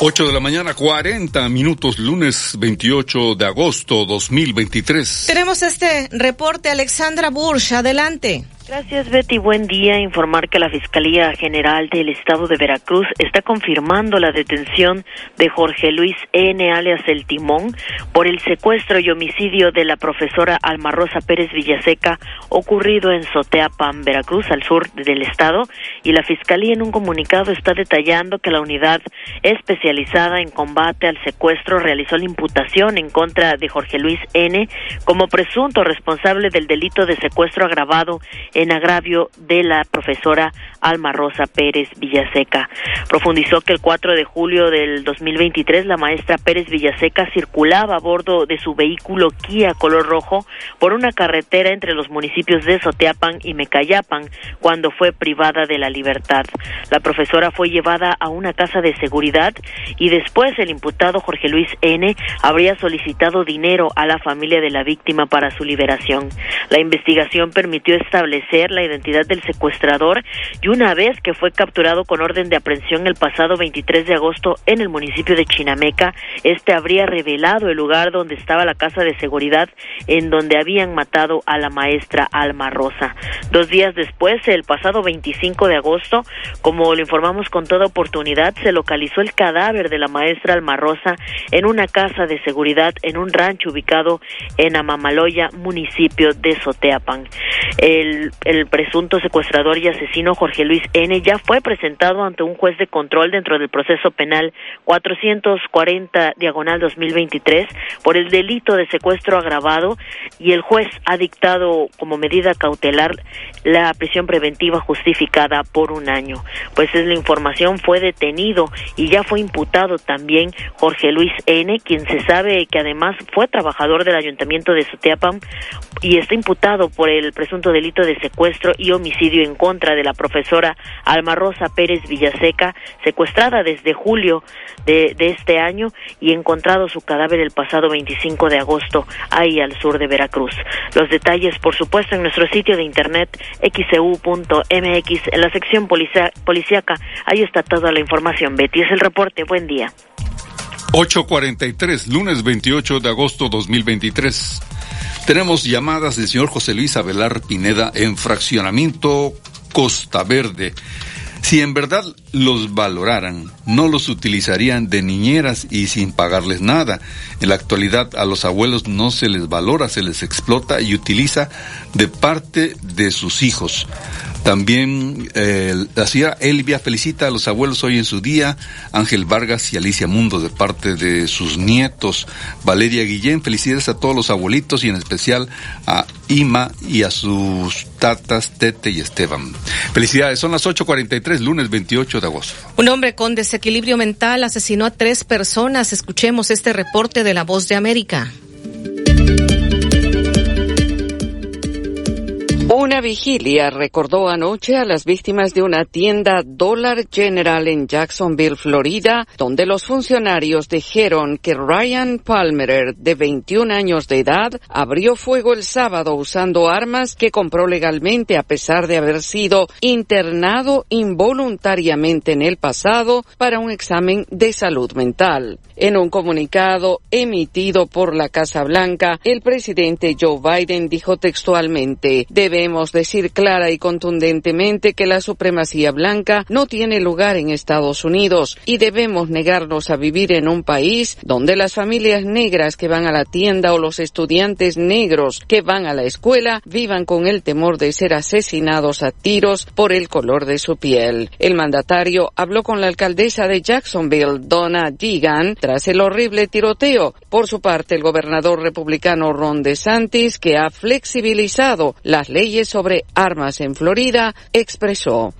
Ocho de la mañana, 40 minutos, lunes 28 de agosto 2023. Tenemos este reporte, Alexandra Bursch, adelante. Gracias, Betty. Buen día. Informar que la Fiscalía General del Estado de Veracruz está confirmando la detención de Jorge Luis N. alias El Timón por el secuestro y homicidio de la profesora Alma Rosa Pérez Villaseca ocurrido en Soteapan, Veracruz, al sur del estado. Y la Fiscalía en un comunicado está detallando que la unidad especializada en combate al secuestro realizó la imputación en contra de Jorge Luis N. como presunto responsable del delito de secuestro agravado en agravio de la profesora Alma Rosa Pérez Villaseca. Profundizó que el 4 de julio del 2023 la maestra Pérez Villaseca circulaba a bordo de su vehículo Kia color rojo por una carretera entre los municipios de Soteapan y Mecayapan cuando fue privada de la libertad. La profesora fue llevada a una casa de seguridad y después el imputado Jorge Luis N habría solicitado dinero a la familia de la víctima para su liberación. La investigación permitió establecer la identidad del secuestrador y una vez que fue capturado con orden de aprehensión el pasado 23 de agosto en el municipio de Chinameca, este habría revelado el lugar donde estaba la casa de seguridad en donde habían matado a la maestra Alma Rosa. Dos días después, el pasado 25 de agosto, como lo informamos con toda oportunidad, se localizó el cadáver de la maestra Alma Rosa en una casa de seguridad en un rancho ubicado en Amamaloya, municipio de Soteapan. El el presunto secuestrador y asesino Jorge Luis N. ya fue presentado ante un juez de control dentro del proceso penal 440 diagonal 2023 por el delito de secuestro agravado y el juez ha dictado como medida cautelar la prisión preventiva justificada por un año. Pues es la información, fue detenido y ya fue imputado también Jorge Luis N., quien se sabe que además fue trabajador del ayuntamiento de Soteapan y está imputado por el presunto delito de secuestro y homicidio en contra de la profesora Alma Rosa Pérez Villaseca, secuestrada desde julio de, de este año y encontrado su cadáver el pasado 25 de agosto ahí al sur de Veracruz. Los detalles, por supuesto, en nuestro sitio de internet xcu.mx e en la sección policíaca. Ahí está toda la información. Betty, es el reporte. Buen día. 843, lunes 28 de agosto 2023. Tenemos llamadas del señor José Luis Abelar Pineda en fraccionamiento Costa Verde. Si en verdad los valoraran, no los utilizarían de niñeras y sin pagarles nada. En la actualidad a los abuelos no se les valora, se les explota y utiliza de parte de sus hijos. También la señora Elvia felicita a los abuelos hoy en su día, Ángel Vargas y Alicia Mundo de parte de sus nietos. Valeria Guillén, felicidades a todos los abuelitos y en especial a Ima y a sus tatas Tete y Esteban. Felicidades, son las 8.43, lunes 28 de agosto. Un hombre con desequilibrio mental asesinó a tres personas. Escuchemos este reporte de La Voz de América. Vigilia recordó anoche a las víctimas de una tienda Dollar General en Jacksonville, Florida, donde los funcionarios dijeron que Ryan Palmer, de 21 años de edad, abrió fuego el sábado usando armas que compró legalmente a pesar de haber sido internado involuntariamente en el pasado para un examen de salud mental. En un comunicado emitido por la Casa Blanca, el presidente Joe Biden dijo textualmente, debemos decir clara y contundentemente que la supremacía blanca no tiene lugar en Estados Unidos y debemos negarnos a vivir en un país donde las familias negras que van a la tienda o los estudiantes negros que van a la escuela vivan con el temor de ser asesinados a tiros por el color de su piel. El mandatario habló con la alcaldesa de Jacksonville, Donna Deegan, tras el horrible tiroteo. Por su parte, el gobernador republicano Ron DeSantis, que ha flexibilizado las leyes sobre armas en Florida, expresó.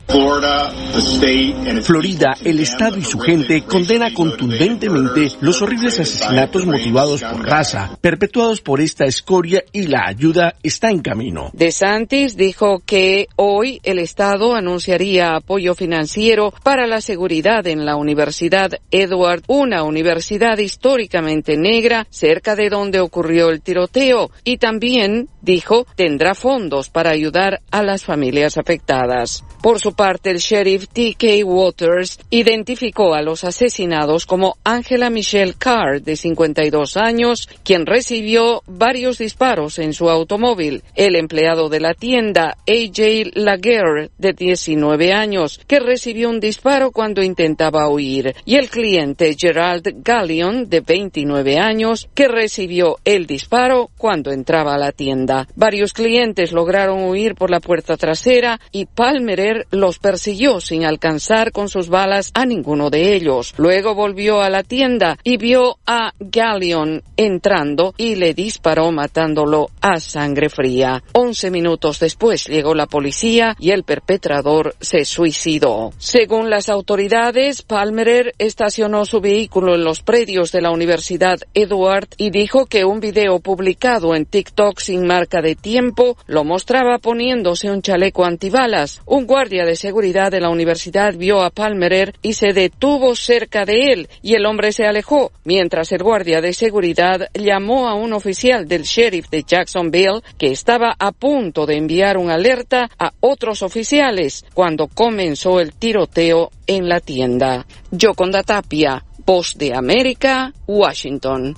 Florida, el Estado y su gente condena contundentemente los horribles asesinatos motivados por raza, perpetuados por esta escoria y la ayuda está en camino. DeSantis dijo que hoy el Estado anunciaría apoyo financiero para la seguridad en la Universidad Edward, una universidad universidad históricamente negra cerca de donde ocurrió el tiroteo y también, dijo, tendrá fondos para ayudar ayudar a las familias afectadas. Por su parte, el sheriff T.K. Waters identificó a los asesinados como Angela Michelle Carr, de 52 años, quien recibió varios disparos en su automóvil, el empleado de la tienda A.J. Laguerre, de 19 años, que recibió un disparo cuando intentaba huir, y el cliente Gerald Gallion, de 29 años, que recibió el disparo cuando entraba a la tienda. Varios clientes lograron huir por la puerta trasera y Palmer los persiguió sin alcanzar con sus balas a ninguno de ellos. Luego volvió a la tienda y vio a Galleon entrando y le disparó matándolo a sangre fría. Once minutos después llegó la policía y el perpetrador se suicidó. Según las autoridades, Palmerer estacionó su vehículo en los predios de la Universidad Edward y dijo que un video publicado en TikTok sin marca de tiempo lo mostraba poniéndose un chaleco antibalas. Un guardia de seguridad de la universidad vio a Palmerer y se detuvo cerca de él y el hombre se alejó, mientras el guardia de seguridad llamó a un oficial del sheriff de Jacksonville que estaba a punto de enviar una alerta a otros oficiales cuando comenzó el tiroteo en la tienda. Yoconda Tapia, Voz de América, Washington.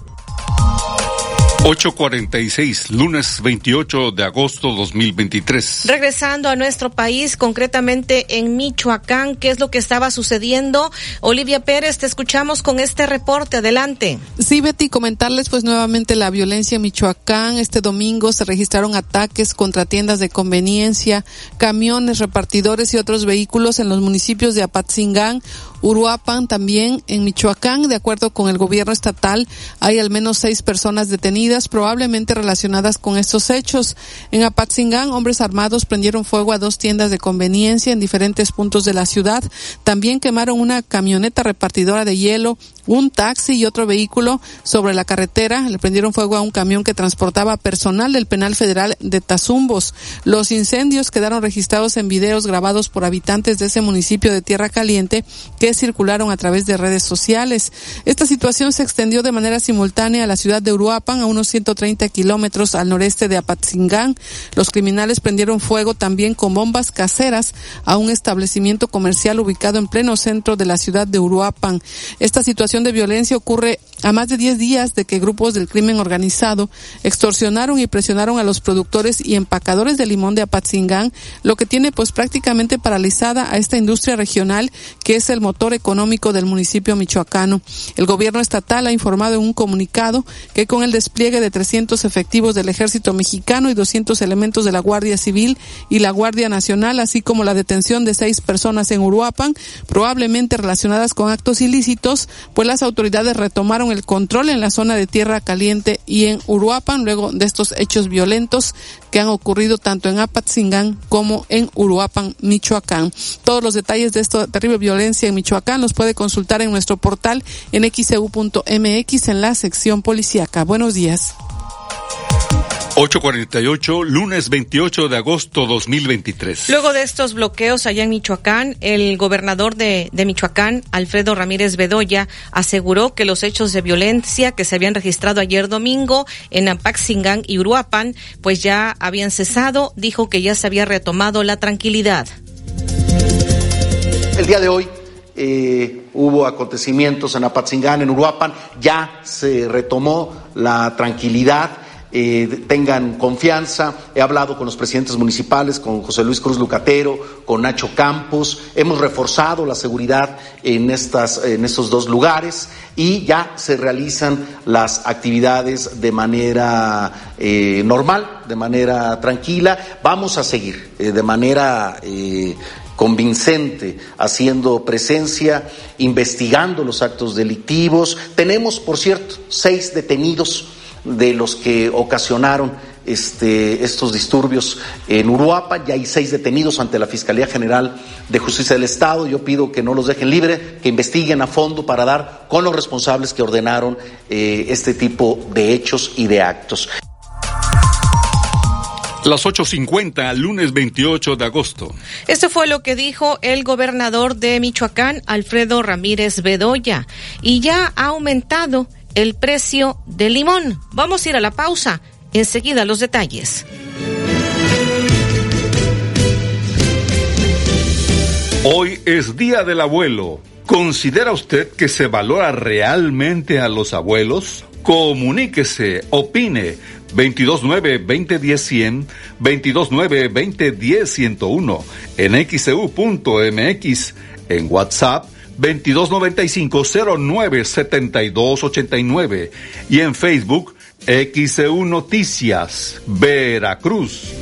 846, lunes 28 de agosto 2023. Regresando a nuestro país, concretamente en Michoacán, ¿qué es lo que estaba sucediendo? Olivia Pérez, te escuchamos con este reporte. Adelante. Sí, Betty, comentarles pues nuevamente la violencia en Michoacán. Este domingo se registraron ataques contra tiendas de conveniencia, camiones, repartidores y otros vehículos en los municipios de Apatzingán, Uruapan, también en Michoacán. De acuerdo con el gobierno estatal, hay al menos seis personas detenidas, probablemente relacionadas con estos hechos. En Apatzingán, hombres armados prendieron fuego a dos tiendas de conveniencia en diferentes puntos de la ciudad. También quemaron una camioneta repartidora de hielo, un taxi y otro vehículo sobre la carretera. Le prendieron fuego a un camión que transportaba personal del penal federal de Tazumbos. Los incendios quedaron registrados en videos grabados por habitantes de ese municipio de Tierra Caliente que circularon a través de redes sociales. Esta situación se extendió de manera simultánea a la ciudad de Uruapan, a unos 130 kilómetros al noreste de Apatzingán. Los criminales prendieron fuego también con bombas caseras a un establecimiento comercial ubicado en pleno centro de la ciudad de Uruapan. Esta situación de violencia ocurre a más de 10 días de que grupos del crimen organizado extorsionaron y presionaron a los productores y empacadores de limón de Apatzingán, lo que tiene pues prácticamente paralizada a esta industria regional que es el motor económico del municipio michoacano. El gobierno estatal ha informado en un comunicado que con el despliegue de 300 efectivos del ejército mexicano y 200 elementos de la Guardia Civil y la Guardia Nacional, así como la detención de seis personas en Uruapan, probablemente relacionadas con actos ilícitos, pues las autoridades retomaron el control en la zona de Tierra Caliente y en Uruapan luego de estos hechos violentos que han ocurrido tanto en Apatzingán como en Uruapan, Michoacán. Todos los detalles de esta terrible violencia en Michoacán los puede consultar en nuestro portal en xeu.mx en la sección policíaca. Buenos días. 848, lunes 28 de agosto 2023. Luego de estos bloqueos allá en Michoacán, el gobernador de, de, Michoacán, Alfredo Ramírez Bedoya, aseguró que los hechos de violencia que se habían registrado ayer domingo en Apaxingán y Uruapan, pues ya habían cesado. Dijo que ya se había retomado la tranquilidad. El día de hoy eh, hubo acontecimientos en Apatzingán, en Uruapan, ya se retomó la tranquilidad. Eh, tengan confianza. He hablado con los presidentes municipales, con José Luis Cruz Lucatero, con Nacho Campos. Hemos reforzado la seguridad en, estos dos lugares y ya se realizan las actividades de manera eh, normal, de manera tranquila. Vamos a seguir de manera convincente, haciendo presencia, investigando los actos delictivos. Tenemos, por cierto, seis detenidos de los que ocasionaron este, estos disturbios en Uruapa. Ya hay seis detenidos ante la Fiscalía General de Justicia del Estado. Yo pido que no los dejen libres, que investiguen a fondo para dar con los responsables que ordenaron eh, este tipo de hechos y de actos. Las 8.50, lunes 28 de agosto. Esto fue lo que dijo el gobernador de Michoacán, Alfredo Ramírez Bedoya. Y ya ha aumentado el precio del limón. Vamos a ir a la pausa. Enseguida los detalles. Hoy es Día del Abuelo. ¿Considera usted que se valora realmente a los abuelos? Comuníquese, opine 229-2010-100, 229-2010-101, en xcu.mx, e en WhatsApp 2295-097289 y en Facebook XEU Noticias, Veracruz.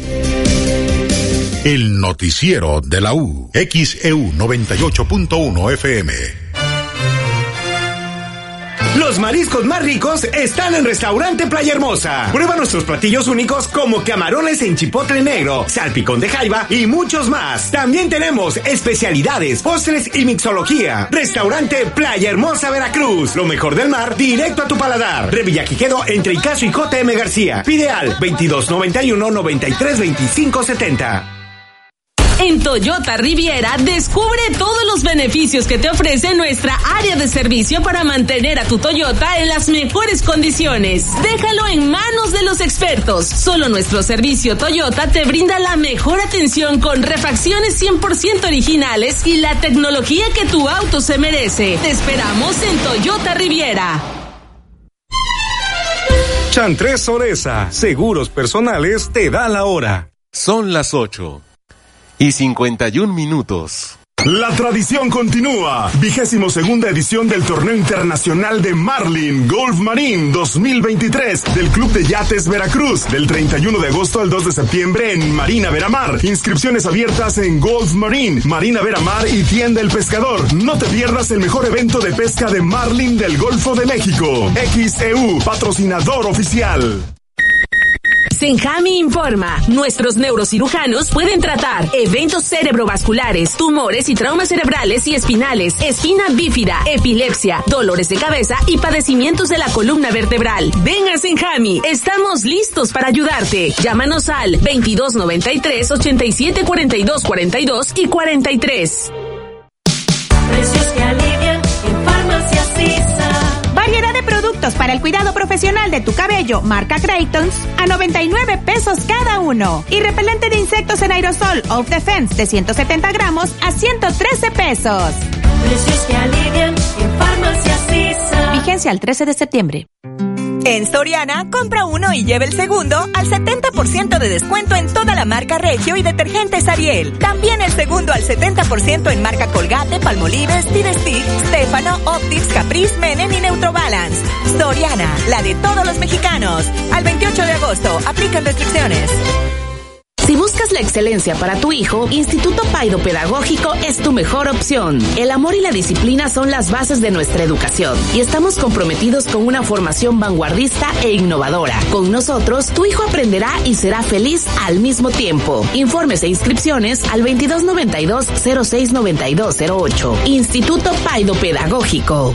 El noticiero de la U, XEU 98.1 FM. Los mariscos más ricos están en Restaurante Playa Hermosa. Prueba nuestros platillos únicos como camarones en chipotle negro, salpicón de jaiba y muchos más. También tenemos especialidades, postres y mixología. Restaurante Playa Hermosa Veracruz. Lo mejor del mar directo a tu paladar. Revillaquijedo entre Icaso y JM García. Pide al 2291 93 25 70. En Toyota Riviera, descubre todos los beneficios que te ofrece nuestra área de servicio para mantener a tu Toyota en las mejores condiciones. Déjalo en manos de los expertos. Solo nuestro servicio Toyota te brinda la mejor atención con refacciones 100% originales y la tecnología que tu auto se merece. Te esperamos en Toyota Riviera. Chantres Soresa, seguros personales, te da la hora. Son las 8 y 51 minutos. La tradición continúa. Vigésimo segunda edición del Torneo Internacional de Marlin Golf Marine 2023 del Club de Yates Veracruz del 31 de agosto al 2 de septiembre en Marina Veramar. Inscripciones abiertas en Golf Marine, Marina Veramar y Tienda El Pescador. No te pierdas el mejor evento de pesca de Marlin del Golfo de México. XEU, patrocinador oficial. Senjami informa, nuestros neurocirujanos pueden tratar eventos cerebrovasculares, tumores y traumas cerebrales y espinales, espina bífida, epilepsia, dolores de cabeza y padecimientos de la columna vertebral. Ven a Senjami, estamos listos para ayudarte. Llámanos al 2293 87 42 42 y 43. Productos para el cuidado profesional de tu cabello, marca Craytons, a 99 pesos cada uno. Y repelente de insectos en aerosol Off Defense de 170 gramos a 113 pesos. Precios que alivian en farmacias Vigencia al 13 de septiembre. En Soriana, compra uno y lleve el segundo al 70% de descuento en toda la marca Regio y detergentes Ariel. También el segundo al 70% en marca Colgate, Palmolive, Steve Stick, Stefano, Optics, Caprice, Menen y Neutrobalance. Soriana, la de todos los mexicanos. Al 28 de agosto, aplican restricciones. Si buscas la excelencia para tu hijo, Instituto Paido Pedagógico es tu mejor opción. El amor y la disciplina son las bases de nuestra educación y estamos comprometidos con una formación vanguardista e innovadora. Con nosotros, tu hijo aprenderá y será feliz al mismo tiempo. Informes e inscripciones al 2292 069208. Instituto Paido Pedagógico.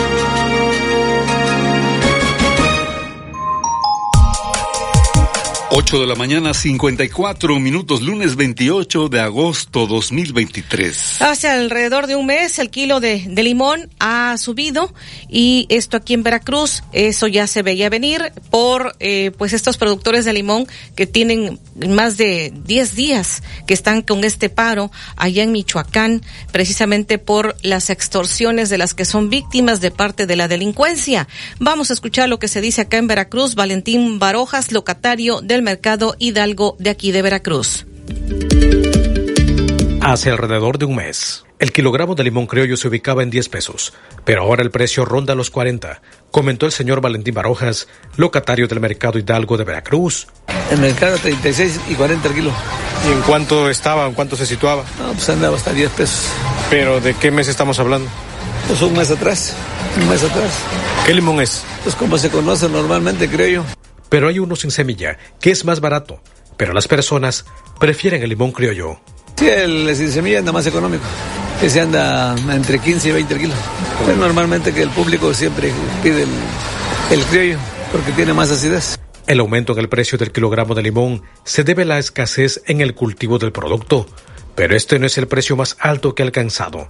8 de la mañana, 54 minutos, lunes 28 de agosto 2023. Hace alrededor de un mes el kilo de, limón ha subido y esto aquí en Veracruz, eso ya se veía venir por eh, pues estos productores de limón que tienen más de 10 días que están con este paro allá en Michoacán, precisamente por las extorsiones de las que son víctimas de parte de la delincuencia. Vamos a escuchar lo que se dice acá en Veracruz, Valentín Barojas, locatario del mercado Hidalgo de aquí de Veracruz. Hace alrededor de un mes, El kilogramo de limón criollo se ubicaba en 10 pesos, pero ahora el precio ronda los 40, comentó el señor Valentín Barojas, locatario del mercado Hidalgo de Veracruz. El mercado 36 y 40 el kilo. ¿Y en cuánto estaba, en cuánto se situaba? No, pues andaba hasta 10 pesos. ¿Pero de qué mes estamos hablando? Pues un mes atrás, un mes atrás. ¿Qué limón es? Pues como se conoce normalmente, creo yo. Pero hay uno sin semilla, que es más barato, pero las personas prefieren el limón criollo. Sí, el sin semilla anda más económico. Ese anda entre 15 y 20 kilos. Pero normalmente que el público siempre pide el, el criollo porque tiene más acidez. El aumento en el precio del kilogramo de limón se debe a la escasez en el cultivo del producto, pero este no es el precio más alto que ha alcanzado.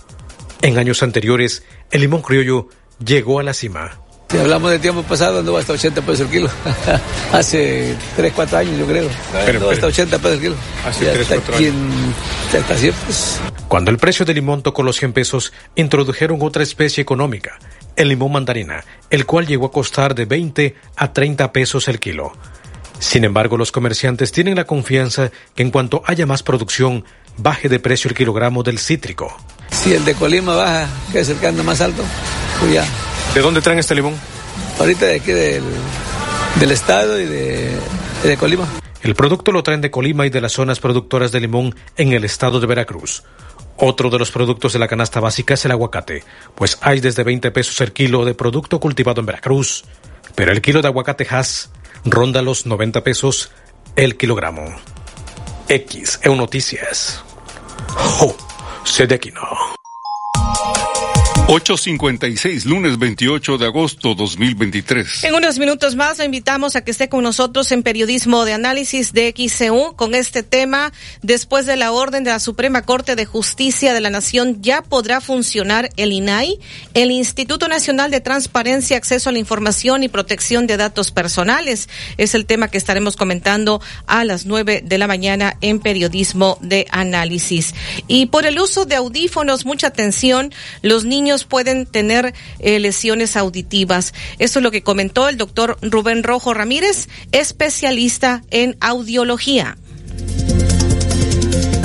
En años anteriores, el limón criollo llegó a la cima. Si hablamos de tiempo pasado, anduvo hasta 80 pesos el kilo. Hace 3, 4 años, yo creo. Pero, hasta 80 pesos el kilo. Hace Y 3, hasta 4 aquí años. en- hasta 100 pesos. Cuando el precio del limón tocó los 100 pesos, introdujeron otra especie económica, el limón mandarina, el cual llegó a costar de 20 a 30 pesos el kilo. Sin embargo, los comerciantes tienen la confianza que en cuanto haya más producción, baje de precio el kilogramo del cítrico. Si el de Colima baja, que es el que anda más alto, pues ya. ¿De dónde traen este limón? Ahorita de aquí del, del estado y de, de Colima. El producto lo traen de Colima y de las zonas productoras de limón en el estado de Veracruz. Otro de los productos de la canasta básica es el aguacate, pues hay desde 20 pesos el kilo de producto cultivado en Veracruz. Pero el kilo de aguacate Hass ronda los 90 pesos el kilogramo. X EU Noticias. Jo, Sedequino. 856, lunes 28 de agosto 2023. En unos minutos más lo invitamos a que esté con nosotros en Periodismo de Análisis de XCU con este tema. Después de la orden de la Suprema Corte de Justicia de la Nación, ya podrá funcionar el INAI, el Instituto Nacional de Transparencia, Acceso a la Información y Protección de Datos Personales. Es el tema que estaremos comentando a las nueve de la mañana en Periodismo de Análisis. Y por el uso de audífonos, mucha atención, los niños pueden tener eh, lesiones auditivas. Esto es lo que comentó el doctor Rubén Rojo Ramírez, especialista en audiología.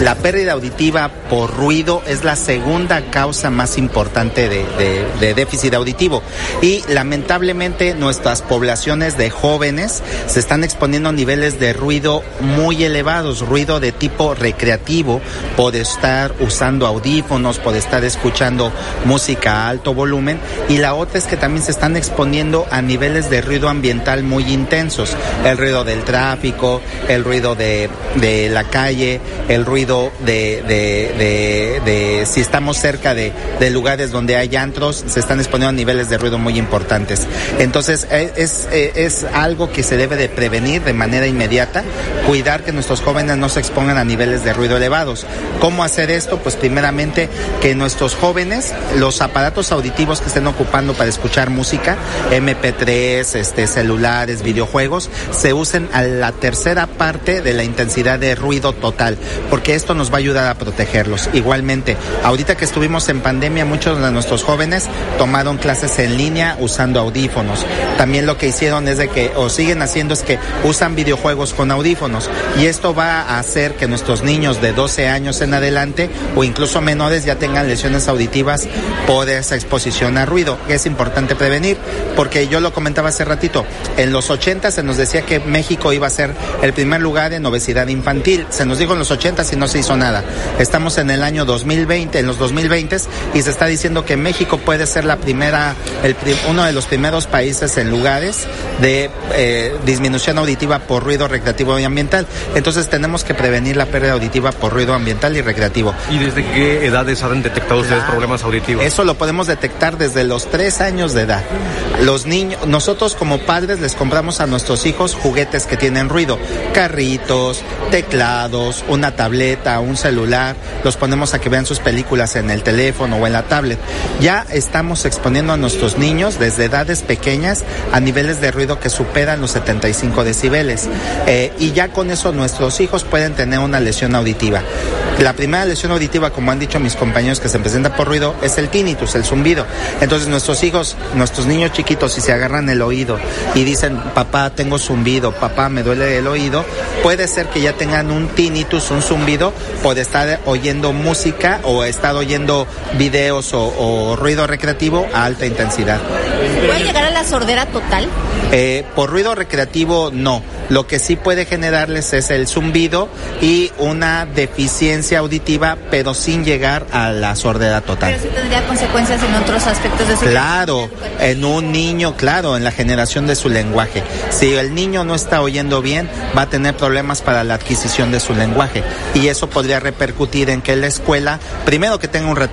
La pérdida auditiva por ruido es la segunda causa más importante de, déficit auditivo. Y lamentablemente nuestras poblaciones de jóvenes se están exponiendo a niveles de ruido muy elevados, ruido de tipo recreativo, por estar usando audífonos, por estar escuchando música a alto volumen. Y la otra es que también se están exponiendo a niveles de ruido ambiental muy intensos, el ruido del tráfico, el ruido de la calle, el ruido de, de, de, de si estamos cerca de, lugares donde hay antros, se están exponiendo a niveles de ruido muy importantes. Entonces eh, es, eh, es algo que se debe de prevenir de manera inmediata, cuidar que nuestros jóvenes no se expongan a niveles de ruido elevados. ¿Cómo hacer esto? Pues primeramente que nuestros jóvenes, los aparatos auditivos que estén ocupando para escuchar música, MP3, este, celulares, videojuegos, se usen a la tercera parte de la intensidad de ruido total, porque esto nos va a ayudar a protegerlos. Igualmente, ahorita que estuvimos en pandemia, muchos de nuestros jóvenes tomaron clases en línea usando audífonos. También lo que hicieron es de que, o siguen haciendo es que usan videojuegos con audífonos. Y esto va a hacer que nuestros niños de 12 años en adelante o incluso menores ya tengan lesiones auditivas por esa exposición a ruido. Es importante prevenir, porque yo lo comentaba hace ratito, en los 80 se nos decía que México iba a ser el primer lugar en obesidad infantil. Se nos dijo en los 80 y no se hizo nada. Estamos en el año 2020, en los 2020 y se está diciendo que México puede ser la primera, el, uno de los primeros países en lugares de eh, disminución auditiva por ruido recreativo y ambiental. Entonces tenemos que prevenir la pérdida auditiva por ruido ambiental y recreativo. ¿Y desde qué edades han detectado ustedes problemas auditivos? Eso lo podemos detectar desde los tres años de edad. Los niños, nosotros como padres les compramos a nuestros hijos juguetes que tienen ruido, carritos, teclados, una tableta, un celular, los ponemos a que vean sus películas en el teléfono o en la tablet. Ya estamos exponiendo a nuestros niños desde edades pequeñas a niveles de ruido que superan los 75 decibeles. Eh, y ya con eso nuestros hijos pueden tener una lesión auditiva. La primera lesión auditiva, como han dicho mis compañeros que se presenta por ruido, es el tinnitus, el zumbido. Entonces nuestros hijos, nuestros niños chiquitos, si se agarran el oído y dicen, papá, tengo zumbido, papá, me duele el oído, puede ser que ya tengan un tinnitus, un zumbido oído por estar oyendo música o estar oyendo videos o, o ruido recreativo a alta intensidad. ¿Puede llegar a la sordera total? Eh, por ruido recreativo no. Lo que sí puede generarles es el zumbido y una deficiencia auditiva, pero sin llegar a la sordera total. Pero sí tendría consecuencias en otros aspectos de su Claro, en un niño, claro, en la generación de su lenguaje. Si el niño no está oyendo bien, va a tener problemas para la adquisición de su lenguaje. Y eso podría repercutir en que la escuela, primero que tenga un